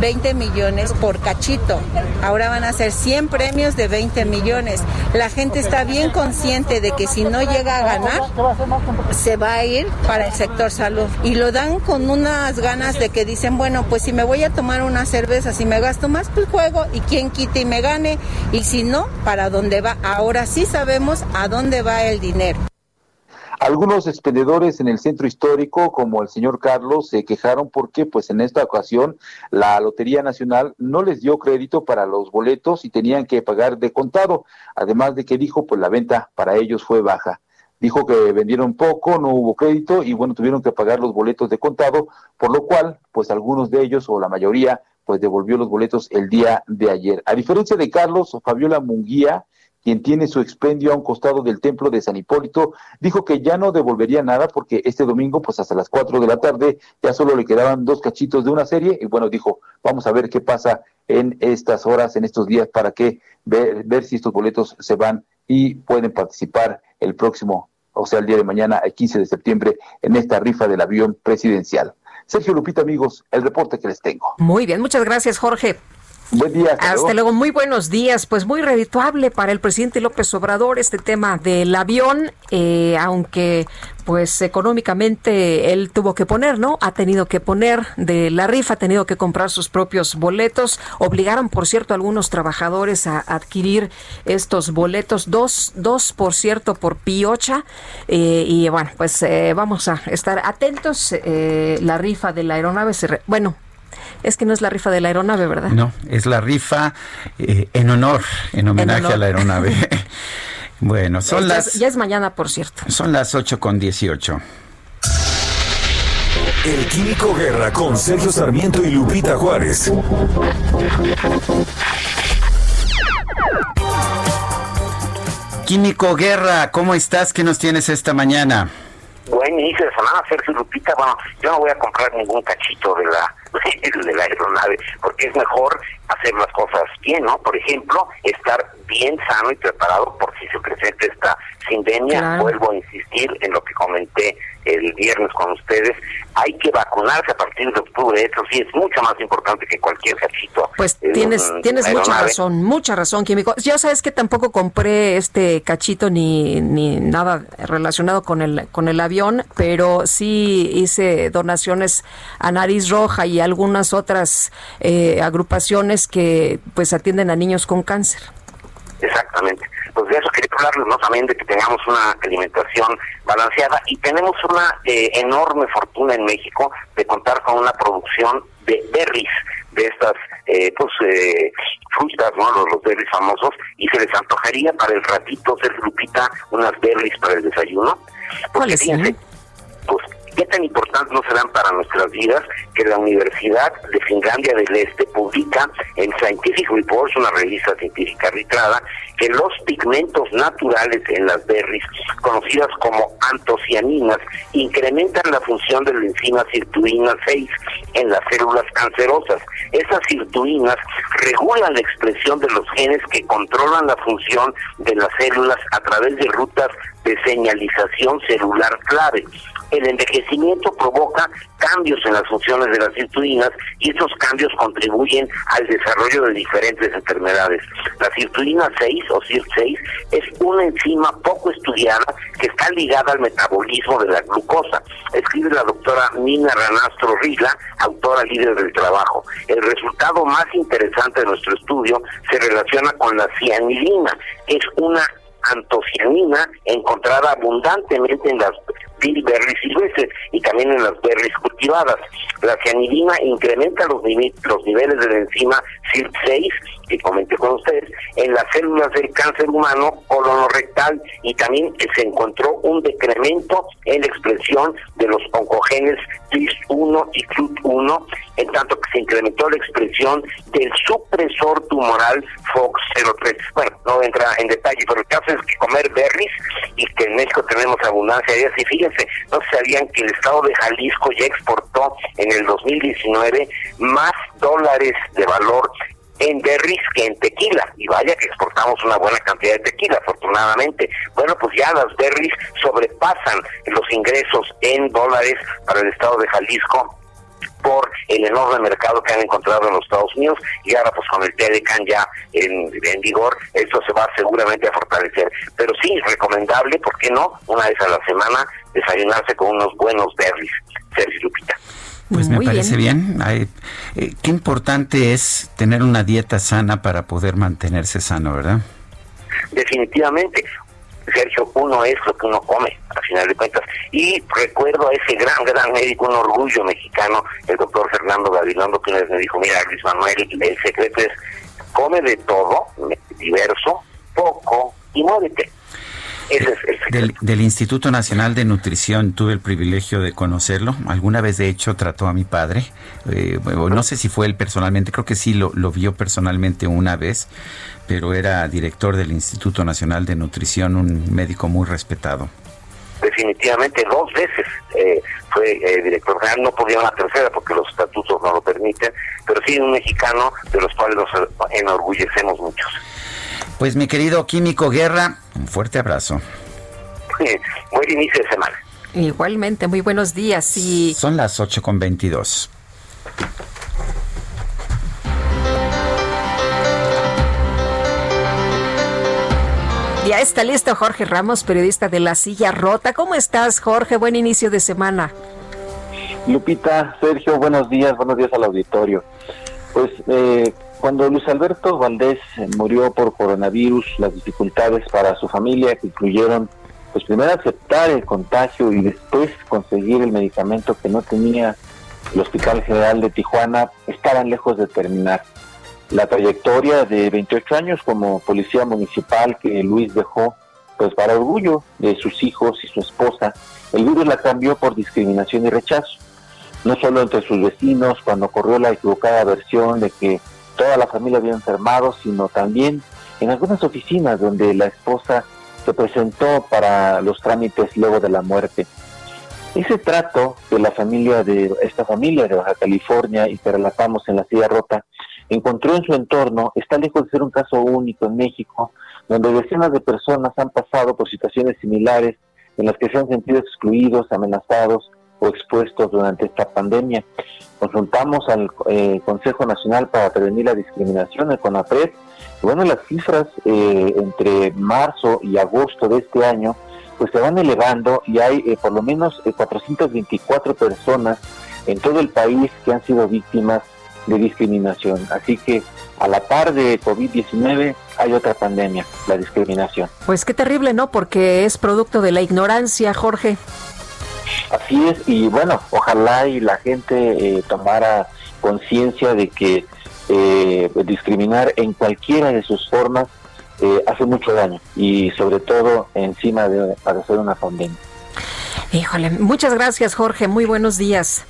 Speaker 17: 20 millones por cachito. Ahora van a ser 100 premios de 20 millones. La gente está bien consciente de que si no llega a ganar, se va a ir para el sector salud. Y lo dan con unas ganas de que dicen, bueno, pues si me voy a tomar una cerveza, si me gasto más, pues juego y quien quite y me gane. Y si no, ¿para dónde va? Ahora sí sabemos a dónde va el dinero.
Speaker 15: Algunos expendedores en el centro histórico, como el señor Carlos, se quejaron porque, pues, en esta ocasión la Lotería Nacional no les dio crédito para los boletos y tenían que pagar de contado. Además de que dijo, pues, la venta para ellos fue baja. Dijo que vendieron poco, no hubo crédito y, bueno, tuvieron que pagar los boletos de contado, por lo cual, pues, algunos de ellos o la mayoría, pues, devolvió los boletos el día de ayer. A diferencia de Carlos, Fabiola Munguía, quien tiene su expendio a un costado del templo de San Hipólito, dijo que ya no devolvería nada porque este domingo, pues hasta las 4 de la tarde, ya solo le quedaban dos cachitos de una serie y bueno, dijo, vamos a ver qué pasa en estas horas, en estos días, para que ver, ver si estos boletos se van y pueden participar el próximo, o sea, el día de mañana, el 15 de septiembre, en esta rifa del avión presidencial. Sergio Lupita, amigos, el reporte que les tengo.
Speaker 2: Muy bien, muchas gracias, Jorge.
Speaker 15: Buen día.
Speaker 2: Hasta, luego. Muy buenos días. Pues muy redituable para el presidente López Obrador este tema del avión, eh, aunque pues económicamente él tuvo que poner, ¿no? Ha tenido que poner de la rifa, ha tenido que comprar sus propios boletos. Obligaron, por cierto, a algunos trabajadores a adquirir estos boletos, dos, dos por cierto, por piocha. Eh, y bueno, pues eh, vamos a estar atentos. la rifa de la aeronave se... bueno, es que no es la rifa de la aeronave, ¿verdad?
Speaker 1: No, es la rifa eh, en honor, en homenaje a la aeronave. (laughs) bueno, son las...
Speaker 2: ya es mañana, por cierto.
Speaker 1: Son las 8 con 18.
Speaker 3: El Químico Guerra con Sergio Sarmiento y Lupita Juárez.
Speaker 1: Químico Guerra, ¿cómo estás? ¿Qué nos tienes esta mañana?
Speaker 18: Buen inicio de semana, Sergio Lupita. Bueno, yo no voy a comprar ningún cachito de la (laughs) de la aeronave, porque es mejor hacer las cosas bien, ¿no? Por ejemplo, estar bien sano y preparado por si se presenta esta sindemia. Vuelvo a insistir en lo que comenté el viernes con ustedes. Hay que vacunarse a partir de octubre. Eso sí es mucho más importante que cualquier cachito.
Speaker 2: Pues tienes, tienes mucha razón, mucha razón, Químico. Yo sabes que tampoco compré este cachito ni, ni nada relacionado con el, con el avión, pero sí hice donaciones a Nariz Roja y algunas otras eh, agrupaciones que pues atienden a niños con cáncer.
Speaker 18: Exactamente. Pues de eso quería hablarles, ¿no? También de que tengamos una alimentación balanceada y tenemos una eh, enorme fortuna en México de contar con una producción de berries, de estas eh, pues eh, frutas, ¿no? Los, los berries famosos, y se les antojaría para el ratito ser Lupita unas berries para el desayuno. Porque fíjense, pues qué tan importantes no serán para nuestras vidas que la Universidad de Finlandia del Este publica en Scientific Reports, una revista científica arbitrada, que los pigmentos naturales en las berries, conocidas como antocianinas, incrementan la función de la enzima sirtuina 6 en las células cancerosas. Esas sirtuinas regulan la expresión de los genes que controlan la función de las células a través de rutas de señalización celular clave. El envejecimiento provoca cambios en las funciones de las sirtuinas y esos cambios contribuyen al desarrollo de diferentes enfermedades. La sirtuina 6 o SIRT6 es una enzima poco estudiada que está ligada al metabolismo de la glucosa. Escribe la doctora Nina Ranastro Rila, autora líder del trabajo. El resultado más interesante de nuestro estudio se relaciona con la cianidina, que es una antocianina encontrada abundantemente en las berries silvestres y también en las berries cultivadas. La cianidina incrementa los, los niveles de la enzima CIRT6, que comenté con ustedes, en las células del cáncer humano colonorectal y también se encontró un decremento en la expresión de los oncogenes TIS1 y CLUT1, en tanto que se incrementó la expresión del supresor tumoral FOX03. Bueno, no entra en detalle, pero el caso es que comer berries y que en México tenemos abundancia de ellas, y fíjense, no sabían que el estado de Jalisco ya exportó en el 2019 más dólares de valor en berries que en tequila. Y vaya que exportamos una buena cantidad de tequila, afortunadamente. Bueno, pues ya las berries sobrepasan los ingresos en dólares para el estado de Jalisco por el enorme mercado que han encontrado en los Estados Unidos y ahora pues con el TDCAN ya en, en vigor, esto se va seguramente a fortalecer. Pero sí, recomendable, ¿por qué no? Una vez a la semana desayunarse con unos buenos berries. Sergio Lupita.
Speaker 1: Pues me parece bien. Eh, qué importante es tener una dieta sana para poder mantenerse sano, ¿verdad?
Speaker 18: Definitivamente. Sergio, uno es lo que uno come, al final de cuentas. Y recuerdo a ese gran, gran médico, un orgullo mexicano, el doctor Fernando Gabilondo, que una vez me dijo, mira, Luis Manuel, el secreto es, come de todo, diverso, poco, y muévete.
Speaker 1: Del, Instituto Nacional de Nutrición tuve el privilegio de conocerlo. Alguna vez, de hecho, trató a mi padre. Eh, no sé si fue él personalmente, creo que sí lo, lo vio personalmente una vez, pero era director del Instituto Nacional de Nutrición, un médico muy respetado.
Speaker 18: Definitivamente, dos veces eh, fue eh, director general, no podía una tercera porque los estatutos no lo permiten, pero sí un mexicano de los cuales nos enorgullecemos muchos.
Speaker 1: Pues mi querido Químico Guerra, un fuerte abrazo. (laughs)
Speaker 18: Buen inicio de semana.
Speaker 2: Igualmente, muy buenos días. Y...
Speaker 1: Son las 8 con 22.
Speaker 2: Ya está listo Jorge Ramos, periodista de La Silla Rota. ¿Cómo estás, Jorge? Buen inicio de semana.
Speaker 19: Lupita, Sergio, buenos días, buenos días al auditorio. Pues eh, cuando Luis Alberto Valdés murió por coronavirus, las dificultades para su familia que incluyeron, pues primero aceptar el contagio y después conseguir el medicamento que no tenía el Hospital General de Tijuana, estaban lejos de terminar la trayectoria de 28 años como policía municipal que Luis dejó, pues para orgullo de sus hijos y su esposa, el virus la cambió por discriminación y rechazo. No solo entre sus vecinos, cuando corrió la equivocada versión de que toda la familia había enfermado, sino también en algunas oficinas donde la esposa se presentó para los trámites luego de la muerte. Ese trato de la familia de esta familia de Baja California y que relatamos en la silla rota encontró en su entorno está lejos de ser un caso único en México, donde decenas de personas han pasado por situaciones similares en las que se han sentido excluidos, amenazados o expuestos durante esta pandemia. Consultamos al eh, Consejo Nacional para Prevenir la Discriminación, el CONAPRED, bueno, las cifras eh, entre marzo y agosto de este año pues se van elevando y hay eh, por lo menos 424 personas en todo el país que han sido víctimas de discriminación. Así que a la par de COVID-19, hay otra pandemia, la discriminación.
Speaker 2: Pues qué terrible, ¿no? Porque es producto de la ignorancia, Jorge.
Speaker 19: Así es, y bueno, ojalá y la gente eh, tomara conciencia de que eh, discriminar en cualquiera de sus formas eh, hace mucho daño y sobre todo encima de padecer una pandemia.
Speaker 2: Híjole, muchas gracias Jorge, muy buenos días.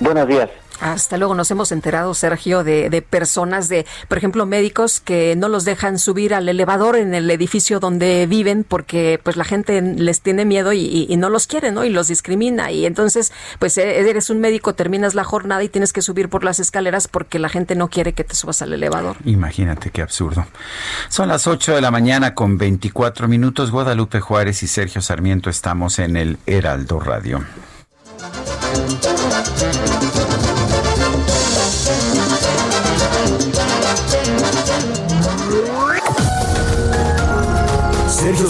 Speaker 19: Buenos días.
Speaker 2: Hasta luego nos hemos enterado, Sergio, de, de, personas, de, por ejemplo, médicos que no los dejan subir al elevador en el edificio donde viven porque pues la gente les tiene miedo y, y, no los quiere, ¿no? Y los discrimina. Y entonces, pues e, eres un médico, terminas la jornada y tienes que subir por las escaleras porque la gente no quiere que te subas al elevador.
Speaker 1: Imagínate qué absurdo. Son las 8 de la mañana con 24 minutos. Guadalupe Juárez y Sergio Sarmiento estamos en el Heraldo Radio.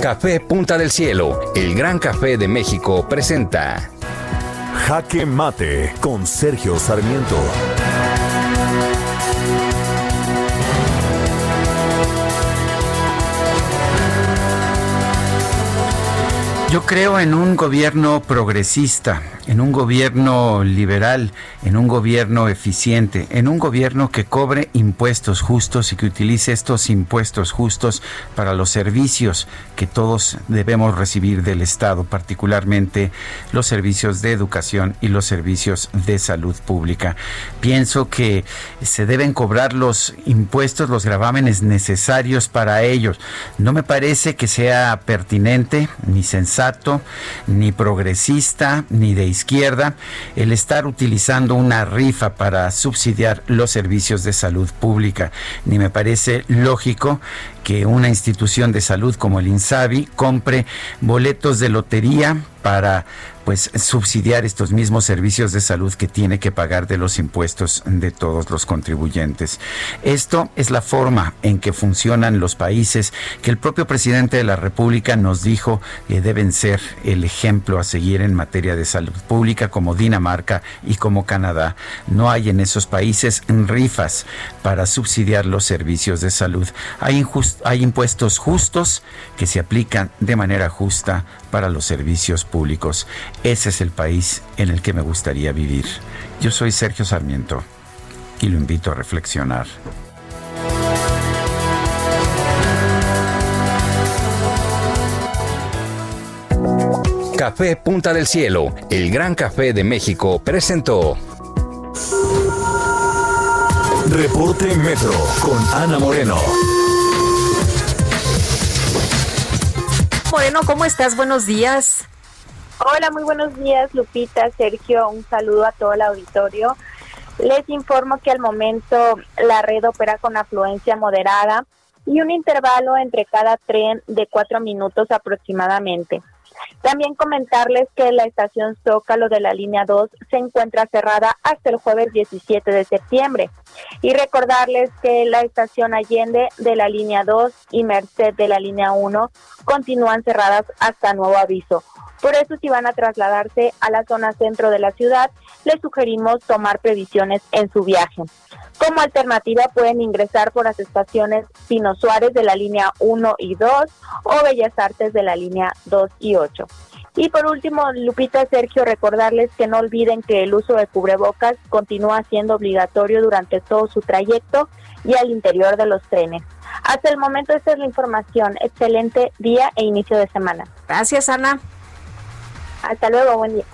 Speaker 20: Café Punta del Cielo, el gran café de México, presenta
Speaker 3: Jaque Mate con Sergio Sarmiento.
Speaker 1: Yo creo en un gobierno progresista, en un gobierno liberal, en un gobierno eficiente, en un gobierno que cobre impuestos justos y que utilice estos impuestos justos para los servicios que todos debemos recibir del Estado, particularmente los servicios de educación y los servicios de salud pública. Pienso que se deben cobrar los impuestos, los gravámenes necesarios para ellos. No me parece que sea pertinente ni sensato ni progresista, ni de izquierda, el estar utilizando una rifa para subsidiar los servicios de salud pública. Ni me parece lógico que una institución de salud como el INSABI compre boletos de lotería para pues subsidiar estos mismos servicios de salud que tiene que pagar de los impuestos de todos los contribuyentes. Esto es la forma en que funcionan los países que el propio presidente de la República nos dijo que deben ser el ejemplo a seguir en materia de salud pública como Dinamarca y como Canadá. No hay en esos países rifas para subsidiar los servicios de salud. Hay, hay impuestos justos que se aplican de manera justa para los servicios públicos. Ese es el país en el que me gustaría vivir. Yo soy Sergio Sarmiento y lo invito a reflexionar.
Speaker 20: Café Punta del Cielo, el gran café de México, presentó.
Speaker 3: Reporte Metro con Ana Moreno.
Speaker 2: Moreno, ¿cómo estás? Buenos días.
Speaker 21: Hola, muy buenos días, Lupita, Sergio. Un saludo a todo el auditorio. Les informo que al momento la red opera con afluencia moderada y un intervalo entre cada tren de cuatro minutos aproximadamente. También comentarles que la estación Zócalo de la línea 2 se encuentra cerrada hasta el jueves 17 de septiembre. Y recordarles que la estación Allende de la línea 2 y Merced de la línea 1 continúan cerradas hasta nuevo aviso. Por eso, si van a trasladarse a la zona centro de la ciudad, les sugerimos tomar previsiones en su viaje. Como alternativa pueden ingresar por las estaciones Pino Suárez de la línea 1 y 2 o Bellas Artes de la línea 2 y 8. Y por último, Lupita Sergio, recordarles que no olviden que el uso de cubrebocas continúa siendo obligatorio durante todo su trayecto y al interior de los trenes. Hasta el momento esta es la información. Excelente día e inicio de semana.
Speaker 2: Gracias, Ana.
Speaker 21: Hasta luego, buen día.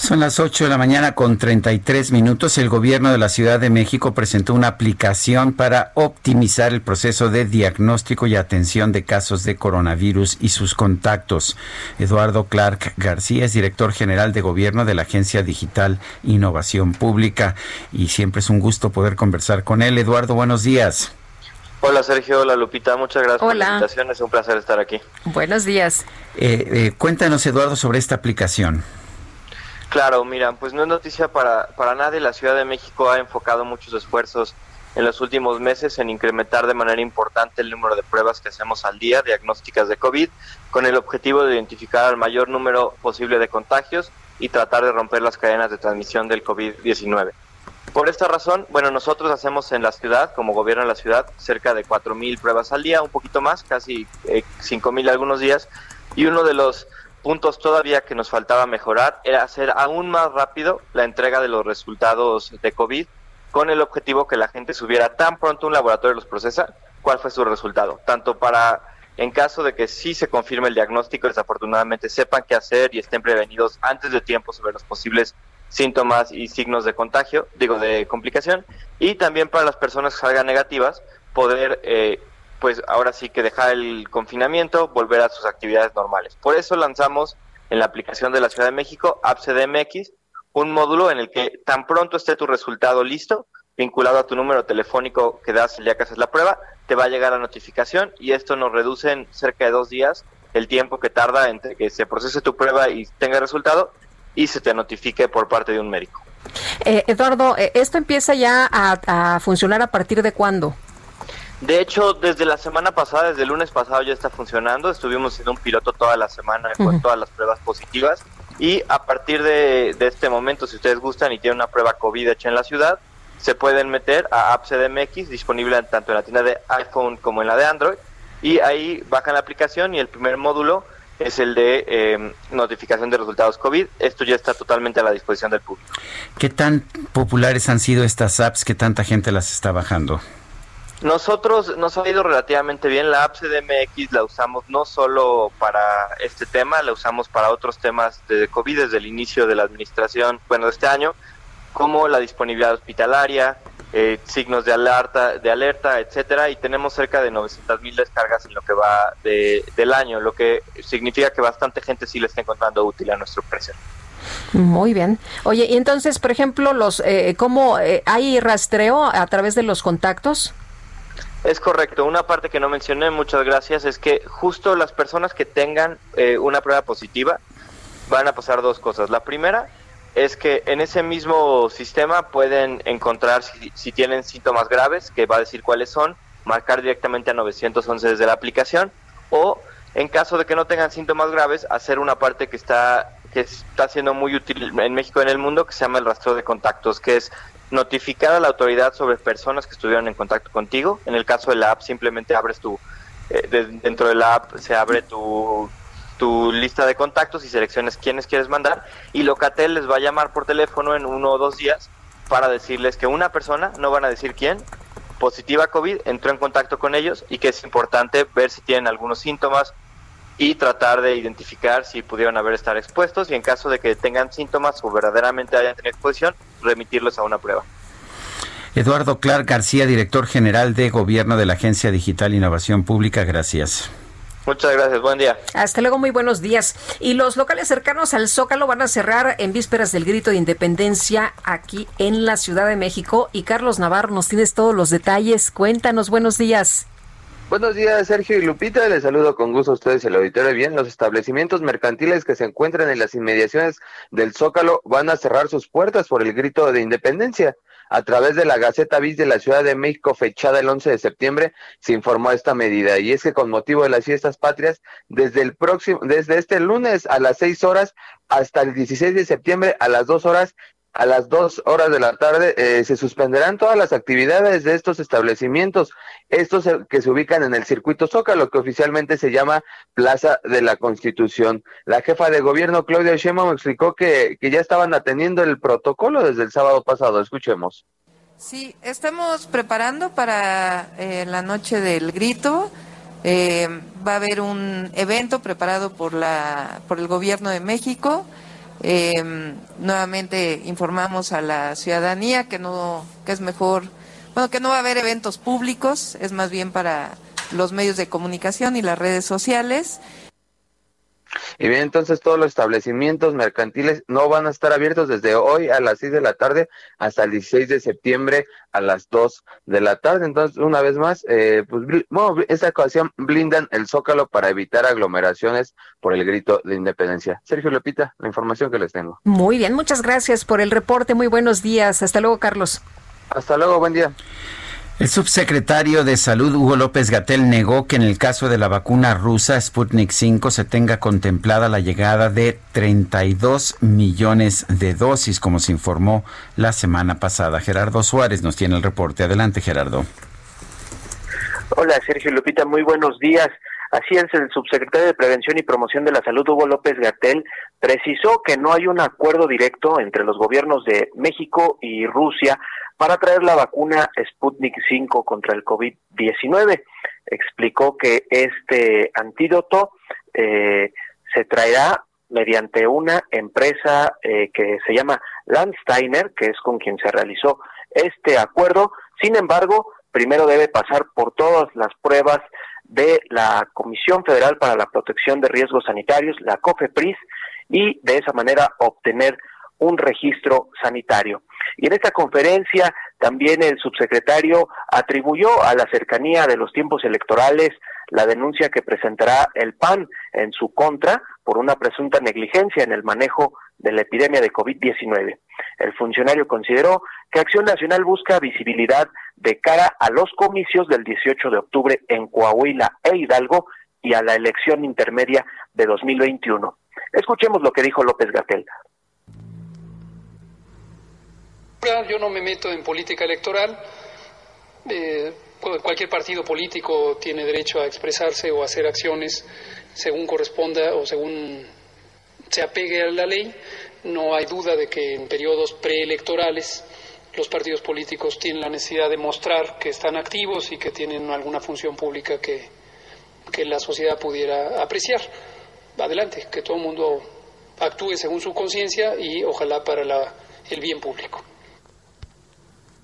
Speaker 1: Son las 8 de la mañana con 33 minutos. El gobierno de la Ciudad de México presentó una aplicación para optimizar el proceso de diagnóstico y atención de casos de coronavirus y sus contactos. Eduardo Clark García es director general de gobierno de la Agencia Digital Innovación Pública y siempre es un gusto poder conversar con él. Eduardo, buenos días.
Speaker 22: Hola Sergio, hola Lupita, muchas gracias por la invitación, es un placer estar aquí.
Speaker 2: Buenos días.
Speaker 1: Eh, eh, cuéntanos Eduardo sobre esta aplicación.
Speaker 22: Claro, mira, pues no es noticia para, para nadie. La Ciudad de México ha enfocado muchos esfuerzos en los últimos meses en incrementar de manera importante el número de pruebas que hacemos al día, diagnósticas de COVID, con el objetivo de identificar al mayor número posible de contagios y tratar de romper las cadenas de transmisión del COVID-19. Por esta razón, bueno, nosotros hacemos en la ciudad, como gobierno de la ciudad, cerca de 4.000 pruebas al día, un poquito más, casi eh, 5.000 algunos días, y uno de los puntos todavía que nos faltaba mejorar era hacer aún más rápido la entrega de los resultados de COVID con el objetivo que la gente subiera tan pronto un laboratorio los procesa, cuál fue su resultado, tanto para en caso de que sí se confirme el diagnóstico, desafortunadamente sepan qué hacer y estén prevenidos antes de tiempo sobre los posibles síntomas y signos de contagio, digo, de complicación, y también para las personas que salgan negativas, poder eh, pues ahora sí que dejar el confinamiento, volver a sus actividades normales. Por eso lanzamos en la aplicación de la Ciudad de México, AppCDMX, un módulo en el que tan pronto esté tu resultado listo, vinculado a tu número telefónico que das el día que haces la prueba, te va a llegar la notificación y esto nos reduce en cerca de dos días el tiempo que tarda entre que se procese tu prueba y tenga resultado y se te notifique por parte de un médico.
Speaker 2: Eh, Eduardo, eh, ¿esto empieza ya a, a funcionar a partir de cuándo?
Speaker 22: De hecho, desde la semana pasada, desde el lunes pasado ya está funcionando. Estuvimos haciendo un piloto toda la semana con todas las pruebas positivas. Y a partir de, este momento, si ustedes gustan y tienen una prueba COVID hecha en la ciudad, se pueden meter a AppCDMX, disponible tanto en la tienda de iPhone como en la de Android. Y ahí bajan la aplicación y el primer módulo es el de em, notificación de resultados COVID. Esto ya está totalmente a la disposición del público.
Speaker 1: ¿Qué tan populares han sido estas apps que tanta gente las está bajando?
Speaker 22: Nosotros nos ha ido relativamente bien. La app CDMX la usamos no solo para este tema, la usamos para otros temas de COVID desde el inicio de la administración, bueno, de este año, como la disponibilidad hospitalaria, eh, signos de alerta, de alerta, etcétera, y tenemos cerca de 900 mil descargas en lo que va del año, lo que significa que bastante gente sí le está encontrando útil a nuestro precio.
Speaker 2: Muy bien. Oye, y entonces, por ejemplo, los, eh, ¿cómo eh, hay rastreo a través de los contactos?
Speaker 22: Es correcto. Una parte que no mencioné, muchas gracias, es que justo las personas que tengan eh, una prueba positiva van a pasar dos cosas. La primera es que en ese mismo sistema pueden encontrar si, tienen síntomas graves, que va a decir cuáles son, marcar directamente a 911 desde la aplicación, o en caso de que no tengan síntomas graves, hacer una parte que está que está siendo muy útil en México y en el mundo, que se llama el rastreo de contactos, que es notificar a la autoridad sobre personas que estuvieron en contacto contigo. En el caso de la app, simplemente abres tu, eh, dentro de la app se abre tu, tu lista de contactos y selecciones quiénes quieres mandar y Locatel les va a llamar por teléfono en uno o dos días para decirles que una persona, no van a decir quién, positiva COVID, entró en contacto con ellos y que es importante ver si tienen algunos síntomas y tratar de identificar si pudieron haber estar expuestos y en caso de que tengan síntomas o verdaderamente hayan tenido exposición, remitirlos a una prueba.
Speaker 1: Eduardo Clark García, director general de Gobierno de la Agencia Digital Innovación Pública, gracias.
Speaker 22: Muchas gracias, buen día.
Speaker 2: Hasta luego, muy buenos días. Y los locales cercanos al Zócalo van a cerrar en vísperas del grito de independencia aquí en la Ciudad de México. Y Carlos Navarro, nos tienes todos los detalles. Cuéntanos, buenos días.
Speaker 23: Buenos días, Sergio y Lupita. Les saludo con gusto a ustedes el auditorio. Bien, los establecimientos mercantiles que se encuentran en las inmediaciones del Zócalo van a cerrar sus puertas por el grito de independencia. A través de la Gaceta Bis de la Ciudad de México, fechada el 11 de septiembre, se informó esta medida. Y es que con motivo de las fiestas patrias, desde el próximo, desde este lunes a las 6 horas hasta el 16 de septiembre a las 2 horas, a las dos horas de la tarde eh, se suspenderán todas las actividades de estos establecimientos, estos que se ubican en el circuito Zócalo, que oficialmente se llama Plaza de la Constitución. La jefa de gobierno, Claudia Sheinbaum, explicó que, que ya estaban atendiendo el protocolo desde el sábado pasado. Escuchemos.
Speaker 24: Sí, estamos preparando para eh, la noche del grito. Eh, va a haber un evento preparado por, la, por el gobierno de México Eh, nuevamente informamos a la ciudadanía que no, que es mejor, bueno, que no va a haber eventos públicos, es más bien para los medios de comunicación y las redes sociales.
Speaker 23: Y bien, entonces todos los establecimientos mercantiles no van a estar abiertos desde hoy a las 6 de la tarde hasta el 16 de septiembre a las 2 de la tarde. Entonces, una vez más, eh, pues, bueno, esta ocasión blindan el zócalo para evitar aglomeraciones por el grito de independencia. Sergio Lepita, la información que les tengo.
Speaker 2: Muy bien, muchas gracias por el reporte. Muy buenos días. Hasta luego, Carlos.
Speaker 23: Hasta luego, buen día.
Speaker 1: El subsecretario de Salud, Hugo López Gatel, negó que en el caso de la vacuna rusa Sputnik 5 se tenga contemplada la llegada de 32 millones de dosis, como se informó la semana pasada. Gerardo Suárez nos tiene el reporte. Adelante, Gerardo.
Speaker 25: Hola, Sergio Lupita, muy buenos días. Así es, el subsecretario de Prevención y Promoción de la Salud, Hugo López Gatel, precisó que no hay un acuerdo directo entre los gobiernos de México y Rusia para traer la vacuna Sputnik 5 contra el COVID-19. Explicó que este antídoto eh, se traerá mediante una empresa eh, que se llama Landsteiner, que es con quien se realizó este acuerdo. Sin embargo, primero debe pasar por todas las pruebas de la Comisión Federal para la Protección de Riesgos Sanitarios, la COFEPRIS, y de esa manera obtener un registro sanitario. Y en esta conferencia también el subsecretario atribuyó a la cercanía de los tiempos electorales la denuncia que presentará el PAN en su contra por una presunta negligencia en el manejo de la epidemia de COVID-19. El funcionario consideró que Acción Nacional busca visibilidad de cara a los comicios del 18 de octubre en Coahuila e Hidalgo y a la elección intermedia de 2021. Escuchemos lo que dijo López Gatel.
Speaker 8: Yo no me meto en política electoral. Eh, cualquier partido político tiene derecho a expresarse o hacer acciones según corresponda o según se apegue a la ley. No hay duda de que en periodos preelectorales los partidos políticos tienen la necesidad de mostrar que están activos y que tienen alguna función pública que, que la sociedad pudiera apreciar. Adelante, que todo el mundo actúe según su conciencia y ojalá para la, el bien público.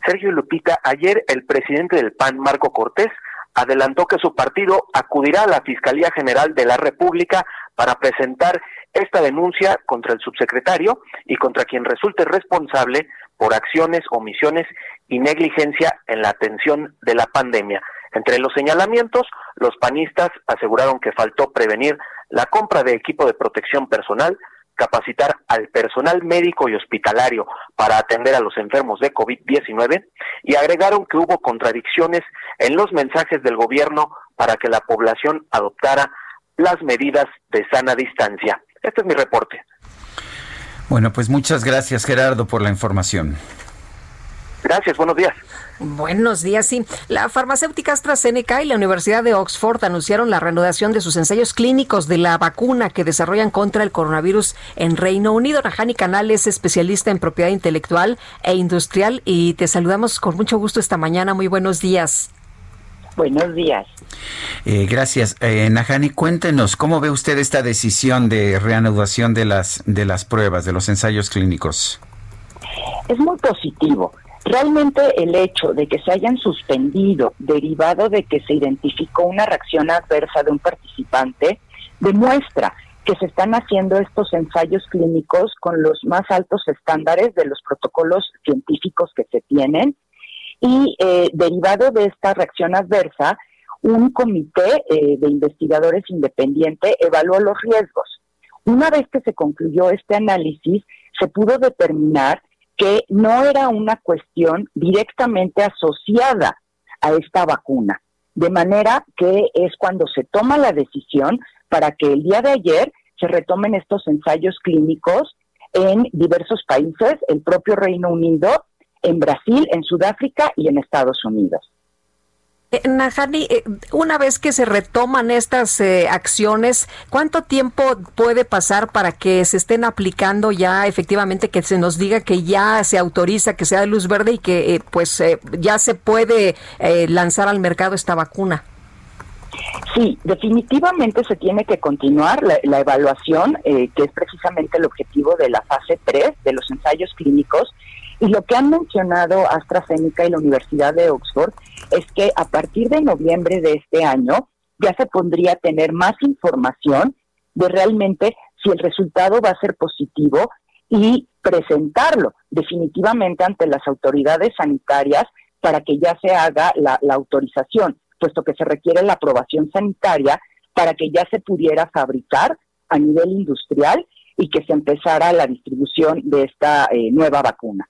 Speaker 25: Sergio Lupita, ayer el presidente del PAN, Marco Cortés, adelantó que su partido acudirá a la Fiscalía General de la República para presentar esta denuncia contra el subsecretario y contra quien resulte responsable por acciones, omisiones y negligencia en la atención de la pandemia. Entre los señalamientos, los panistas aseguraron que faltó prevenir la compra de equipo de protección personal, capacitar al personal médico y hospitalario para atender a los enfermos de COVID-19 y agregaron que hubo contradicciones en los mensajes del gobierno para que la población adoptara las medidas de sana distancia. Este es mi reporte.
Speaker 1: Bueno, pues muchas gracias Gerardo por la información.
Speaker 25: Gracias, buenos días.
Speaker 2: Buenos días, sí. La farmacéutica AstraZeneca y la Universidad de Oxford anunciaron la reanudación de sus ensayos clínicos de la vacuna que desarrollan contra el coronavirus en Reino Unido. Najani Canal es especialista en propiedad intelectual e industrial y te saludamos con mucho gusto esta mañana. Muy buenos días.
Speaker 26: Buenos días.
Speaker 1: Eh, gracias. Eh, Najani, cuéntenos, ¿cómo ve usted esta decisión de reanudación de las, de las pruebas, de los ensayos clínicos?
Speaker 26: Es muy positivo. Realmente el hecho de que se hayan suspendido derivado de que se identificó una reacción adversa de un participante demuestra que se están haciendo estos ensayos clínicos con los más altos estándares de los protocolos científicos que se tienen y eh, derivado de esta reacción adversa, un comité eh, de investigadores independiente evaluó los riesgos. Una vez que se concluyó este análisis, se pudo determinar que no era una cuestión directamente asociada a esta vacuna. De manera que es cuando se toma la decisión para que el día de ayer se retomen estos ensayos clínicos en diversos países, el propio Reino Unido, en Brasil, en Sudáfrica y en Estados Unidos.
Speaker 2: Eh, Najani, eh, una vez que se retoman estas eh, acciones, ¿cuánto tiempo puede pasar para que se estén aplicando ya efectivamente, que se nos diga que ya se autoriza, que sea de luz verde y que pues ya se puede lanzar al mercado esta vacuna?
Speaker 26: Sí, definitivamente se tiene que continuar la, evaluación, eh, que es precisamente el objetivo de la fase 3 de los ensayos clínicos. Y lo que han mencionado AstraZeneca y la Universidad de Oxford es que a partir de noviembre de este año ya se pondría a tener más información de realmente si el resultado va a ser positivo y presentarlo definitivamente ante las autoridades sanitarias para que ya se haga la, autorización, puesto que se requiere la aprobación sanitaria para que ya se pudiera fabricar a nivel industrial y que se empezara la distribución de esta eh, nueva vacuna.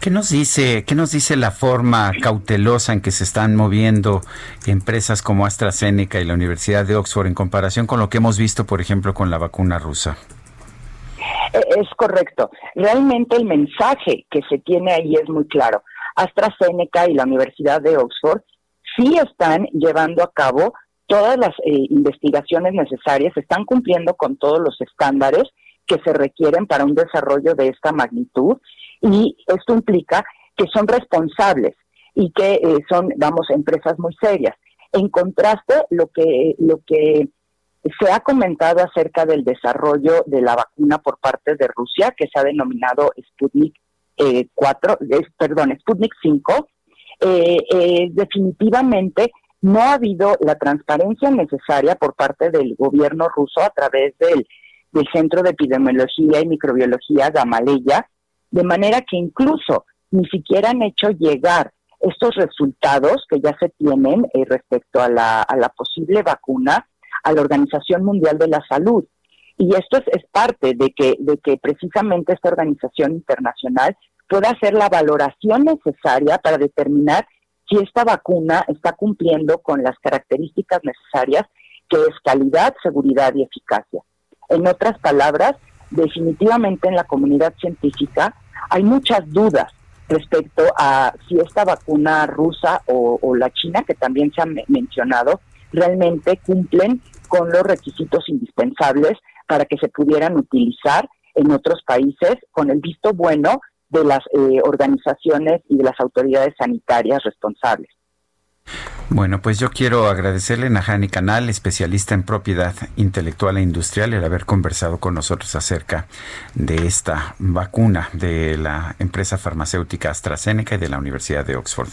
Speaker 1: ¿Qué nos dice, qué nos dice la forma cautelosa en que se están moviendo empresas como AstraZeneca y la Universidad de Oxford en comparación con lo que hemos visto, por ejemplo, con la vacuna rusa?
Speaker 26: E, es correcto. Realmente el mensaje que se tiene ahí es muy claro. AstraZeneca y la Universidad de Oxford sí están llevando a cabo todas las eh, investigaciones necesarias, están cumpliendo con todos los estándares que se requieren para un desarrollo de esta magnitud y esto implica que son responsables y que eh, son, vamos, empresas muy serias. En contraste, lo que, lo que se ha comentado acerca del desarrollo de la vacuna por parte de Rusia, que se ha denominado Sputnik 4, eh, perdón, Sputnik 5, eh, definitivamente no ha habido la transparencia necesaria por parte del gobierno ruso a través del, del Centro de Epidemiología y Microbiología Gamaleya, de manera que incluso ni siquiera han hecho llegar estos resultados que ya se tienen eh, respecto a la, a la posible vacuna a la Organización Mundial de la Salud. Y esto es, es, parte de que, de que precisamente esta organización internacional pueda hacer la valoración necesaria para determinar si esta vacuna está cumpliendo con las características necesarias que es calidad, seguridad y eficacia. En otras palabras, definitivamente en la comunidad científica hay muchas dudas respecto a si esta vacuna rusa o, la china, que también se ha mencionado, realmente cumplen con los requisitos indispensables para que se pudieran utilizar en otros países con el visto bueno de las eh, organizaciones y de las autoridades sanitarias responsables.
Speaker 1: Bueno, pues yo quiero agradecerle a Najani Canal, especialista en propiedad intelectual e industrial, el haber conversado con nosotros acerca de esta vacuna de la empresa farmacéutica AstraZeneca y de la Universidad de Oxford.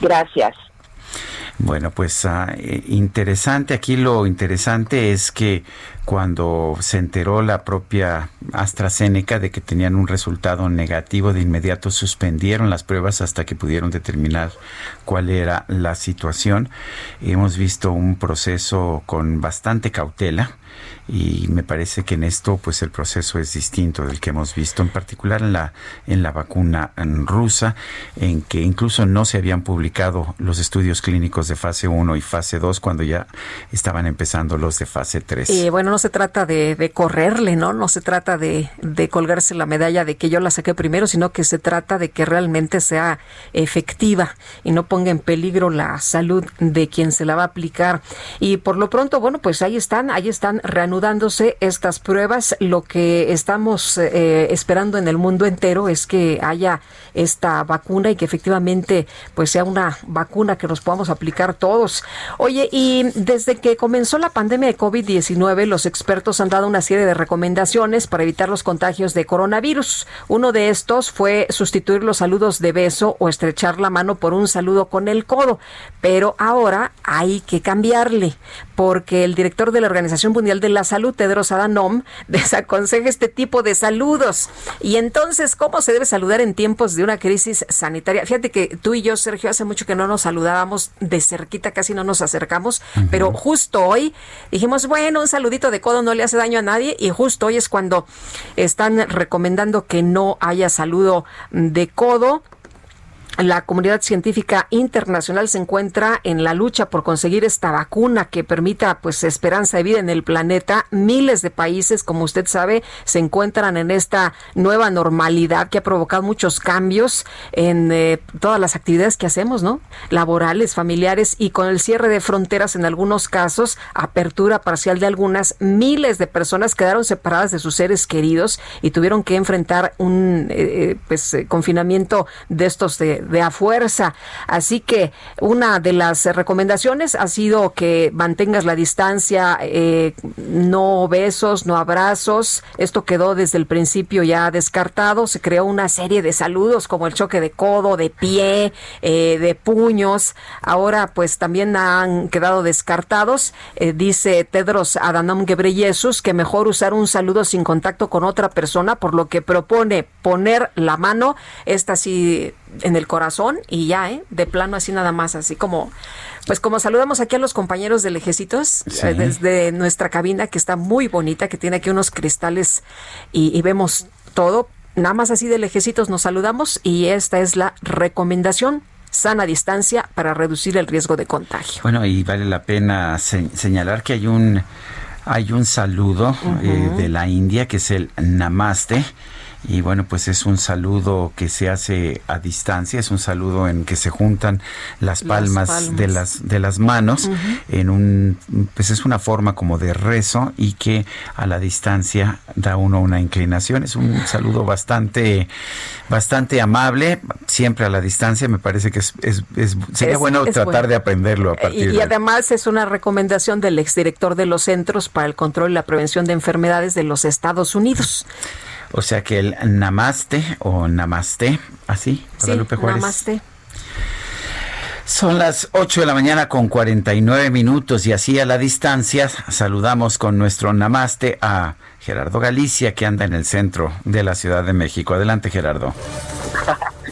Speaker 26: Gracias.
Speaker 1: Bueno, pues ah, eh, interesante. Aquí lo interesante es que cuando se enteró la propia AstraZeneca de que tenían un resultado negativo, de inmediato suspendieron las pruebas hasta que pudieron determinar cuál era la situación. Hemos visto un proceso con bastante cautela y me parece que en esto pues el proceso es distinto del que hemos visto en particular en la en la vacuna rusa en que incluso no se habían publicado los estudios clínicos de fase 1 y fase 2 cuando ya estaban empezando los de fase 3.
Speaker 2: Y bueno, no se trata de, de correrle, ¿no? No se trata de, de colgarse la medalla de que yo la saqué primero, sino que se trata de que realmente sea efectiva y no ponga en peligro la salud de quien se la va a aplicar. Y por lo pronto, bueno, pues ahí están, ahí están reanudándose estas pruebas. Lo que estamos eh, esperando en el mundo entero es que haya esta vacuna y que efectivamente pues sea una vacuna que nos podamos aplicar todos. Oye, y desde que comenzó la pandemia de COVID-19, los expertos han dado una serie de recomendaciones para evitar los contagios de coronavirus. Uno de estos fue sustituir los saludos de beso o estrechar la mano por un saludo con el codo. Pero ahora hay que cambiarle porque el director de la Organización Mundial de la Salud, Tedros Adhanom, (laughs) desaconseja este tipo de saludos. Y entonces, ¿cómo se debe saludar en tiempos de una crisis sanitaria? Fíjate que tú y yo, Sergio, hace mucho que no nos saludábamos de cerquita, casi no nos acercamos, pero justo hoy dijimos, bueno, un saludito de codo no le hace daño a nadie y justo hoy es cuando están recomendando que no haya saludo de codo la comunidad científica internacional se encuentra en la lucha por conseguir esta vacuna que permita pues esperanza de vida en el planeta. Miles de países, como usted sabe, se encuentran en esta nueva normalidad que ha provocado muchos cambios en eh, todas las actividades que hacemos, ¿no? Laborales, familiares y con el cierre de fronteras en algunos casos, apertura parcial de algunas, miles de personas quedaron separadas de sus seres queridos y tuvieron que enfrentar un eh, eh, pues confinamiento de estos de de, a fuerza. Así que una de las recomendaciones ha sido que mantengas la distancia, eh, no besos, no abrazos. Esto quedó desde el principio ya descartado. Se creó una serie de saludos como el choque de codo, de pie, eh, de puños. Ahora pues también han quedado descartados. Eh, dice Tedros Adhanom Ghebreyesus que mejor usar un saludo sin contacto con otra persona, por lo que propone poner la mano, esta sí en el corazón y ya, ¿eh? De plano así nada más, así como, pues como saludamos aquí a los compañeros del Ejecitos eh, desde nuestra cabina que está muy bonita, que tiene aquí unos cristales y, y vemos todo, nada más así de lejecitos nos saludamos y esta es la recomendación sana distancia para reducir el riesgo de contagio.
Speaker 1: Bueno, y vale la pena señalar que hay un hay un saludo eh, de la India que es el Namaste y bueno, pues es un saludo que se hace a distancia, es un saludo en que se juntan las palmas, de las de las manos en un pues es una forma como de rezo y que a la distancia da uno una inclinación, es un saludo bastante bastante amable, siempre a la distancia, me parece que es, es, sería bueno tratar de aprenderlo a partir
Speaker 2: y, y además es una recomendación del exdirector de los Centros para el Control y la Prevención de Enfermedades de los Estados Unidos. (laughs)
Speaker 1: O sea que el namaste o namaste, así,
Speaker 2: Guadalupe sí, Namaste.
Speaker 1: Son las 8 de la mañana con 49 minutos y así a la distancia saludamos con nuestro namaste a Gerardo Galicia que anda en el centro de la Ciudad de México. Adelante Gerardo.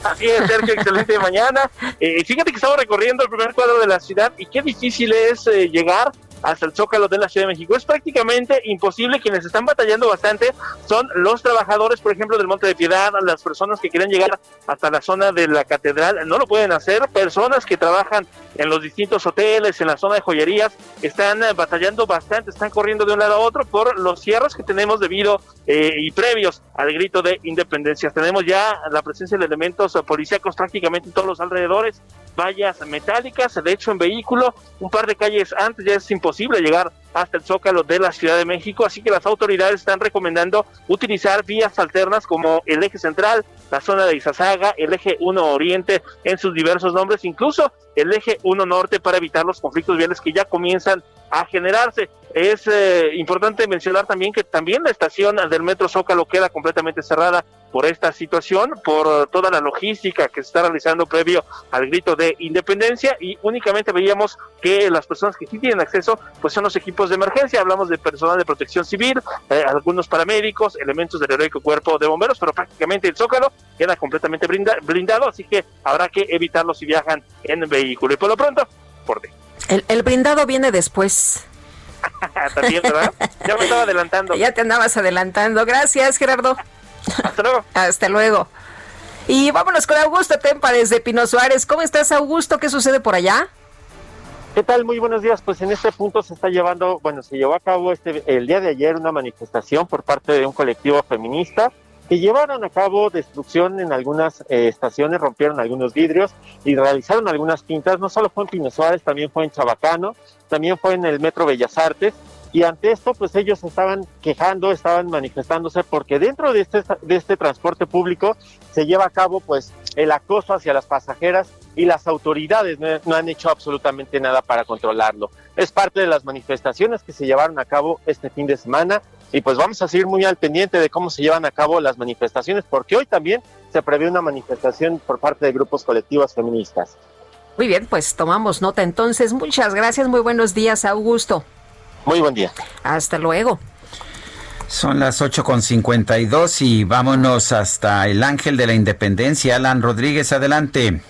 Speaker 27: Así es, Sergio, excelente mañana. Eh, fíjate que estamos recorriendo el primer cuadro de la ciudad y qué difícil es eh, llegar hasta el Zócalo de la Ciudad de México. Es prácticamente imposible. Quienes están batallando bastante son los trabajadores, por ejemplo, del Monte de Piedad, las personas que quieren llegar hasta la zona de la catedral, no lo pueden hacer. Personas que trabajan en los distintos hoteles, en la zona de joyerías, están eh, batallando bastante, están corriendo de un lado a otro por los cierres que tenemos debido eh, y previos al grito de independencia. Tenemos ya la presencia de elementos policíacos prácticamente en todos los alrededores, vallas metálicas, de hecho en vehículo, un par de calles antes ya es imposible llegar hasta el Zócalo de la Ciudad de México, así que las autoridades están recomendando utilizar vías alternas como el eje central, la zona de Izazaga, el eje 1 Oriente en sus diversos nombres, incluso el eje 1 Norte para evitar los conflictos viales que ya comienzan a generarse. Es eh, importante mencionar también que también la estación del Metro Zócalo queda completamente cerrada por esta situación, por toda la logística que se está realizando previo al grito de independencia y únicamente veíamos que las personas que sí tienen acceso pues son los equipos de emergencia, hablamos de personal de protección civil, eh, algunos paramédicos, elementos del heroico cuerpo de bomberos, pero prácticamente el Zócalo queda completamente blindado, así que habrá que evitarlo si viajan en vehículo. Y por lo pronto, por
Speaker 2: El, el blindado viene después. (laughs)
Speaker 27: También, ¿verdad? Ya me estaba adelantando.
Speaker 2: Ya te andabas adelantando. Gracias, Gerardo.
Speaker 27: Hasta luego. (laughs)
Speaker 2: Hasta luego. Y vámonos con Augusto Tempa desde Pino Suárez. ¿Cómo estás, Augusto? ¿Qué sucede por allá?
Speaker 28: ¿Qué tal? Muy buenos días. Pues en este punto se está llevando, bueno, se llevó a cabo este el día de ayer una manifestación por parte de un colectivo feminista que llevaron a cabo destrucción en algunas eh, estaciones, rompieron algunos vidrios y realizaron algunas pintas. No solo fue en Pino Suárez, también fue en Chabacano, también fue en el Metro Bellas Artes y ante esto pues ellos estaban quejando, estaban manifestándose porque dentro de este, de este transporte público se lleva a cabo pues el acoso hacia las pasajeras y las autoridades no, han hecho absolutamente nada para controlarlo. Es parte de las manifestaciones que se llevaron a cabo este fin de semana y pues vamos a seguir muy al pendiente de cómo se llevan a cabo las manifestaciones porque hoy también se prevé una manifestación por parte de grupos colectivos feministas.
Speaker 2: Muy bien, pues tomamos nota entonces. Muchas gracias, muy buenos días, Augusto.
Speaker 28: Muy buen día.
Speaker 2: Hasta luego.
Speaker 1: Son las 8.52 y vámonos hasta el Ángel de la Independencia. Alan Rodríguez, adelante.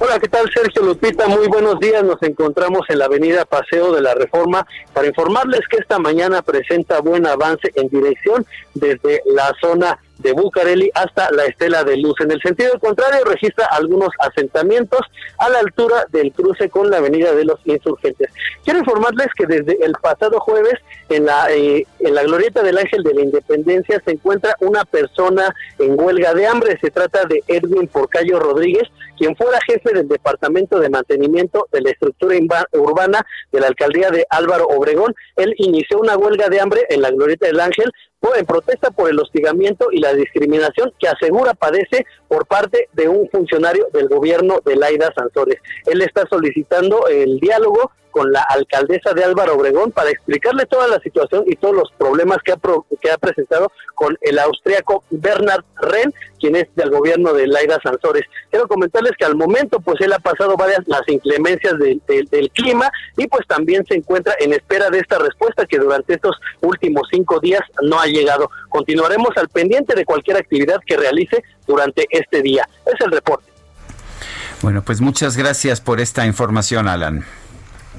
Speaker 29: Hola, ¿qué tal Sergio Lupita? Muy buenos días. Nos encontramos en la avenida Paseo de la Reforma para informarles que esta mañana presenta buen avance en dirección desde la zona de Bucareli hasta la Estela de Luz. En el sentido contrario, registra algunos asentamientos a la altura del cruce con la Avenida de los Insurgentes. Quiero informarles que desde el pasado jueves en la, eh, en la glorieta del Ángel de la Independencia se encuentra una persona en huelga de hambre. Se trata de Edwin Porcayo Rodríguez, quien fuera jefe del Departamento de Mantenimiento de la Estructura Urbana de la Alcaldía de Álvaro Obregón. Él inició una huelga de hambre en la glorieta del Ángel en protesta por el hostigamiento y la discriminación que asegura padece por parte de un funcionario del gobierno de Laida Sansores. Él está solicitando el diálogo con la alcaldesa de Álvaro Obregón para explicarle toda la situación y todos los problemas que ha, que ha presentado con el austriaco Bernard Ren, quien es del gobierno de Laida Sansores. Quiero comentarles que al momento pues él ha pasado varias las inclemencias del clima y pues también se encuentra en espera de esta respuesta que durante estos últimos cinco días no ha llegado. Continuaremos al pendiente de cualquier actividad que realice durante este día. Es el reporte.
Speaker 1: Bueno, pues muchas gracias por esta información, Alan.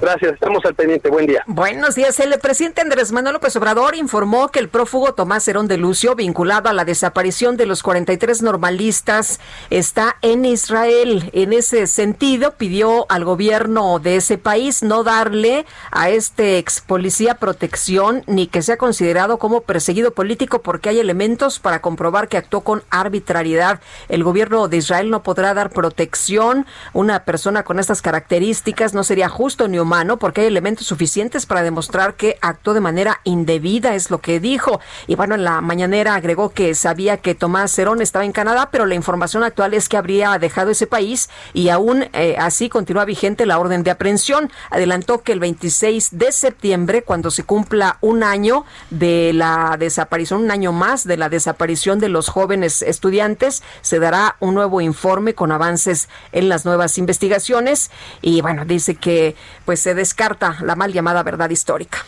Speaker 29: Gracias, estamos al pendiente. Buen día.
Speaker 2: Buenos días. El presidente Andrés Manuel López Obrador informó que el prófugo Tomás Herón de Lucio, vinculado a la desaparición de los 43 normalistas, está en Israel. En ese sentido, pidió al gobierno de ese país no darle a este ex policía protección ni que sea considerado como perseguido político porque hay elementos para comprobar que actuó con arbitrariedad. El gobierno de Israel no podrá dar protección. Una persona con estas características no sería justo ni humano porque hay elementos suficientes para demostrar que actuó de manera indebida, es lo que dijo. Y bueno, en la mañanera agregó que sabía que Tomás Cerón estaba en Canadá, pero la información actual es que habría dejado ese país y aún eh, así continúa vigente la orden de aprehensión. Adelantó que el 26 de septiembre, cuando se cumpla un año de la desaparición, un año más de la desaparición de los jóvenes estudiantes, se dará un nuevo informe con avances en las nuevas investigaciones. Y bueno, dice que pues pues se descarta la mal llamada verdad histórica.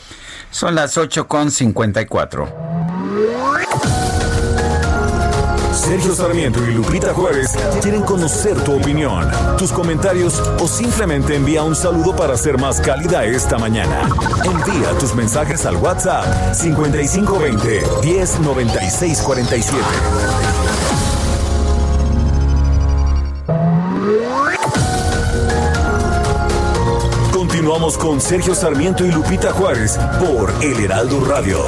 Speaker 1: Son las 8 con 54.
Speaker 3: Sergio Sarmiento y Lupita Juárez quieren conocer tu opinión, tus comentarios o simplemente envía un saludo para ser más cálida esta mañana. Envía tus mensajes al WhatsApp 5520 109647. Continuamos con Sergio Sarmiento y Lupita Juárez por El Heraldo Radio.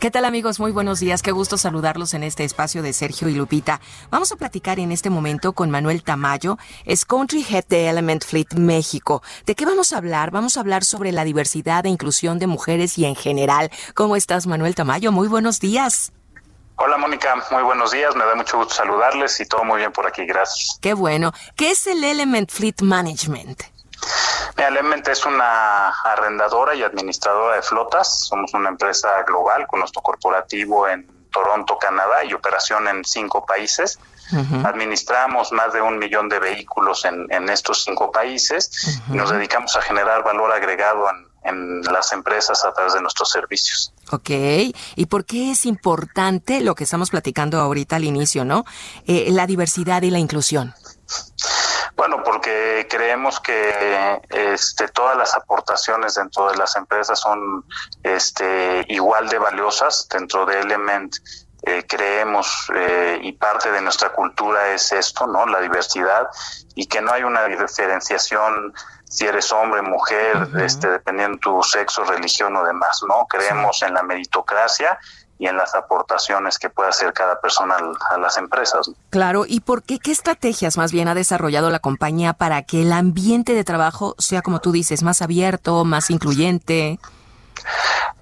Speaker 30: ¿Qué tal amigos? Muy buenos días. Qué gusto saludarlos en este espacio de Sergio y Lupita. Vamos a platicar en este momento con Manuel Tamayo, es Country Head de Element Fleet México. ¿De qué vamos a hablar? Vamos a hablar sobre la diversidad e inclusión de mujeres y en general. ¿Cómo estás Manuel Tamayo? Muy buenos días.
Speaker 31: Hola Mónica, muy buenos días, me da mucho gusto saludarles y todo muy bien por aquí, gracias.
Speaker 30: Qué bueno. ¿Qué es el Element Fleet Management?
Speaker 31: Element es una arrendadora y administradora de flotas, somos una empresa global con nuestro corporativo en Toronto, Canadá y operación en cinco países. Administramos más de un millón de vehículos en, estos cinco países y nos dedicamos a generar valor agregado en, en las empresas a través de nuestros servicios.
Speaker 30: Ok, ¿y por qué es importante lo que estamos platicando ahorita al inicio, no? Eh, la diversidad y la inclusión.
Speaker 31: Bueno, porque creemos que este, todas las aportaciones dentro de las empresas son este, igual de valiosas. Dentro de Element eh, creemos eh, y parte de nuestra cultura es esto, ¿no? La diversidad y que no hay una diferenciación si eres hombre, mujer, este, dependiendo de tu sexo, religión o demás, ¿no? Creemos en la meritocracia y en las aportaciones que puede hacer cada persona a las empresas.
Speaker 30: Claro, ¿y por qué? ¿Qué estrategias más bien ha desarrollado la compañía para que el ambiente de trabajo sea, como tú dices, más abierto, más incluyente?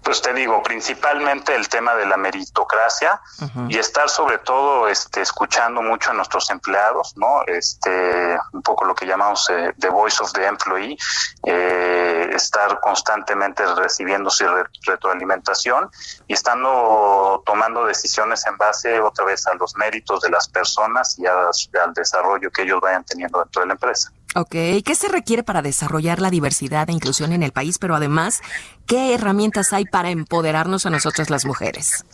Speaker 31: Pues te digo, principalmente el tema de la meritocracia y estar sobre todo este, escuchando mucho a nuestros empleados, ¿no? Este, un poco lo que llamamos eh, the voice of the employee, eh, estar constantemente recibiendo su retroalimentación y estando tomando decisiones en base otra vez a los méritos de las personas y al desarrollo que ellos vayan teniendo dentro de la empresa.
Speaker 30: Ok, ¿qué se requiere para desarrollar la diversidad e inclusión en el país? Pero además, ¿qué herramientas hay para empoderarnos a nosotras las mujeres?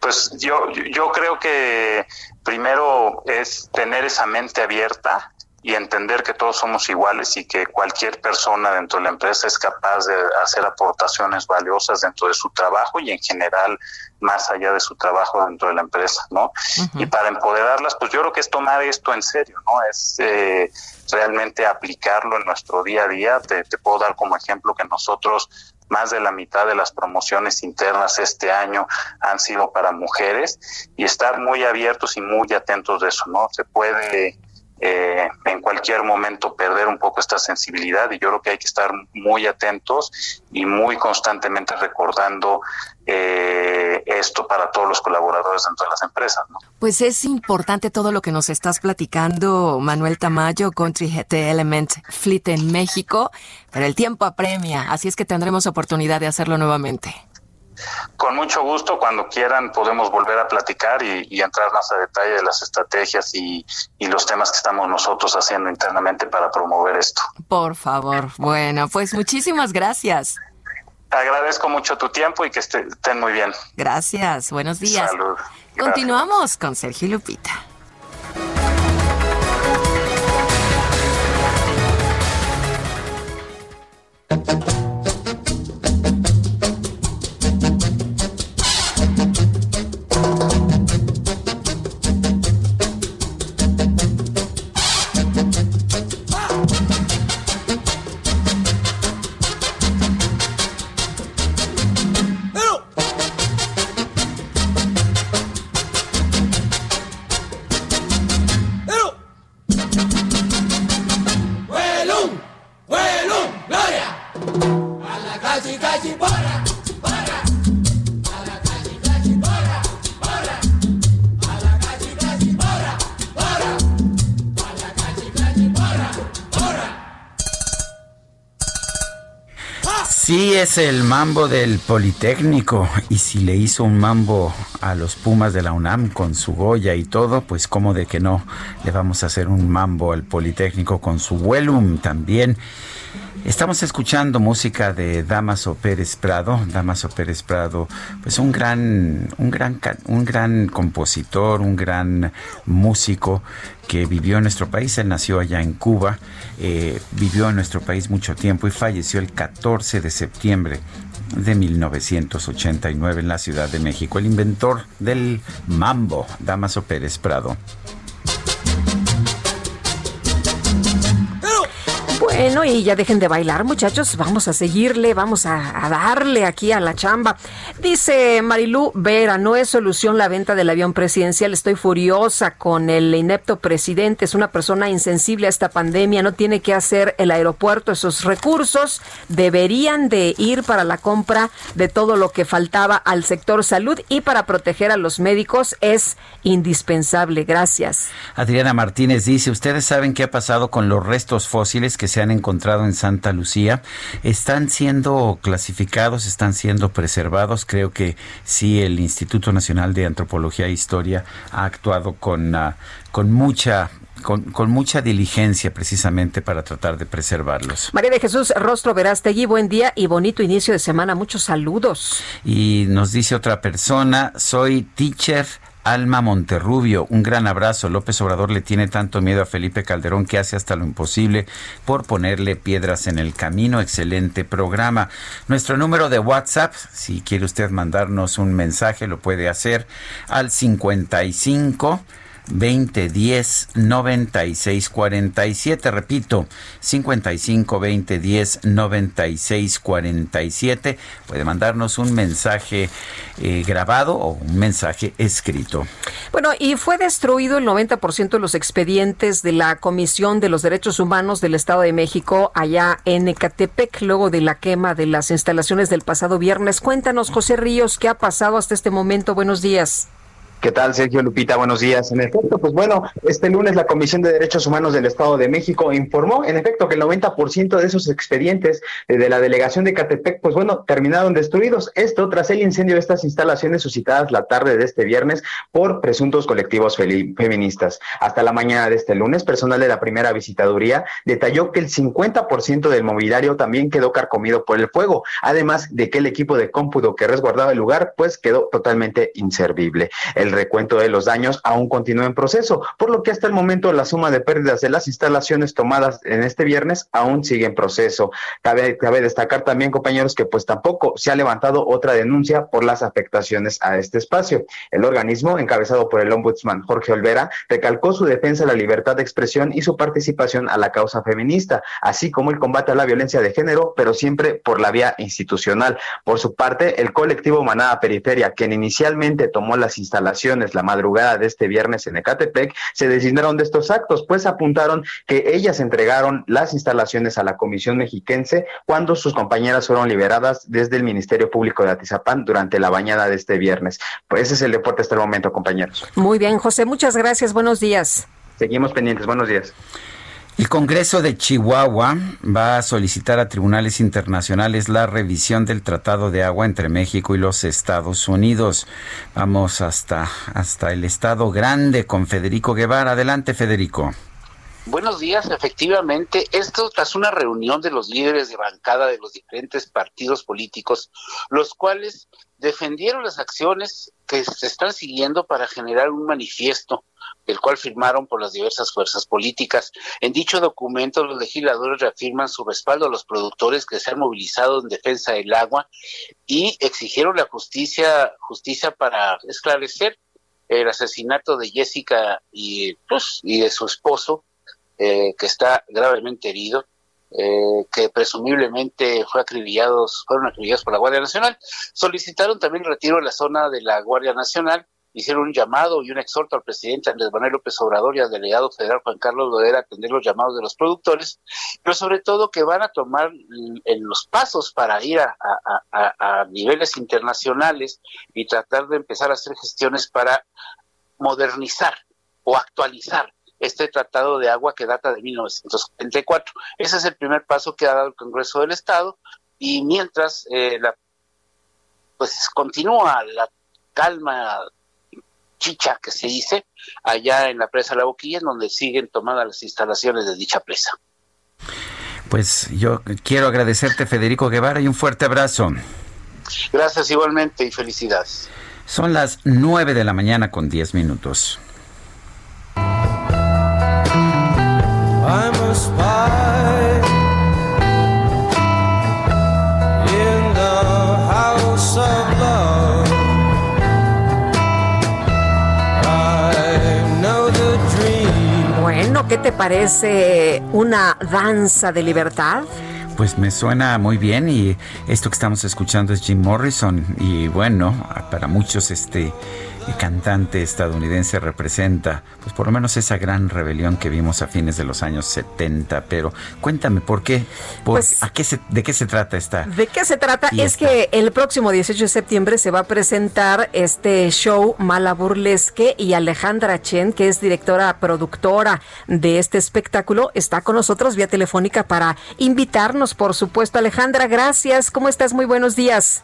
Speaker 31: Pues yo, yo creo que primero es tener esa mente abierta y entender que todos somos iguales y que cualquier persona dentro de la empresa es capaz de hacer aportaciones valiosas dentro de su trabajo y en general más allá de su trabajo dentro de la empresa, ¿no? Y para empoderarlas, pues yo creo que es tomar esto en serio, ¿no? Es eh, realmente aplicarlo en nuestro día a día. Te, te puedo dar como ejemplo que nosotros más de la mitad de las promociones internas este año han sido para mujeres y estar muy abiertos y muy atentos de eso, ¿no? Se puede eh, en cualquier momento perder un poco esta sensibilidad y yo creo que hay que estar muy atentos y muy constantemente recordando eh, esto para todos los colaboradores dentro de las empresas.
Speaker 30: Pues es importante todo lo que nos estás platicando, Manuel Tamayo, Country GT Element Fleet en México, pero el tiempo apremia, así es que tendremos oportunidad de hacerlo nuevamente.
Speaker 31: Con mucho gusto, cuando quieran podemos volver a platicar y, entrar más a detalle de las estrategias y, los temas que estamos nosotros haciendo internamente para promover esto.
Speaker 30: Por favor. Bueno, pues muchísimas gracias.
Speaker 31: Agradezco mucho tu tiempo y que estén muy bien.
Speaker 30: Gracias, buenos días.
Speaker 31: Salud.
Speaker 30: Continuamos con Sergio Lupita.
Speaker 1: El mambo del Politécnico y si le hizo un mambo a los Pumas de la UNAM con su Goya y todo, pues como de que no le vamos a hacer un mambo al Politécnico con su Vuelum también. Estamos escuchando música de Damaso Pérez Prado. Damaso Pérez Prado, pues un gran, un gran, un gran compositor, un gran músico que vivió en nuestro país. Él nació allá en Cuba, eh, vivió en nuestro país mucho tiempo y falleció el 14 de septiembre de 1989 en la Ciudad de México. El inventor del mambo, Damaso Pérez Prado.
Speaker 2: Bueno, y ya dejen de bailar, muchachos. Vamos a seguirle, vamos a, darle aquí a la chamba. Dice Marilú Vera, no es solución la venta del avión presidencial. Estoy furiosa con el inepto presidente. Es una persona insensible a esta pandemia. No tiene que hacer el aeropuerto. Esos recursos deberían de ir para la compra de todo lo que faltaba al sector salud y para proteger a los médicos es indispensable. Gracias.
Speaker 1: Adriana Martínez dice, ¿ustedes saben qué ha pasado con los restos fósiles que se han encontrado en Santa Lucía están siendo clasificados, están siendo preservados. Creo que sí, el Instituto Nacional de Antropología e Historia ha actuado con, ah, con mucha con, con, mucha diligencia precisamente para tratar de preservarlos.
Speaker 2: María de Jesús Rostro Verástegui, buen día y bonito inicio de semana. Muchos saludos.
Speaker 1: Y nos dice otra persona, soy teacher Alma Monterrubio, un gran abrazo. López Obrador le tiene tanto miedo a Felipe Calderón que hace hasta lo imposible por ponerle piedras en el camino. Excelente programa. Nuestro número de WhatsApp, si quiere usted mandarnos un mensaje, lo puede hacer al 55 2010 9647. Repito, 55 2010 9647. Puede mandarnos un mensaje eh, grabado o un mensaje escrito.
Speaker 2: Bueno, y fue destruido el 90% de los expedientes de la Comisión de los Derechos Humanos del Estado de México allá en Ecatepec, luego de la quema de las instalaciones del pasado viernes. Cuéntanos, José Ríos, ¿qué ha pasado hasta este momento? Buenos días.
Speaker 32: ¿Qué tal, Sergio Lupita? Buenos días. En efecto, pues bueno, este lunes la Comisión de Derechos Humanos del Estado de México informó, en efecto, que el 90% de esos expedientes de la delegación de Catepec, pues bueno, terminaron destruidos. Esto tras el incendio de estas instalaciones suscitadas la tarde de este viernes por presuntos colectivos feministas. Hasta la mañana de este lunes, personal de la primera visitaduría detalló que el 50% del mobiliario también quedó carcomido por el fuego, además de que el equipo de cómputo que resguardaba el lugar, pues quedó totalmente inservible. El recuento de los daños aún continúa en proceso, por lo que hasta el momento la suma de pérdidas de las instalaciones tomadas en este viernes aún sigue en proceso. Cabe, destacar también, compañeros, que pues tampoco se ha levantado otra denuncia por las afectaciones a este espacio. El organismo, encabezado por el ombudsman Jorge Olvera, recalcó su defensa a la libertad de expresión y su participación a la causa feminista, así como el combate a la violencia de género, pero siempre por la vía institucional. Por su parte, el colectivo Manada Periferia, quien inicialmente tomó las instalaciones la madrugada de este viernes en Ecatepec se designaron de estos actos, pues apuntaron que ellas entregaron las instalaciones a la Comisión Mexiquense cuando sus compañeras fueron liberadas desde el Ministerio Público de Atizapán durante la bañada de este viernes. Pues ese es el deporte hasta el momento, compañeros.
Speaker 2: Muy bien, José, muchas gracias. Buenos días.
Speaker 32: Seguimos pendientes. Buenos días.
Speaker 1: El Congreso de Chihuahua va a solicitar a tribunales internacionales la revisión del Tratado de Agua entre México y los Estados Unidos. Vamos hasta, hasta el Estado Grande con Federico Guevara. Adelante, Federico.
Speaker 33: Buenos días, efectivamente, esto tras una reunión de los líderes de bancada de los diferentes partidos políticos, los cuales defendieron las acciones que se están siguiendo para generar un manifiesto el cual firmaron por las diversas fuerzas políticas. En dicho documento, los legisladores reafirman su respaldo a los productores que se han movilizado en defensa del agua y exigieron la justicia, justicia para esclarecer el asesinato de Jessica y, pues, y de su esposo, eh, que está gravemente herido. Eh, que presumiblemente fue acribillados, fueron acribillados por la Guardia Nacional. Solicitaron también el retiro de la zona de la Guardia Nacional hicieron un llamado y un exhorto al presidente Andrés Manuel López Obrador y al delegado federal Juan Carlos Loera a atender los llamados de los productores, pero sobre todo que van a tomar los pasos para ir a, niveles internacionales y tratar de empezar a hacer gestiones para modernizar o actualizar este tratado de agua que data de 1974. Ese es el primer paso que ha dado el Congreso del Estado y mientras eh, pues continúa la calma chicha que se dice allá en la presa La Boquilla, en donde siguen tomadas las instalaciones de dicha presa.
Speaker 1: Pues yo quiero agradecerte, Federico Guevara, y un fuerte abrazo.
Speaker 33: Gracias igualmente y felicidades.
Speaker 1: Son las nueve de la mañana con diez minutos.
Speaker 2: ¿qué te parece una danza de libertad?
Speaker 1: Pues me suena muy bien y esto que estamos escuchando es Jim Morrison y bueno, para muchos este cantante estadounidense representa, pues por lo menos esa gran rebelión que vimos a fines de los años 70. Pero cuéntame, ¿por qué? Pues, ¿a qué ¿De qué se trata esta?
Speaker 2: ¿De qué se trata? Es que el próximo 18 de septiembre se va a presentar este show Mala Burlesque y Alejandra Chen, que es directora productora de este espectáculo, está con nosotros vía telefónica para invitarnos, por supuesto. Alejandra, gracias. ¿Cómo estás? Muy buenos días.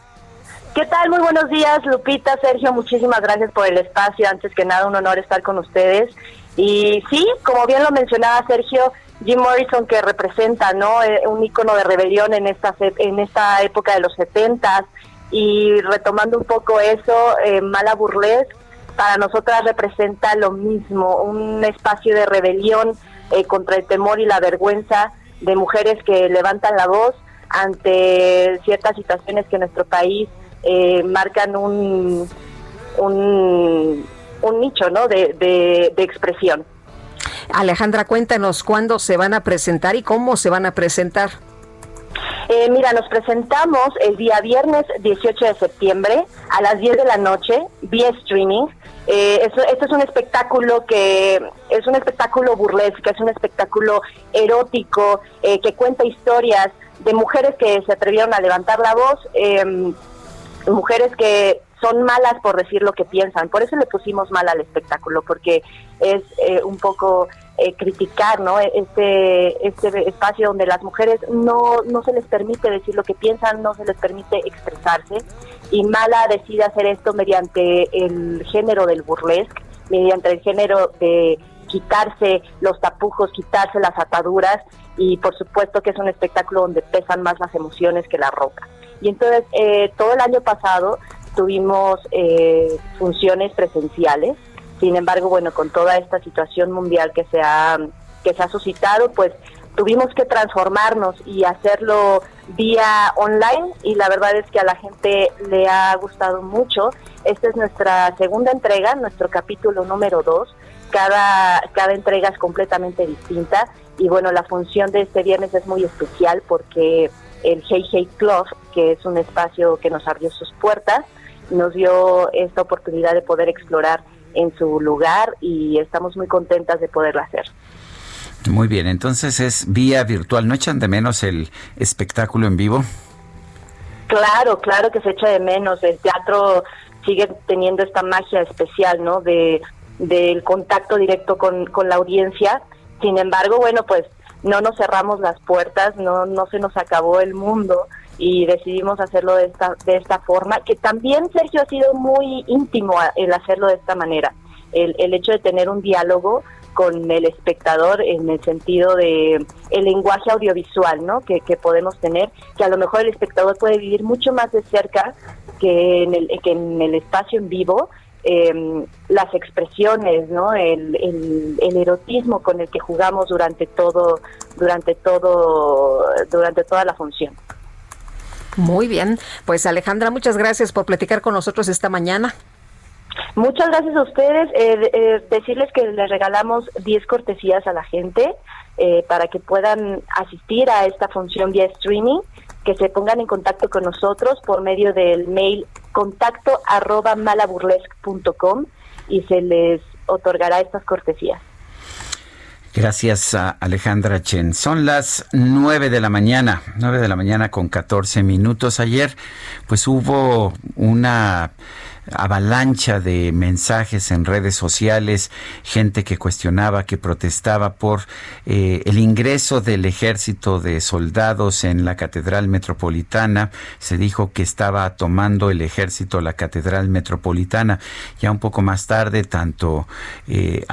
Speaker 13: ¿Qué tal? Muy buenos días, Lupita, Sergio, muchísimas gracias por el espacio. Antes que nada, un honor estar con ustedes. Y sí, como bien lo mencionaba Sergio, Jim Morrison que representa, ¿no? Eh, un icono de rebelión en esta en esta época de los setentas y retomando un poco eso, eh, Mala Burlesque para nosotras representa lo mismo, un espacio de rebelión eh, contra el temor y la vergüenza de mujeres que levantan la voz ante ciertas situaciones que nuestro país eh, marcan un, un, nicho ¿no? de, de, expresión.
Speaker 2: Alejandra, cuéntanos cuándo se van a presentar y cómo se van a presentar.
Speaker 13: Eh, mira, nos presentamos el día viernes 18 de septiembre a las 10 de la noche vía streaming. Eh, esto, es un espectáculo que es un espectáculo burlesco, es un espectáculo erótico eh, que cuenta historias de mujeres que se atrevieron a levantar la voz. Mujeres que son malas por decir lo que piensan. Por eso le pusimos mal al espectáculo, porque es eh, un poco eh, criticar ¿no? este, este espacio donde las mujeres no, no se les permite decir lo que piensan, no se les permite expresarse. Y Mala decide hacer esto mediante el género del burlesque, mediante el género de quitarse los tapujos, quitarse las ataduras y por supuesto que es un espectáculo donde pesan más las emociones que la roca. Y entonces eh, todo el año pasado tuvimos eh, funciones presenciales, sin embargo, bueno, con toda esta situación mundial que se ha, que se ha suscitado, pues tuvimos que transformarnos y hacerlo vía online y la verdad es que a la gente le ha gustado mucho. Esta es nuestra segunda entrega, nuestro capítulo número dos. Cada, cada entrega es completamente distinta y bueno, la función de este viernes es muy especial porque el Hey Hey Club, que es un espacio que nos abrió sus puertas, nos dio esta oportunidad de poder explorar en su lugar y estamos muy contentas de poderlo hacer.
Speaker 1: Muy bien, entonces es vía virtual. ¿No echan de menos el espectáculo en vivo?
Speaker 13: Claro, claro que se echa de menos. El teatro sigue teniendo esta magia especial, ¿no? De del contacto directo con, con la audiencia. Sin embargo, bueno, pues no nos cerramos las puertas, no no se nos acabó el mundo y decidimos hacerlo de esta de esta forma, que también Sergio ha sido muy íntimo el hacerlo de esta manera. El, el hecho de tener un diálogo con el espectador en el sentido de el lenguaje audiovisual, ¿no? Que, que podemos tener, que a lo mejor el espectador puede vivir mucho más de cerca que en el, que en el espacio en vivo, eh, las expresiones, ¿no? El, el, el, erotismo con el que jugamos durante todo, durante todo, durante toda la función.
Speaker 2: Muy bien, pues Alejandra, muchas gracias por platicar con nosotros esta mañana.
Speaker 13: Muchas gracias a ustedes. Eh, eh, decirles que les regalamos 10 cortesías a la gente eh, para que puedan asistir a esta función vía streaming, que se pongan en contacto con nosotros por medio del mail contacto arroba malaburlesque.com y se les otorgará estas cortesías.
Speaker 1: Gracias a Alejandra Chen. Son las nueve de la mañana, nueve de la mañana con 14 minutos. Ayer, pues hubo una avalancha de mensajes en redes sociales, gente que cuestionaba, que protestaba por eh, el ingreso del ejército de soldados en la Catedral Metropolitana. Se dijo que estaba tomando el ejército la Catedral Metropolitana. Ya un poco más tarde, tanto, eh,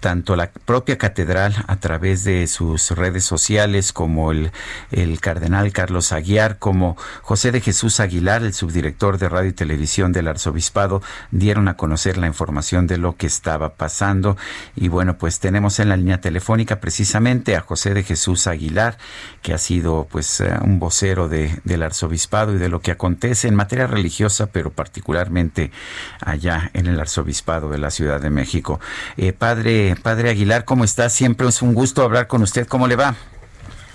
Speaker 1: tanto la propia catedral a través de sus redes sociales como el, el cardenal Carlos Aguiar, como José de Jesús Aguilar, el subdirector de radio y televisión del arzobispo dieron a conocer la información de lo que estaba pasando. Y bueno, pues tenemos en la línea telefónica precisamente a José de Jesús Aguilar, que ha sido pues eh, un vocero de, del arzobispado y de lo que acontece en materia religiosa, pero particularmente allá en el arzobispado de la Ciudad de México. Eh, padre, padre Aguilar, ¿cómo está? Siempre es un gusto hablar con usted. ¿Cómo le va?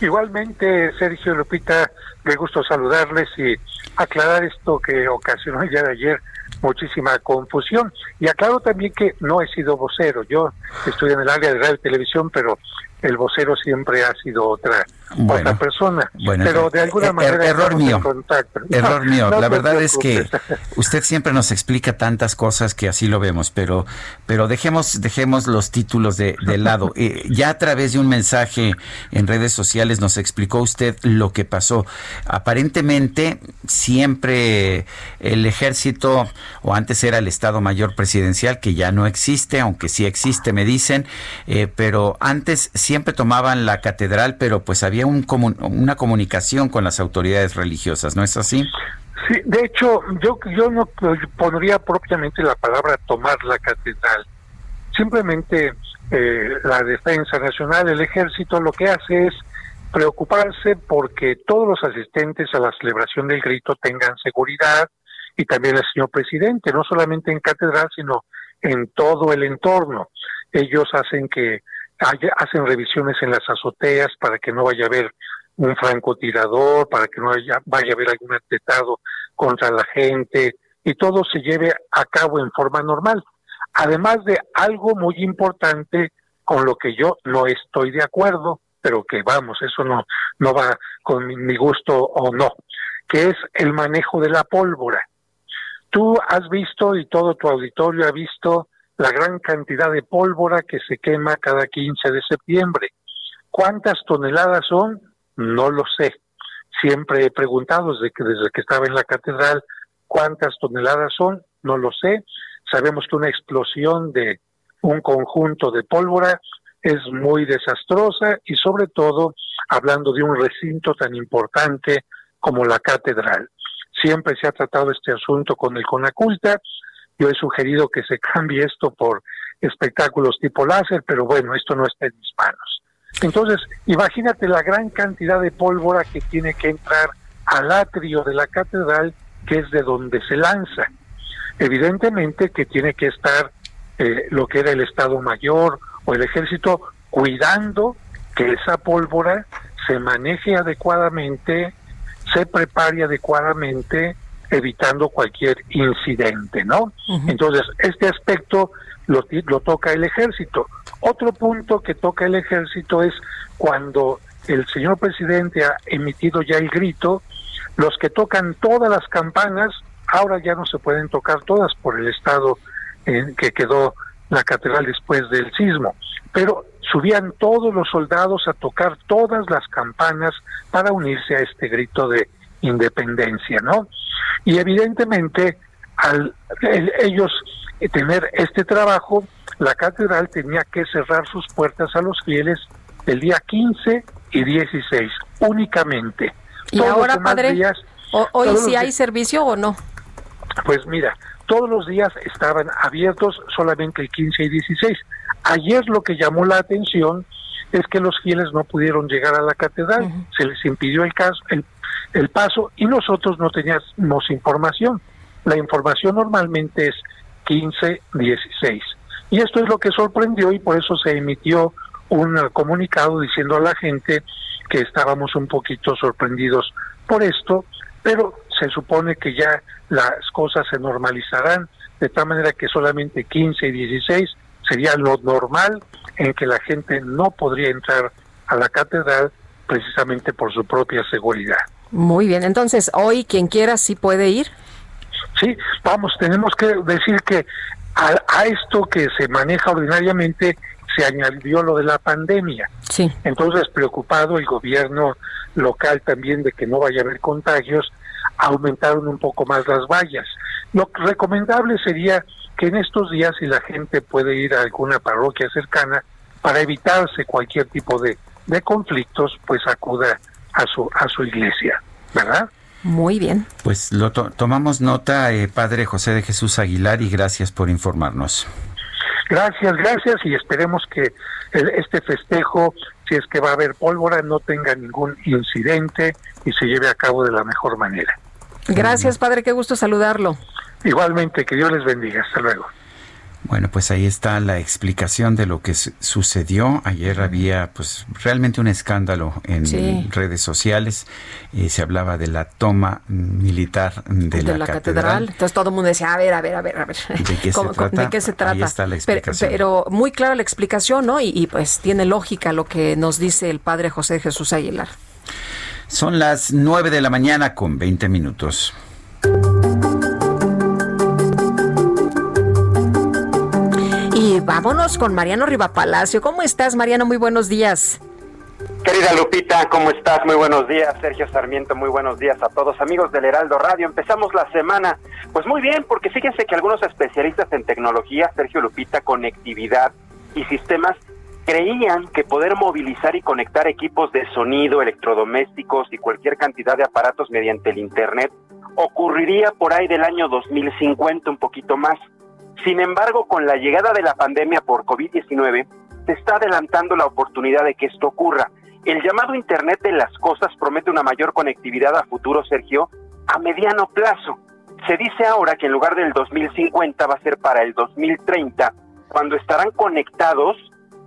Speaker 34: Igualmente, Sergio Lupita, me gusto saludarles y aclarar esto que ocasionó el día de ayer muchísima confusión. Y aclaro también que no he sido vocero, yo estoy en el área de radio y televisión, pero el vocero siempre ha sido otra otra persona. pero de alguna er, manera
Speaker 1: error mío. (laughs) Error mío. la verdad es que (laughs) usted siempre nos explica tantas cosas que así lo vemos, pero pero dejemos dejemos los títulos de, de lado. (laughs) Eh, ya a través de un mensaje en redes sociales nos explicó usted lo que pasó. Aparentemente siempre el ejército o antes era el Estado Mayor Presidencial que ya no existe, aunque sí existe, me dicen, eh, pero antes siempre tomaban la catedral, pero pues había un una comunicación con las autoridades religiosas, ¿no es así?
Speaker 34: Sí, de hecho, yo, yo no pondría propiamente la palabra tomar la catedral. Simplemente eh, la defensa nacional, el ejército, lo que hace es preocuparse porque todos los asistentes a la celebración del grito tengan seguridad y también el señor presidente, no solamente en catedral, sino en todo el entorno. Ellos hacen que hacen revisiones en las azoteas para que no vaya a haber un francotirador, para que no haya, vaya a haber algún atentado contra la gente y todo se lleve a cabo en forma normal. Además de algo muy importante con lo que yo no estoy de acuerdo, pero que vamos, eso no, no va con mi gusto o no, que es el manejo de la pólvora. Tú has visto y todo tu auditorio ha visto la gran cantidad de pólvora que se quema cada 15 de septiembre. ¿Cuántas toneladas son? No lo sé. Siempre he preguntado desde que, desde que estaba en la catedral cuántas toneladas son, no lo sé. Sabemos que una explosión de un conjunto de pólvora es muy desastrosa y sobre todo hablando de un recinto tan importante como la catedral. Siempre se ha tratado este asunto con el Conaculta, yo he sugerido que se cambie esto por espectáculos tipo láser, pero bueno, esto no está en mis manos. Entonces, imagínate la gran cantidad de pólvora que tiene que entrar al atrio de la catedral, que es de donde se lanza. Evidentemente que tiene que estar eh, lo que era el Estado Mayor o el Ejército cuidando que esa pólvora se maneje adecuadamente, se prepare adecuadamente evitando cualquier incidente, ¿no? Entonces, este aspecto lo, lo toca el ejército. Otro punto que toca el ejército es cuando el señor presidente ha emitido ya el grito, los que tocan todas las campanas, ahora ya no se pueden tocar todas por el estado en que quedó la catedral después del sismo, pero subían todos los soldados a tocar todas las campanas para unirse a este grito de independencia, ¿no? Y evidentemente al ellos tener este trabajo, la catedral tenía que cerrar sus puertas a los fieles el día 15 y 16 únicamente.
Speaker 2: ¿Y ahora, padre, hoy sí hay servicio o no?
Speaker 34: Pues mira, todos los días estaban abiertos solamente el 15 y 16. Ayer lo que llamó la atención es que los fieles no pudieron llegar a la catedral, se les impidió el, caso, el, el paso y nosotros no teníamos información. La información normalmente es 15, 16. Y esto es lo que sorprendió y por eso se emitió un comunicado diciendo a la gente que estábamos un poquito sorprendidos por esto, pero se supone que ya las cosas se normalizarán de tal manera que solamente 15 y 16 sería lo normal en que la gente no podría entrar a la catedral precisamente por su propia seguridad.
Speaker 2: Muy bien, entonces hoy quien quiera sí puede ir.
Speaker 34: Sí, vamos, tenemos que decir que a, esto que se maneja ordinariamente se añadió lo de la pandemia.
Speaker 2: Sí.
Speaker 34: Entonces, preocupado el gobierno local también de que no vaya a haber contagios, aumentaron un poco más las vallas. Lo recomendable sería que en estos días, si la gente puede ir a alguna parroquia cercana, para evitarse cualquier tipo de, de conflictos, pues acuda a su, a su iglesia, ¿verdad?
Speaker 2: Muy bien.
Speaker 1: Pues lo tomamos nota, eh, Padre José de Jesús Aguilar, y gracias por informarnos.
Speaker 34: Gracias, gracias, y esperemos que este festejo, si es que va a haber pólvora, no tenga ningún incidente y se lleve a cabo de la mejor manera.
Speaker 2: Gracias, Padre, qué gusto saludarlo.
Speaker 34: Igualmente, que Dios les bendiga. Hasta luego.
Speaker 1: Bueno, pues ahí está la explicación de lo que sucedió. Ayer había pues realmente un escándalo en redes sociales. Eh, se hablaba de la toma militar de, la, catedral.
Speaker 2: Entonces todo el mundo decía, a ver, a ver, a ver, a ver.
Speaker 1: ¿De qué, se, trata?
Speaker 2: ¿De qué se trata?
Speaker 1: Ahí está la explicación.
Speaker 2: Pero, muy clara la explicación, ¿no? Y, y, pues tiene lógica lo que nos dice el padre José Jesús Aguilar.
Speaker 1: Son las nueve de la mañana con 20 minutos.
Speaker 2: Vámonos con Mariano Rivapalacio. ¿Cómo estás, Mariano? Muy buenos días.
Speaker 35: Querida Lupita, ¿cómo estás? Muy buenos días. Sergio Sarmiento, muy buenos días a todos amigos del Heraldo Radio. Empezamos la semana, pues muy bien, porque fíjense que algunos especialistas en tecnología, Sergio Lupita, conectividad y sistemas, creían que poder movilizar y conectar equipos de sonido, electrodomésticos y cualquier cantidad de aparatos mediante el Internet ocurriría por ahí del año 2050, un poquito más. Sin embargo, con la llegada de la pandemia por COVID-19, se está adelantando la oportunidad de que esto ocurra. El llamado Internet de las Cosas promete una mayor conectividad a futuro, Sergio, a mediano plazo. Se dice ahora que en lugar del 2050 va a ser para el 2030, cuando estarán conectados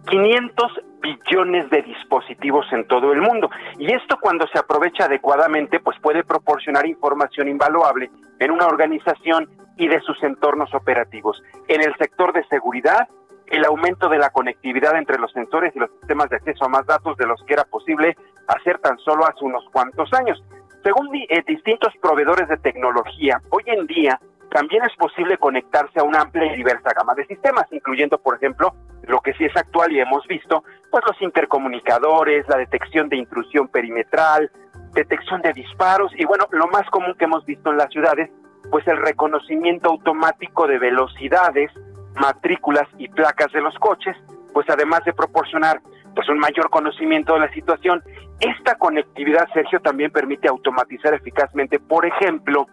Speaker 35: 500 billones de dispositivos en todo el mundo. Y esto cuando se aprovecha adecuadamente, pues puede proporcionar información invaluable en una organización y de sus entornos operativos. En el sector de seguridad, el aumento de la conectividad entre los sensores y los sistemas de acceso a más datos de los que era posible hacer tan solo hace unos cuantos años. Según eh, distintos proveedores de tecnología, hoy en día también es posible conectarse a una amplia y diversa gama de sistemas, incluyendo, por ejemplo, lo que sí es actual y hemos visto, pues los intercomunicadores, la detección de intrusión perimetral, detección de disparos y bueno, lo más común que hemos visto en las ciudades, pues el reconocimiento automático de velocidades, matrículas y placas de los coches, pues además de proporcionar pues un mayor conocimiento de la situación, esta conectividad, Sergio, también permite automatizar eficazmente, por ejemplo,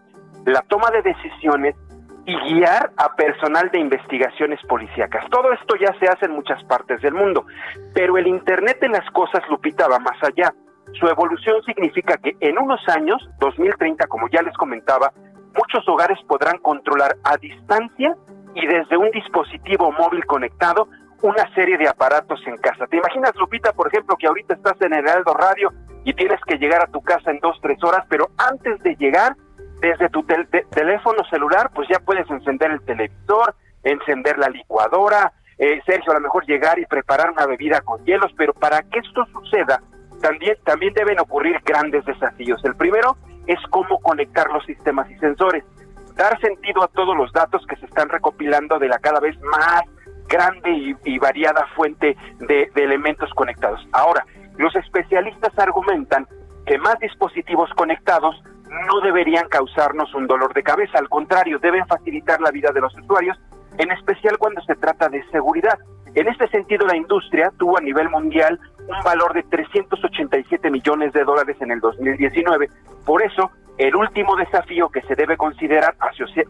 Speaker 35: la toma de decisiones y guiar a personal de investigaciones policíacas. Todo esto ya se hace en muchas partes del mundo, pero el Internet de las cosas, Lupita, va más allá. Su evolución significa que en unos años, 2030, como ya les comentaba, muchos hogares podrán controlar a distancia y desde un dispositivo móvil conectado una serie de aparatos en casa. ¿Te imaginas, Lupita, por ejemplo, que ahorita estás en el Heraldo Radio y tienes que llegar a tu casa en dos, tres horas, pero antes de llegar desde tu teléfono celular, pues ya puedes encender el televisor, encender la licuadora, eh, Sergio, a lo mejor llegar y preparar una bebida con hielos, pero para que esto suceda, también, también deben ocurrir grandes desafíos. El primero es cómo conectar los sistemas y sensores, dar sentido a todos los datos que se están recopilando de la cada vez más grande y, variada fuente de, elementos conectados. Ahora, los especialistas argumentan que más dispositivos conectados no deberían causarnos un dolor de cabeza, al contrario, deben facilitar la vida de los usuarios, en especial cuando se trata de seguridad. En este sentido, la industria tuvo a nivel mundial un valor de 387 millones de dólares en el 2019. Por eso, el último desafío que se debe considerar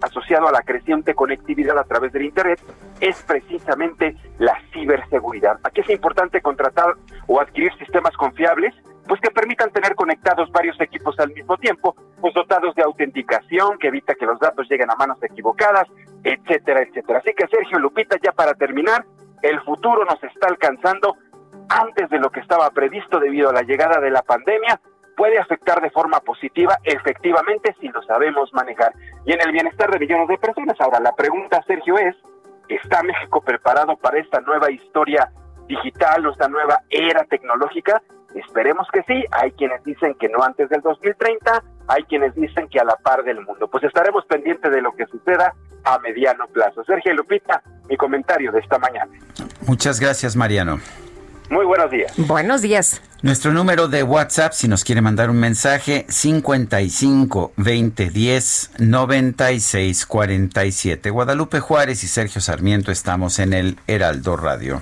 Speaker 35: asociado a la creciente conectividad a través del Internet es precisamente la ciberseguridad. Aquí es importante contratar o adquirir sistemas confiables, pues que permitan tener conectados varios equipos al mismo tiempo, pues dotados de autenticación que evita que los datos lleguen a manos equivocadas, etcétera, etcétera. Así que Sergio Lupita, ya para terminar, el futuro nos está alcanzando antes de lo que estaba previsto debido a la llegada de la pandemia puede afectar de forma positiva, efectivamente, si lo sabemos manejar. Y en el bienestar de millones de personas. Ahora, la pregunta, Sergio, es, ¿está México preparado para esta nueva historia digital o esta nueva era tecnológica? Esperemos que sí. Hay quienes dicen que no antes del 2030, hay quienes dicen que a la par del mundo. Pues estaremos pendientes de lo que suceda a mediano plazo. Sergio Lupita, mi comentario de esta mañana.
Speaker 1: Muchas gracias, Mariano.
Speaker 35: Muy buenos días.
Speaker 2: Buenos días.
Speaker 1: Nuestro número de WhatsApp, si nos quiere mandar un mensaje, 55 20 10 96 47. Guadalupe Juárez y Sergio Sarmiento estamos en el Heraldo Radio.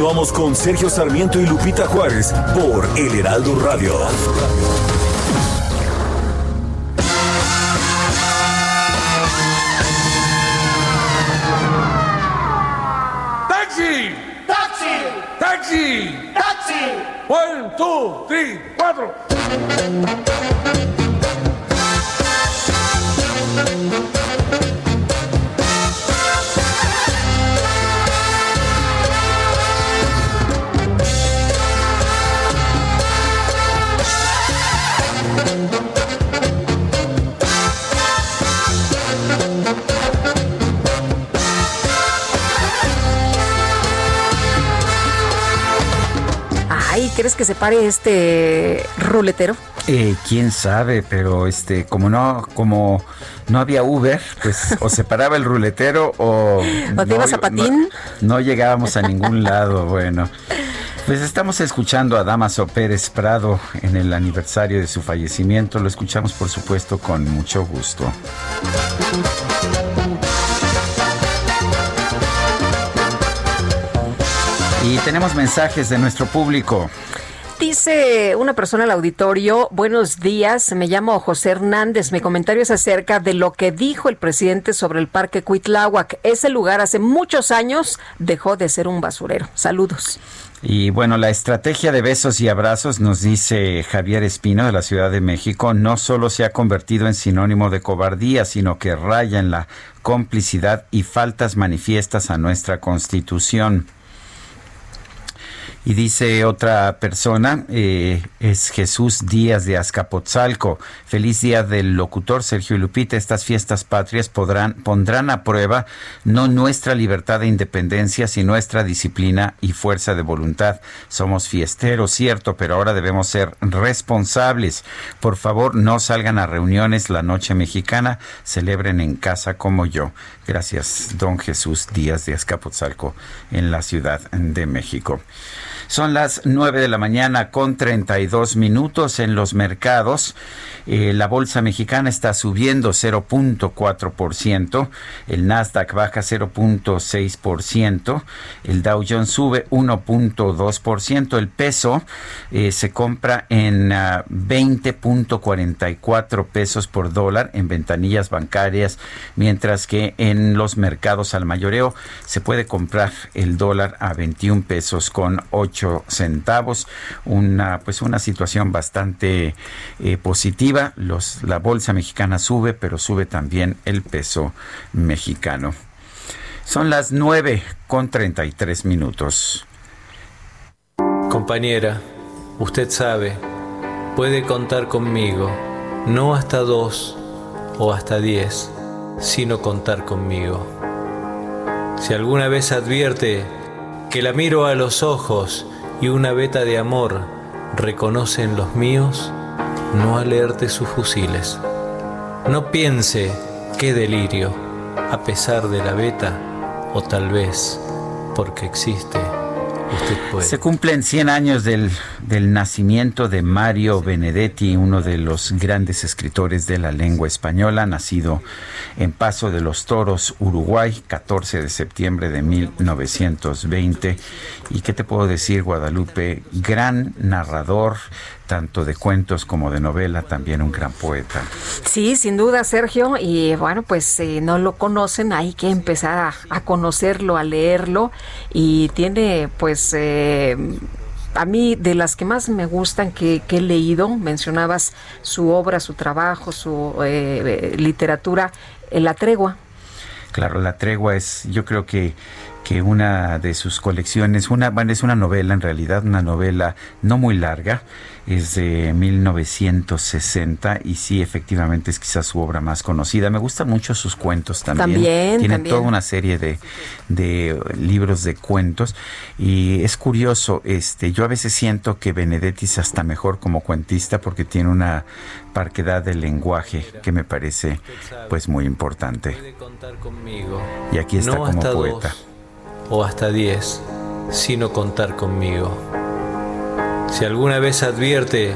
Speaker 3: Continuamos con Sergio Sarmiento y Lupita Juárez por El Heraldo Radio.
Speaker 36: Taxi. Taxi. One, two, three, cuatro.
Speaker 2: ¿Crees que se pare este ruletero?
Speaker 1: Eh, quién sabe, pero este, como no, como no había Uber, pues o se paraba el ruletero o. (laughs)
Speaker 2: ¿O te ibas a patín?
Speaker 1: No, llegábamos a ningún lado, bueno. Pues estamos escuchando a Damaso Pérez Prado en el aniversario de su fallecimiento. Lo escuchamos, por supuesto, con mucho gusto. Y tenemos mensajes de nuestro público.
Speaker 2: Dice una persona al auditorio, buenos días, me llamo José Hernández, mi comentario es acerca de lo que dijo el presidente sobre el parque Cuitláhuac. Ese lugar hace muchos años dejó de ser un basurero. Saludos.
Speaker 1: Y bueno, la estrategia de besos y abrazos, nos dice Javier Espino de la Ciudad de México, no solo se ha convertido en sinónimo de cobardía, sino que raya en la complicidad y faltas manifiestas a nuestra Constitución. Y dice otra persona, eh, es Jesús Díaz de Azcapotzalco. Feliz día del locutor Sergio Lupita. Estas fiestas patrias podrán, pondrán a prueba no nuestra libertad de independencia, sino nuestra disciplina y fuerza de voluntad. Somos fiesteros, cierto, pero ahora debemos ser responsables. Por favor, no salgan a reuniones la noche mexicana, celebren en casa como yo. Gracias, don Jesús Díaz de Azcapotzalco, en la Ciudad de México. Son las 9 de la mañana con 32 minutos en los mercados. Eh, la bolsa mexicana está subiendo 0.4%, el Nasdaq baja 0.6%, el Dow Jones sube 1.2%, el peso eh, se compra en 20.44 ah, pesos por dólar en ventanillas bancarias, mientras que en los mercados al mayoreo se puede comprar el dólar a 21 pesos con 8 centavos, una pues una situación bastante eh, positiva. Los, la bolsa mexicana sube, pero sube también el peso mexicano. Son las 9 con 33 minutos.
Speaker 37: Compañera, usted sabe, puede contar conmigo, no hasta dos o hasta diez, sino contar conmigo. Si alguna vez advierte que la miro a los ojos y una veta de amor reconoce en los míos, no alerte sus fusiles. No piense qué delirio, a pesar de la beta, o tal vez porque existe
Speaker 1: se cumplen 100 años del, del, nacimiento de Mario Benedetti, uno de los grandes escritores de la lengua española, nacido en Paso de los Toros, Uruguay, 14 de septiembre de 1920. ¿Y qué te puedo decir, Guadalupe? Gran narrador, tanto de cuentos como de novela, también un gran poeta.
Speaker 2: Sí, sin duda, Sergio. Y bueno, pues si no lo conocen, hay que empezar a, conocerlo, a leerlo. Y tiene, pues, eh, a mí de las que más me gustan que, he leído, mencionabas su obra, su trabajo, su eh, literatura, La Tregua.
Speaker 1: Claro, La Tregua es, yo creo que que una de sus colecciones, una, bueno, es una novela en realidad, una novela no muy larga, es de 1960 y sí, efectivamente es quizás su obra más conocida. Me gustan mucho sus cuentos también.
Speaker 2: También.
Speaker 1: Tiene toda una serie de, de libros de cuentos y es curioso, este, yo a veces siento que Benedetti es hasta mejor como cuentista porque tiene una parquedad del lenguaje que me parece pues muy importante. Y aquí está como poeta.
Speaker 37: O hasta 10, sino contar conmigo. Si alguna vez advierte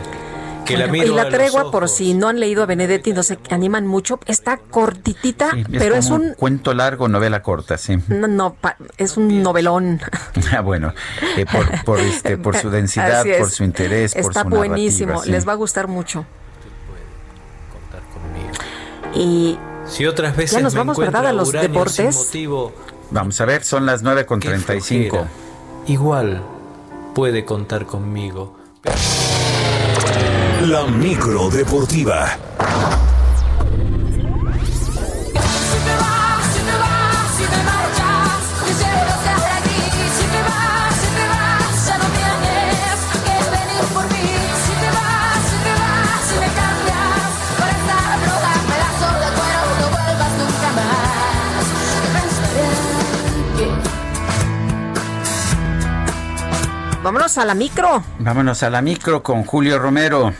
Speaker 37: que la miro
Speaker 2: y la tregua, por si no han leído a Benedetti, no se animan mucho, está cortitita, pero es un...
Speaker 1: Cuento largo, novela corta, sí.
Speaker 2: No, no es un novelón. (laughs)
Speaker 1: ah, bueno, eh, por, por, este, por su (laughs) densidad, por su interés,
Speaker 2: está
Speaker 1: por su
Speaker 2: buenísimo, les va a gustar mucho. Y
Speaker 37: si otras veces
Speaker 2: ya nos vamos, ¿verdad? A los deportes.
Speaker 1: Vamos a ver, son las 9 con 35.
Speaker 37: Igual puede contar conmigo.
Speaker 3: La micro deportiva.
Speaker 2: Vámonos a la micro.
Speaker 1: Vámonos a la micro con Julio Romero.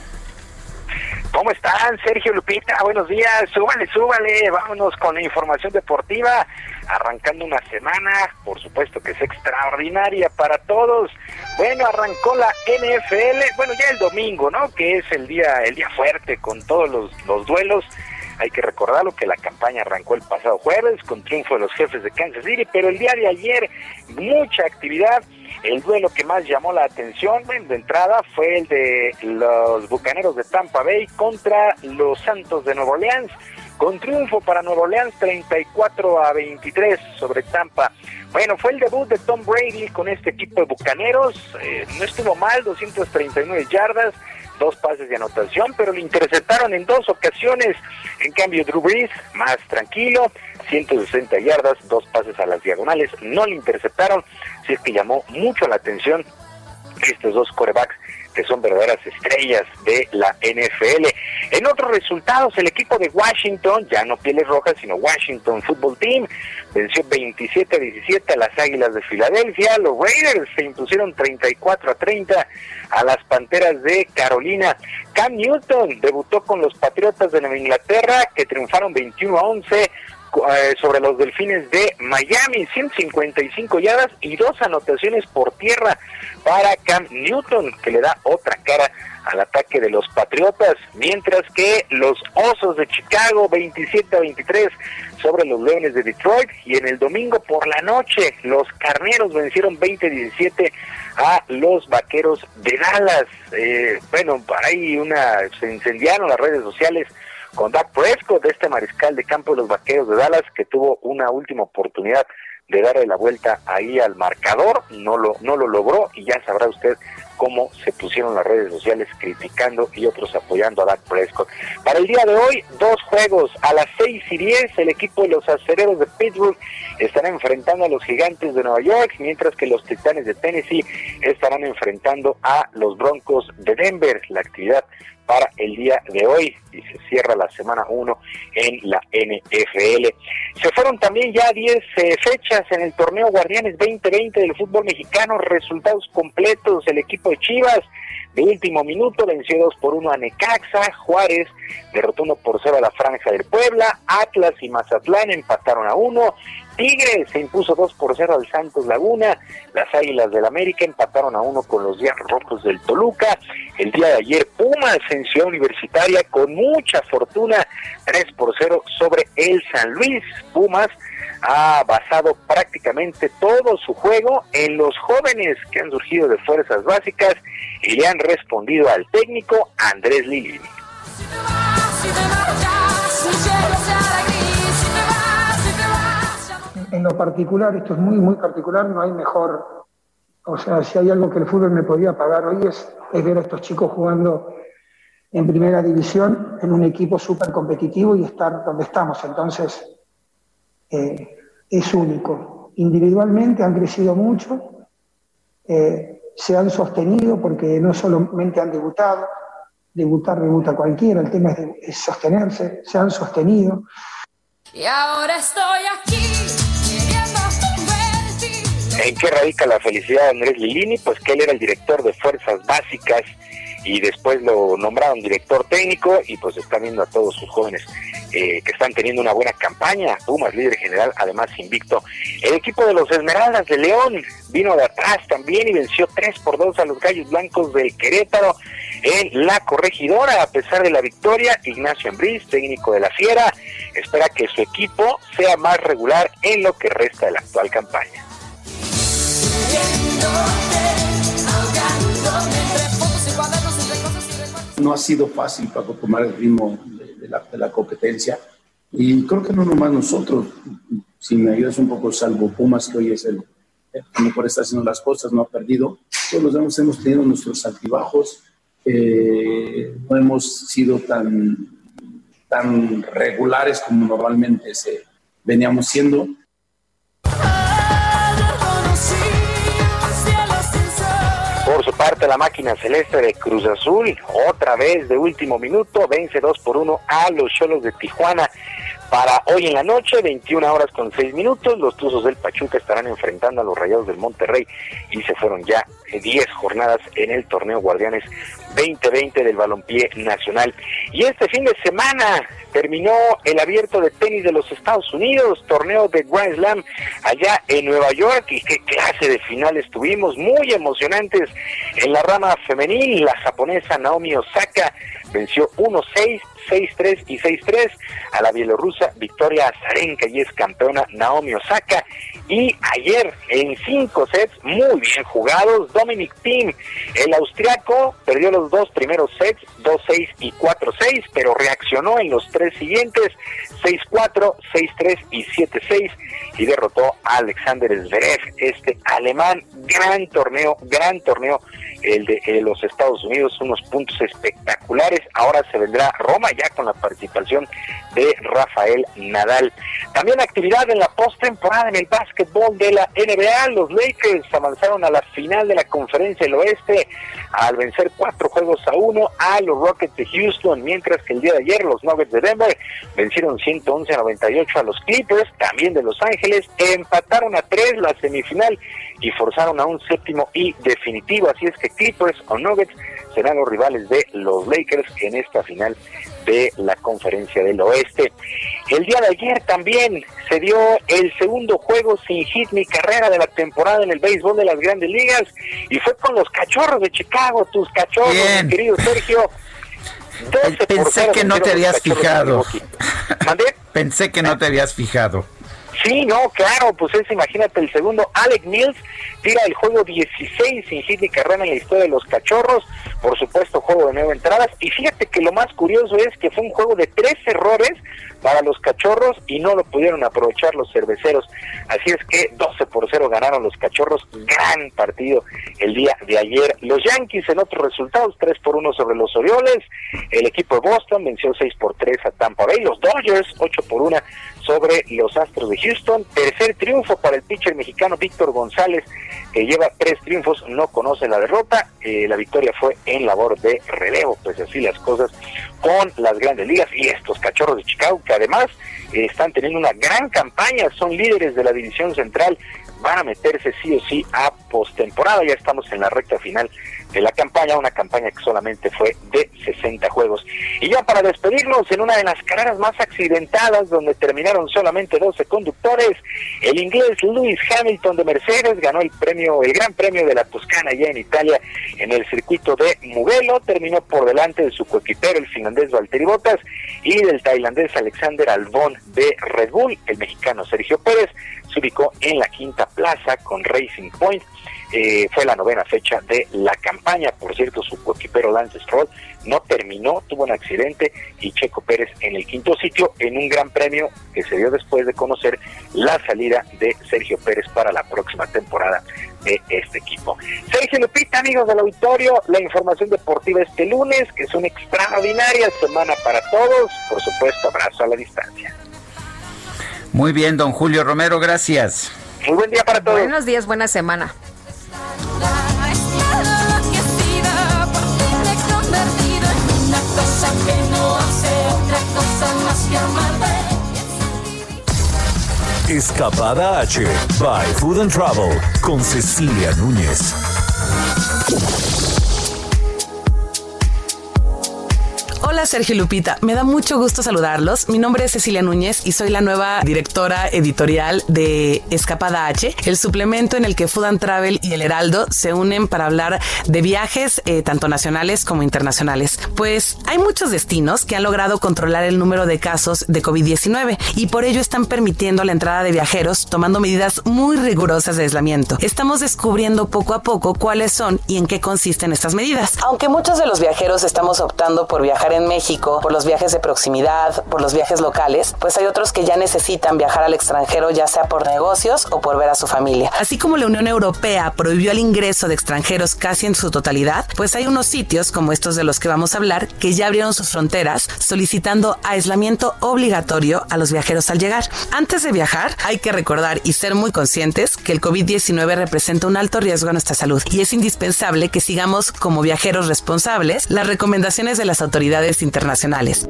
Speaker 38: ¿Cómo están, Sergio Lupita? Buenos días. Súbale, súbale. Vámonos con la información deportiva. Arrancando una semana, por supuesto que es extraordinaria para todos. Bueno, arrancó la NFL. Bueno, ya el domingo, ¿no? Que es el día, el día fuerte con todos los, los duelos. Hay que recordarlo que la campaña arrancó el pasado jueves con triunfo de los jefes de Kansas City, pero el día de ayer mucha actividad el duelo que más llamó la atención de entrada fue el de los Bucaneros de Tampa Bay contra los Santos de Nuevo Orleans, con triunfo para Nuevo Orleans 34 a 23 sobre Tampa. Bueno, fue el debut de Tom Brady con este equipo de Bucaneros, eh, no estuvo mal, 239 yardas, dos pases de anotación, pero le interceptaron en dos ocasiones. En cambio, Drew Brees, más tranquilo, 160 yardas, dos pases a las diagonales, no le interceptaron, si es que llamó mucho la atención estos dos corebacks que son verdaderas estrellas de la NFL. En otros resultados, el equipo de Washington, ya no Pieles Rojas, sino Washington Football Team, venció 27 a 17 a las Águilas de Filadelfia. Los Raiders se impusieron 34 a 30 a las Panteras de Carolina. Cam Newton debutó con los Patriotas de Nueva Inglaterra, que triunfaron 21 a 11 eh, sobre los Delfines de Miami, 155 yardas y dos anotaciones por tierra para Cam Newton, que le da otra cara al ataque de los Patriotas, mientras que los Osos de Chicago 27 a 23 sobre los Leones de Detroit y en el domingo por la noche los Carneros vencieron 20 a 17 a los Vaqueros de Dallas. Eh, bueno, ahí una se incendiaron las redes sociales con Dak Prescott, de este mariscal de campo de los Vaqueros de Dallas que tuvo una última oportunidad de darle la vuelta ahí al marcador, no lo no lo logró y ya sabrá usted cómo se pusieron las redes sociales criticando y otros apoyando a Dak Prescott. Para el día de hoy, dos juegos. A las 6 y 10, el equipo de los acereros de Pittsburgh estará enfrentando a los gigantes de Nueva York, mientras que los titanes de Tennessee estarán enfrentando a los broncos de Denver. La actividad para el día de hoy y se cierra la semana 1 en la NFL. Se fueron también ya 10 eh, fechas en el torneo Guardianes 2020 del fútbol mexicano, resultados completos, el equipo de Chivas de último minuto venció 2 por 1 a Necaxa, Juárez derrotó 1 por 0 a la Franja del Puebla, Atlas y Mazatlán empataron a 1, Tigres se impuso 2 por 0 al Santos Laguna. Las Águilas del América empataron a 1 con los Días Rojos del Toluca. El día de ayer Pumas en Universitaria con mucha fortuna 3 por 0 sobre el San Luis. Pumas ha basado prácticamente todo su juego en los jóvenes que han surgido de fuerzas básicas y le han respondido al técnico Andrés Lilini.
Speaker 39: En lo particular, esto es muy, muy particular, no hay mejor, o sea, si hay algo que el fútbol me podía pagar hoy es, ver a estos chicos jugando en primera división, en un equipo súper competitivo y estar donde estamos. Entonces, eh, es único. Individualmente han crecido mucho, eh, se han sostenido porque no solamente han debutado, debutar debuta cualquiera, el tema es, es sostenerse, se han sostenido.
Speaker 40: Y ahora estoy aquí.
Speaker 38: ¿En qué radica la felicidad de Andrés Lilini? Pues que él era el director de Fuerzas Básicas y después lo nombraron director técnico y pues está viendo a todos sus jóvenes eh, que están teniendo una buena campaña. Pumas, líder general, además invicto. El equipo de los Esmeraldas de León vino de atrás también y venció 3 por 2 a los Gallos Blancos del Querétaro en la corregidora. A pesar de la victoria, Ignacio Ambriz, técnico de la Fiera, espera que su equipo sea más regular en lo que resta de la actual campaña.
Speaker 41: No ha sido fácil para tomar el ritmo de, la, competencia. Y creo que no nomás nosotros, si me ayudas un poco, salvo Pumas, que hoy es el, que mejor está haciendo las cosas, no ha perdido, todos los años hemos tenido nuestros altibajos, eh, no hemos sido tan, tan regulares como normalmente veníamos siendo.
Speaker 38: Parte, la máquina celeste de Cruz Azul, otra vez de último minuto, vence 2 por 1 a los Cholos de Tijuana. Para hoy en la noche, 21 horas con 6 minutos, los Tuzos del Pachuca estarán enfrentando a los Rayados del Monterrey y se fueron ya 10 jornadas en el torneo Guardianes 2020 del Balompié Nacional. Y este fin de semana terminó el abierto de tenis de los Estados Unidos, torneo de Grand Slam allá en Nueva York y qué clase de finales tuvimos, muy emocionantes en la rama femenil, la japonesa Naomi Osaka venció 1-6 6-3 y 6-3 a la bielorrusa Victoria Azarenka y es campeona Naomi Osaka. Y ayer en cinco sets muy bien jugados, Dominic Thiem, el austriaco, perdió los dos primeros sets, 2-6 y 4-6, pero reaccionó en los tres siguientes, 6-4, 6-3 y 7-6 y derrotó a Alexander Zverev, este alemán, gran torneo, gran torneo el de los Estados Unidos, unos puntos espectaculares. Ahora se vendrá Roma ya con la participación de Rafael Nadal. También actividad en la postemporada en el básquetbol de la NBA. Los Lakers avanzaron a la final de la conferencia del oeste al vencer cuatro juegos a uno a los Rockets de Houston, mientras que el día de ayer los Nuggets de Denver vencieron 111 a 98 a los Clippers, también de Los Ángeles, empataron a tres la semifinal y forzaron a un séptimo y definitivo. Así es que Clippers o Nuggets serán los rivales de los Lakers en esta final de la Conferencia del Oeste. El día de ayer también se dio el segundo juego sin hit ni carrera de la temporada en el béisbol de las grandes ligas y fue con los cachorros de Chicago, tus cachorros, mi querido Sergio.
Speaker 1: Pensé que no te habías fijado. Pensé que no te habías fijado.
Speaker 38: Sí, no, claro, pues es, imagínate, el segundo, Alec Mills tira el juego 16 sin hit ni carrera en la historia de los cachorros, por supuesto, juego de nueve entradas, y fíjate que lo más curioso es que fue un juego de tres errores para los cachorros y no lo pudieron aprovechar los cerveceros. Así es que 12 por 0 ganaron los cachorros. Gran partido el día de ayer. Los Yankees en otros resultados, 3 por 1 sobre los Orioles. El equipo de Boston venció 6 por 3 a Tampa Bay. Los Dodgers 8 por 1 sobre los Astros de Houston. Tercer triunfo para el pitcher mexicano Víctor González, que lleva tres triunfos, no conoce la derrota. Eh, la victoria fue en labor de relevo, pues así las cosas con las grandes ligas y estos cachorros de Chicago que además eh, están teniendo una gran campaña, son líderes de la división central, van a meterse sí o sí a postemporada, ya estamos en la recta final de la campaña, una campaña que solamente fue de 60 juegos. Y ya para despedirnos, en una de las carreras más accidentadas, donde terminaron solamente 12 conductores, el inglés Lewis Hamilton de Mercedes ganó el premio, el gran premio de la Toscana ya en Italia, en el circuito de Mugello, terminó por delante de su coequipero, el finlandés Valtteri Bottas, y del tailandés Alexander Albón de Red Bull, el mexicano Sergio Pérez, se ubicó en la quinta plaza con Racing Point eh, fue la novena fecha de la campaña. Por cierto, su coequipero Lance Stroll no terminó, tuvo un accidente y Checo Pérez en el quinto sitio en un gran premio que se dio después de conocer la salida de Sergio Pérez para la próxima temporada de este equipo. Sergio Lupita, amigos del auditorio, la información deportiva este lunes, que es una extraordinaria semana para todos. Por supuesto, abrazo a la distancia.
Speaker 1: Muy bien, don Julio Romero, gracias.
Speaker 38: Muy buen día para todos.
Speaker 2: Buenos días, buena semana.
Speaker 3: Escapada H by Food and Travel con Cecilia Núñez.
Speaker 42: Hola Sergio Lupita, me da mucho gusto saludarlos. Mi nombre es Cecilia Núñez y soy la nueva directora editorial de Escapada H, el suplemento en el que Food and Travel y el Heraldo se unen para hablar de viajes eh, tanto nacionales como internacionales. Pues hay muchos destinos que han logrado controlar el número de casos de COVID-19 y por ello están permitiendo la entrada de viajeros tomando medidas muy rigurosas de aislamiento. Estamos descubriendo poco a poco cuáles son y en qué consisten estas medidas. Aunque muchos de los viajeros estamos optando por viajar en México, por los viajes de proximidad, por los viajes locales, pues hay otros que ya necesitan viajar al extranjero ya sea por negocios o por ver a su familia. Así como la Unión Europea prohibió el ingreso de extranjeros casi en su totalidad, pues hay unos sitios como estos de los que vamos a hablar que ya abrieron sus fronteras solicitando aislamiento obligatorio a los viajeros al llegar. Antes de viajar, hay que recordar y ser muy conscientes que el COVID-19 representa un alto riesgo a nuestra salud y es indispensable que sigamos como viajeros responsables las recomendaciones de las autoridades internacionales.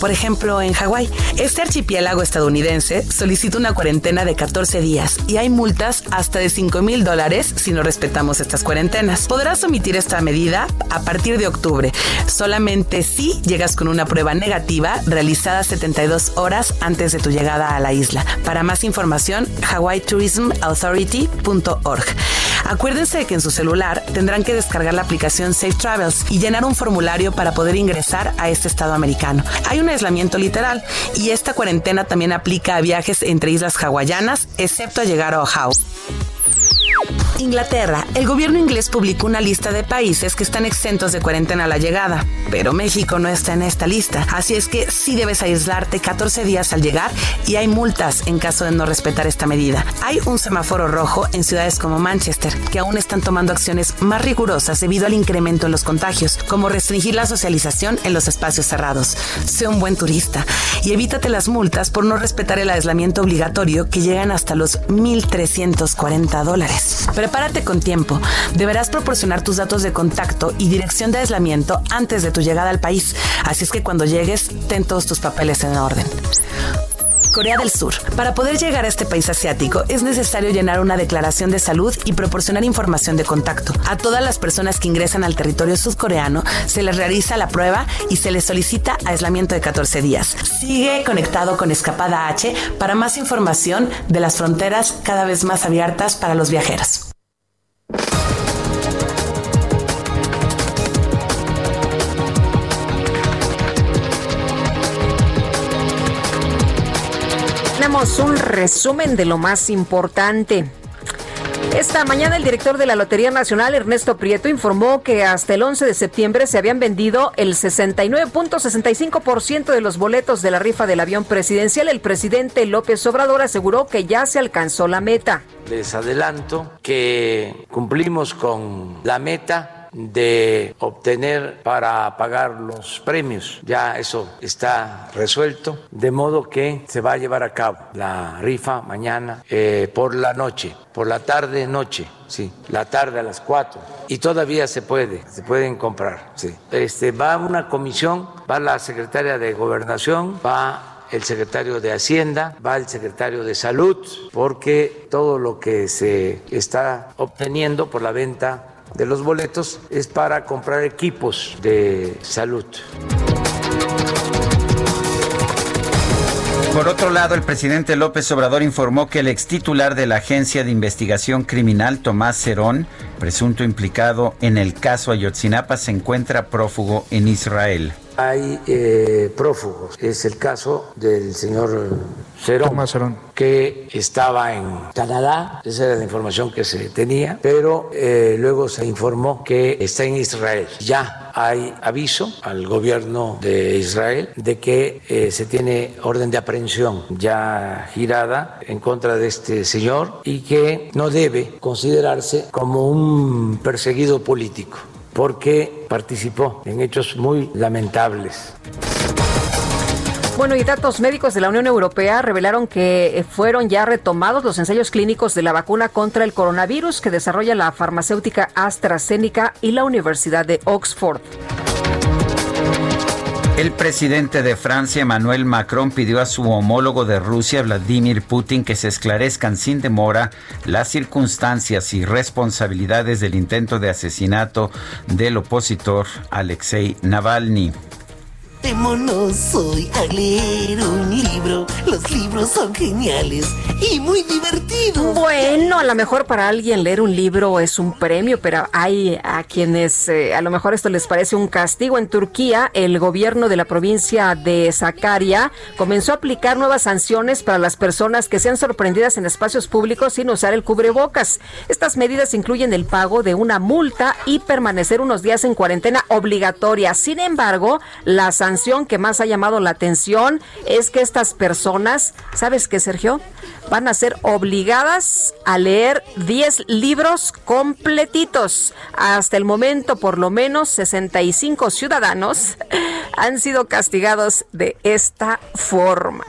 Speaker 42: Por ejemplo, en Hawái, este archipiélago estadounidense solicita una cuarentena de 14 días y hay multas hasta de 5 mil dólares si no respetamos estas cuarentenas. Podrás omitir esta medida a partir de octubre, solamente si llegas con una prueba negativa realizada 72 horas antes de tu llegada a la isla. Para más información, hawaiitourismauthority.org. Acuérdense de que en su celular tendrán que descargar la aplicación Safe Travels y llenar un formulario para poder ingresar a este estado americano. Hay un aislamiento literal y esta cuarentena también aplica a viajes entre islas hawaianas, excepto a llegar a Oahu. Inglaterra. El gobierno inglés publicó una lista de países que están exentos de cuarentena a la llegada, pero México no está en esta lista, así es que sí debes aislarte 14 días al llegar y hay multas en caso de no respetar esta medida. Hay un semáforo rojo en ciudades como Manchester, que aún están tomando acciones más rigurosas debido al incremento en los contagios, como restringir la socialización en los espacios cerrados. Sé un buen turista y evítate las multas por no respetar el aislamiento obligatorio que llegan hasta los 1.340 dólares. Prepárate con tiempo. Deberás proporcionar tus datos de contacto y dirección de aislamiento antes de tu llegada al país. Así es que cuando llegues, ten todos tus papeles en orden. Corea del Sur. Para poder llegar a este país asiático es necesario llenar una declaración de salud y proporcionar información de contacto. A todas las personas que ingresan al territorio sudcoreano se les realiza la prueba y se les solicita aislamiento de 14 días. Sigue conectado con Escapada H para más información de las fronteras cada vez más abiertas para los viajeros.
Speaker 2: Tenemos un resumen de lo más importante. Esta mañana el director de la Lotería Nacional, Ernesto Prieto, informó que hasta el 11 de septiembre se habían vendido el 69.65% de los boletos de la rifa del avión presidencial. El presidente López Obrador aseguró que ya se alcanzó la meta.
Speaker 11: Les adelanto que cumplimos con la meta de obtener para pagar los premios. Ya eso está resuelto, de modo que se va a llevar a cabo la rifa mañana eh, por la noche, por la tarde noche. Sí, la tarde a las 4 y todavía se puede, se pueden comprar. Sí. Este va una comisión, va la secretaria de Gobernación, va el secretario de Hacienda, va el secretario de Salud, porque todo lo que se está obteniendo por la venta de los boletos es para comprar equipos de salud.
Speaker 1: Por otro lado, el presidente López Obrador informó que el ex titular de la Agencia de Investigación Criminal, Tomás Cerón, presunto implicado en el caso Ayotzinapa, se encuentra prófugo en Israel
Speaker 11: hay eh, prófugos. Es el caso del señor Cerón, que estaba en Canadá, esa era la información que se tenía, pero eh, luego se informó que está en Israel. Ya hay aviso al gobierno de Israel de que eh, se tiene orden de aprehensión ya girada en contra de este señor y que no debe considerarse como un perseguido político porque participó en hechos muy lamentables.
Speaker 2: Bueno, y datos médicos de la Unión Europea revelaron que fueron ya retomados los ensayos clínicos de la vacuna contra el coronavirus que desarrolla la farmacéutica AstraZeneca y la Universidad de Oxford.
Speaker 1: El presidente de Francia, Emmanuel Macron, pidió a su homólogo de Rusia, Vladimir Putin, que se esclarezcan sin demora las circunstancias y responsabilidades del intento de asesinato del opositor Alexei Navalny.
Speaker 43: Démonos hoy a leer un libro. Los libros son geniales y muy divertidos.
Speaker 2: Bueno, a lo mejor para alguien leer un libro es un premio, pero hay a quienes eh, a lo mejor esto les parece un castigo. En Turquía, el gobierno de la provincia de Sakarya comenzó a aplicar nuevas sanciones para las personas que sean sorprendidas en espacios públicos sin usar el cubrebocas. Estas medidas incluyen el pago de una multa y permanecer unos días en cuarentena obligatoria. Sin embargo, las que más ha llamado la atención es que estas personas, ¿sabes qué, Sergio? Van a ser obligadas a leer 10 libros completitos. Hasta el momento, por lo menos 65 ciudadanos (laughs) han sido castigados de esta forma.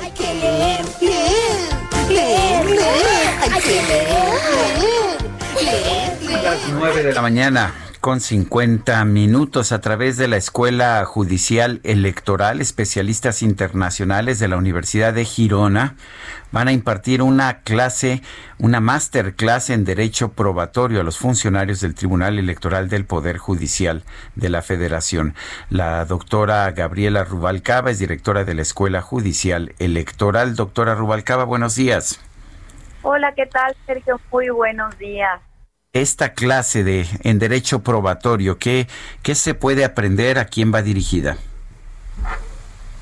Speaker 2: Hay que leer, leer,
Speaker 1: leer, leer. Hay que leer, leer, leer. Las 9 de la mañana con 50 minutos a través de la Escuela Judicial Electoral. Especialistas internacionales de la Universidad de Girona van a impartir una clase, una masterclass en Derecho Probatorio a los funcionarios del Tribunal Electoral del Poder Judicial de la Federación. La doctora Gabriela Rubalcaba es directora de la Escuela Judicial Electoral. Doctora Rubalcaba, buenos días.
Speaker 44: Hola, ¿qué tal, Sergio? Muy buenos días
Speaker 1: esta clase de en derecho probatorio, ¿qué, qué se puede aprender? ¿A quién va dirigida?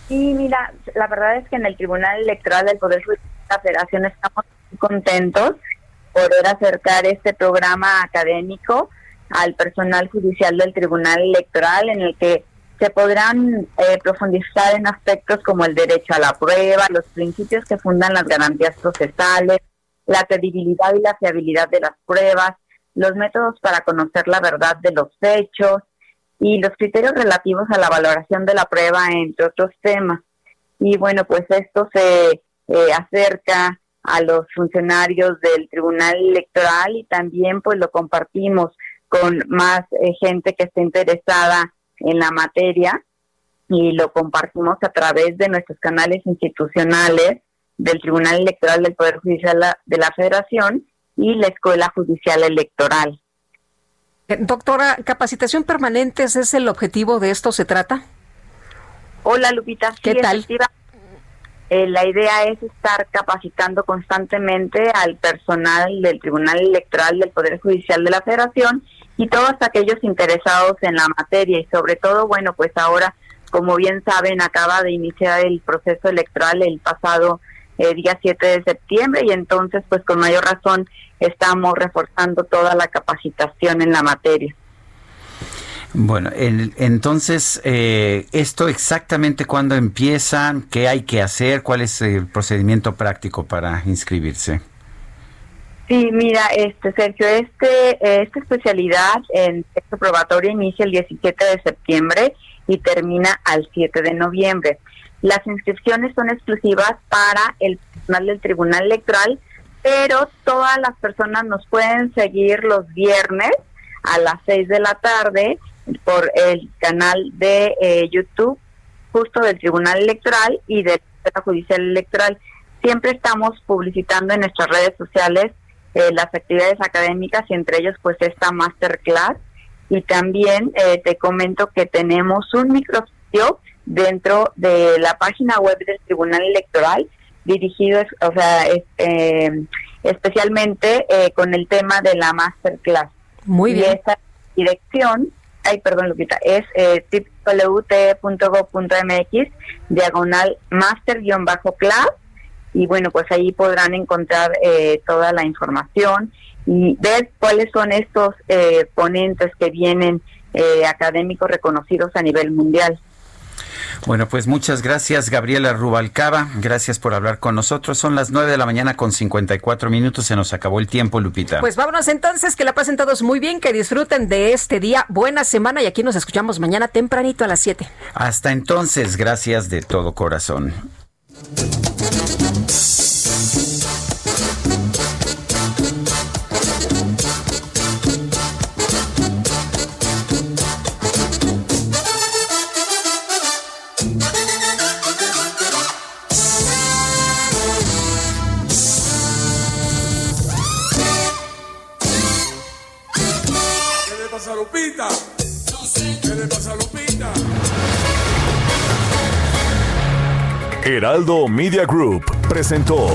Speaker 44: Sí, mira, la verdad es que en el Tribunal Electoral del Poder Judicial de la Federación estamos contentos poder acercar este programa académico al personal judicial del Tribunal Electoral en el que se podrán eh, profundizar en aspectos como el derecho a la prueba, los principios que fundan las garantías procesales, la credibilidad y la fiabilidad de las pruebas, los métodos para conocer la verdad de los hechos y los criterios relativos a la valoración de la prueba, entre otros temas. Y bueno, pues esto se eh, acerca a los funcionarios del Tribunal Electoral y también pues lo compartimos con más eh, gente que esté interesada en la materia y lo compartimos a través de nuestros canales institucionales del Tribunal Electoral del Poder Judicial de la Federación y la Escuela Judicial Electoral.
Speaker 2: Eh, doctora, ¿capacitación permanente es el objetivo de esto? ¿Se trata?
Speaker 44: Hola Lupita,
Speaker 2: ¿qué tal?
Speaker 44: Eh, la idea es estar capacitando constantemente al personal del Tribunal Electoral del Poder Judicial de la Federación y todos aquellos interesados en la materia y sobre todo, bueno, pues ahora, como bien saben, acaba de iniciar el proceso electoral el pasado eh, día 7 de septiembre y entonces, pues con mayor razón, estamos reforzando toda la capacitación en la materia.
Speaker 1: Bueno, entonces, eh, ¿esto exactamente cuándo empieza? ¿Qué hay que hacer? ¿Cuál es el procedimiento práctico para inscribirse?
Speaker 44: Sí, mira, este Sergio, este esta especialidad en texto probatorio inicia el 17 de septiembre y termina al 7 de noviembre. Las inscripciones son exclusivas para el personal del Tribunal Electoral, pero todas las personas nos pueden seguir los viernes a las 6 de la tarde por el canal de eh, YouTube justo del Tribunal Electoral y de la Judicial Electoral. Siempre estamos publicitando en nuestras redes sociales eh, las actividades académicas y entre ellos pues esta masterclass. Y también eh, te comento que tenemos un micrositio dentro de la página web del Tribunal Electoral dirigido, o sea, especialmente con el tema de la masterclass.
Speaker 2: Muy bien.
Speaker 44: Y esa dirección ay, perdón, Lupita, es eh, www.go.mx, diagonal master-class, y bueno, pues ahí podrán encontrar eh, toda la información y ver cuáles son estos eh, ponentes que vienen eh, académicos reconocidos a nivel mundial.
Speaker 1: Bueno, pues muchas gracias, Gabriela Rubalcaba. Gracias por hablar con nosotros. Son las 9 de la mañana con 54 minutos. Se nos acabó el tiempo, Lupita.
Speaker 2: Pues vámonos entonces, que la pasen todos muy bien, que disfruten de este día. Buena semana y aquí nos escuchamos mañana tempranito a las 7.
Speaker 1: Hasta entonces, gracias de todo corazón.
Speaker 36: Lupita? ¿Qué le pasa a Lupita?
Speaker 3: Heraldo Media Group presentó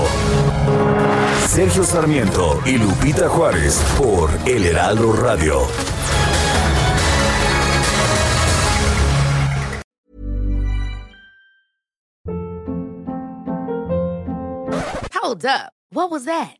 Speaker 3: Sergio Sarmiento y Lupita Juárez por El Heraldo Radio.
Speaker 45: Hold up. What was that?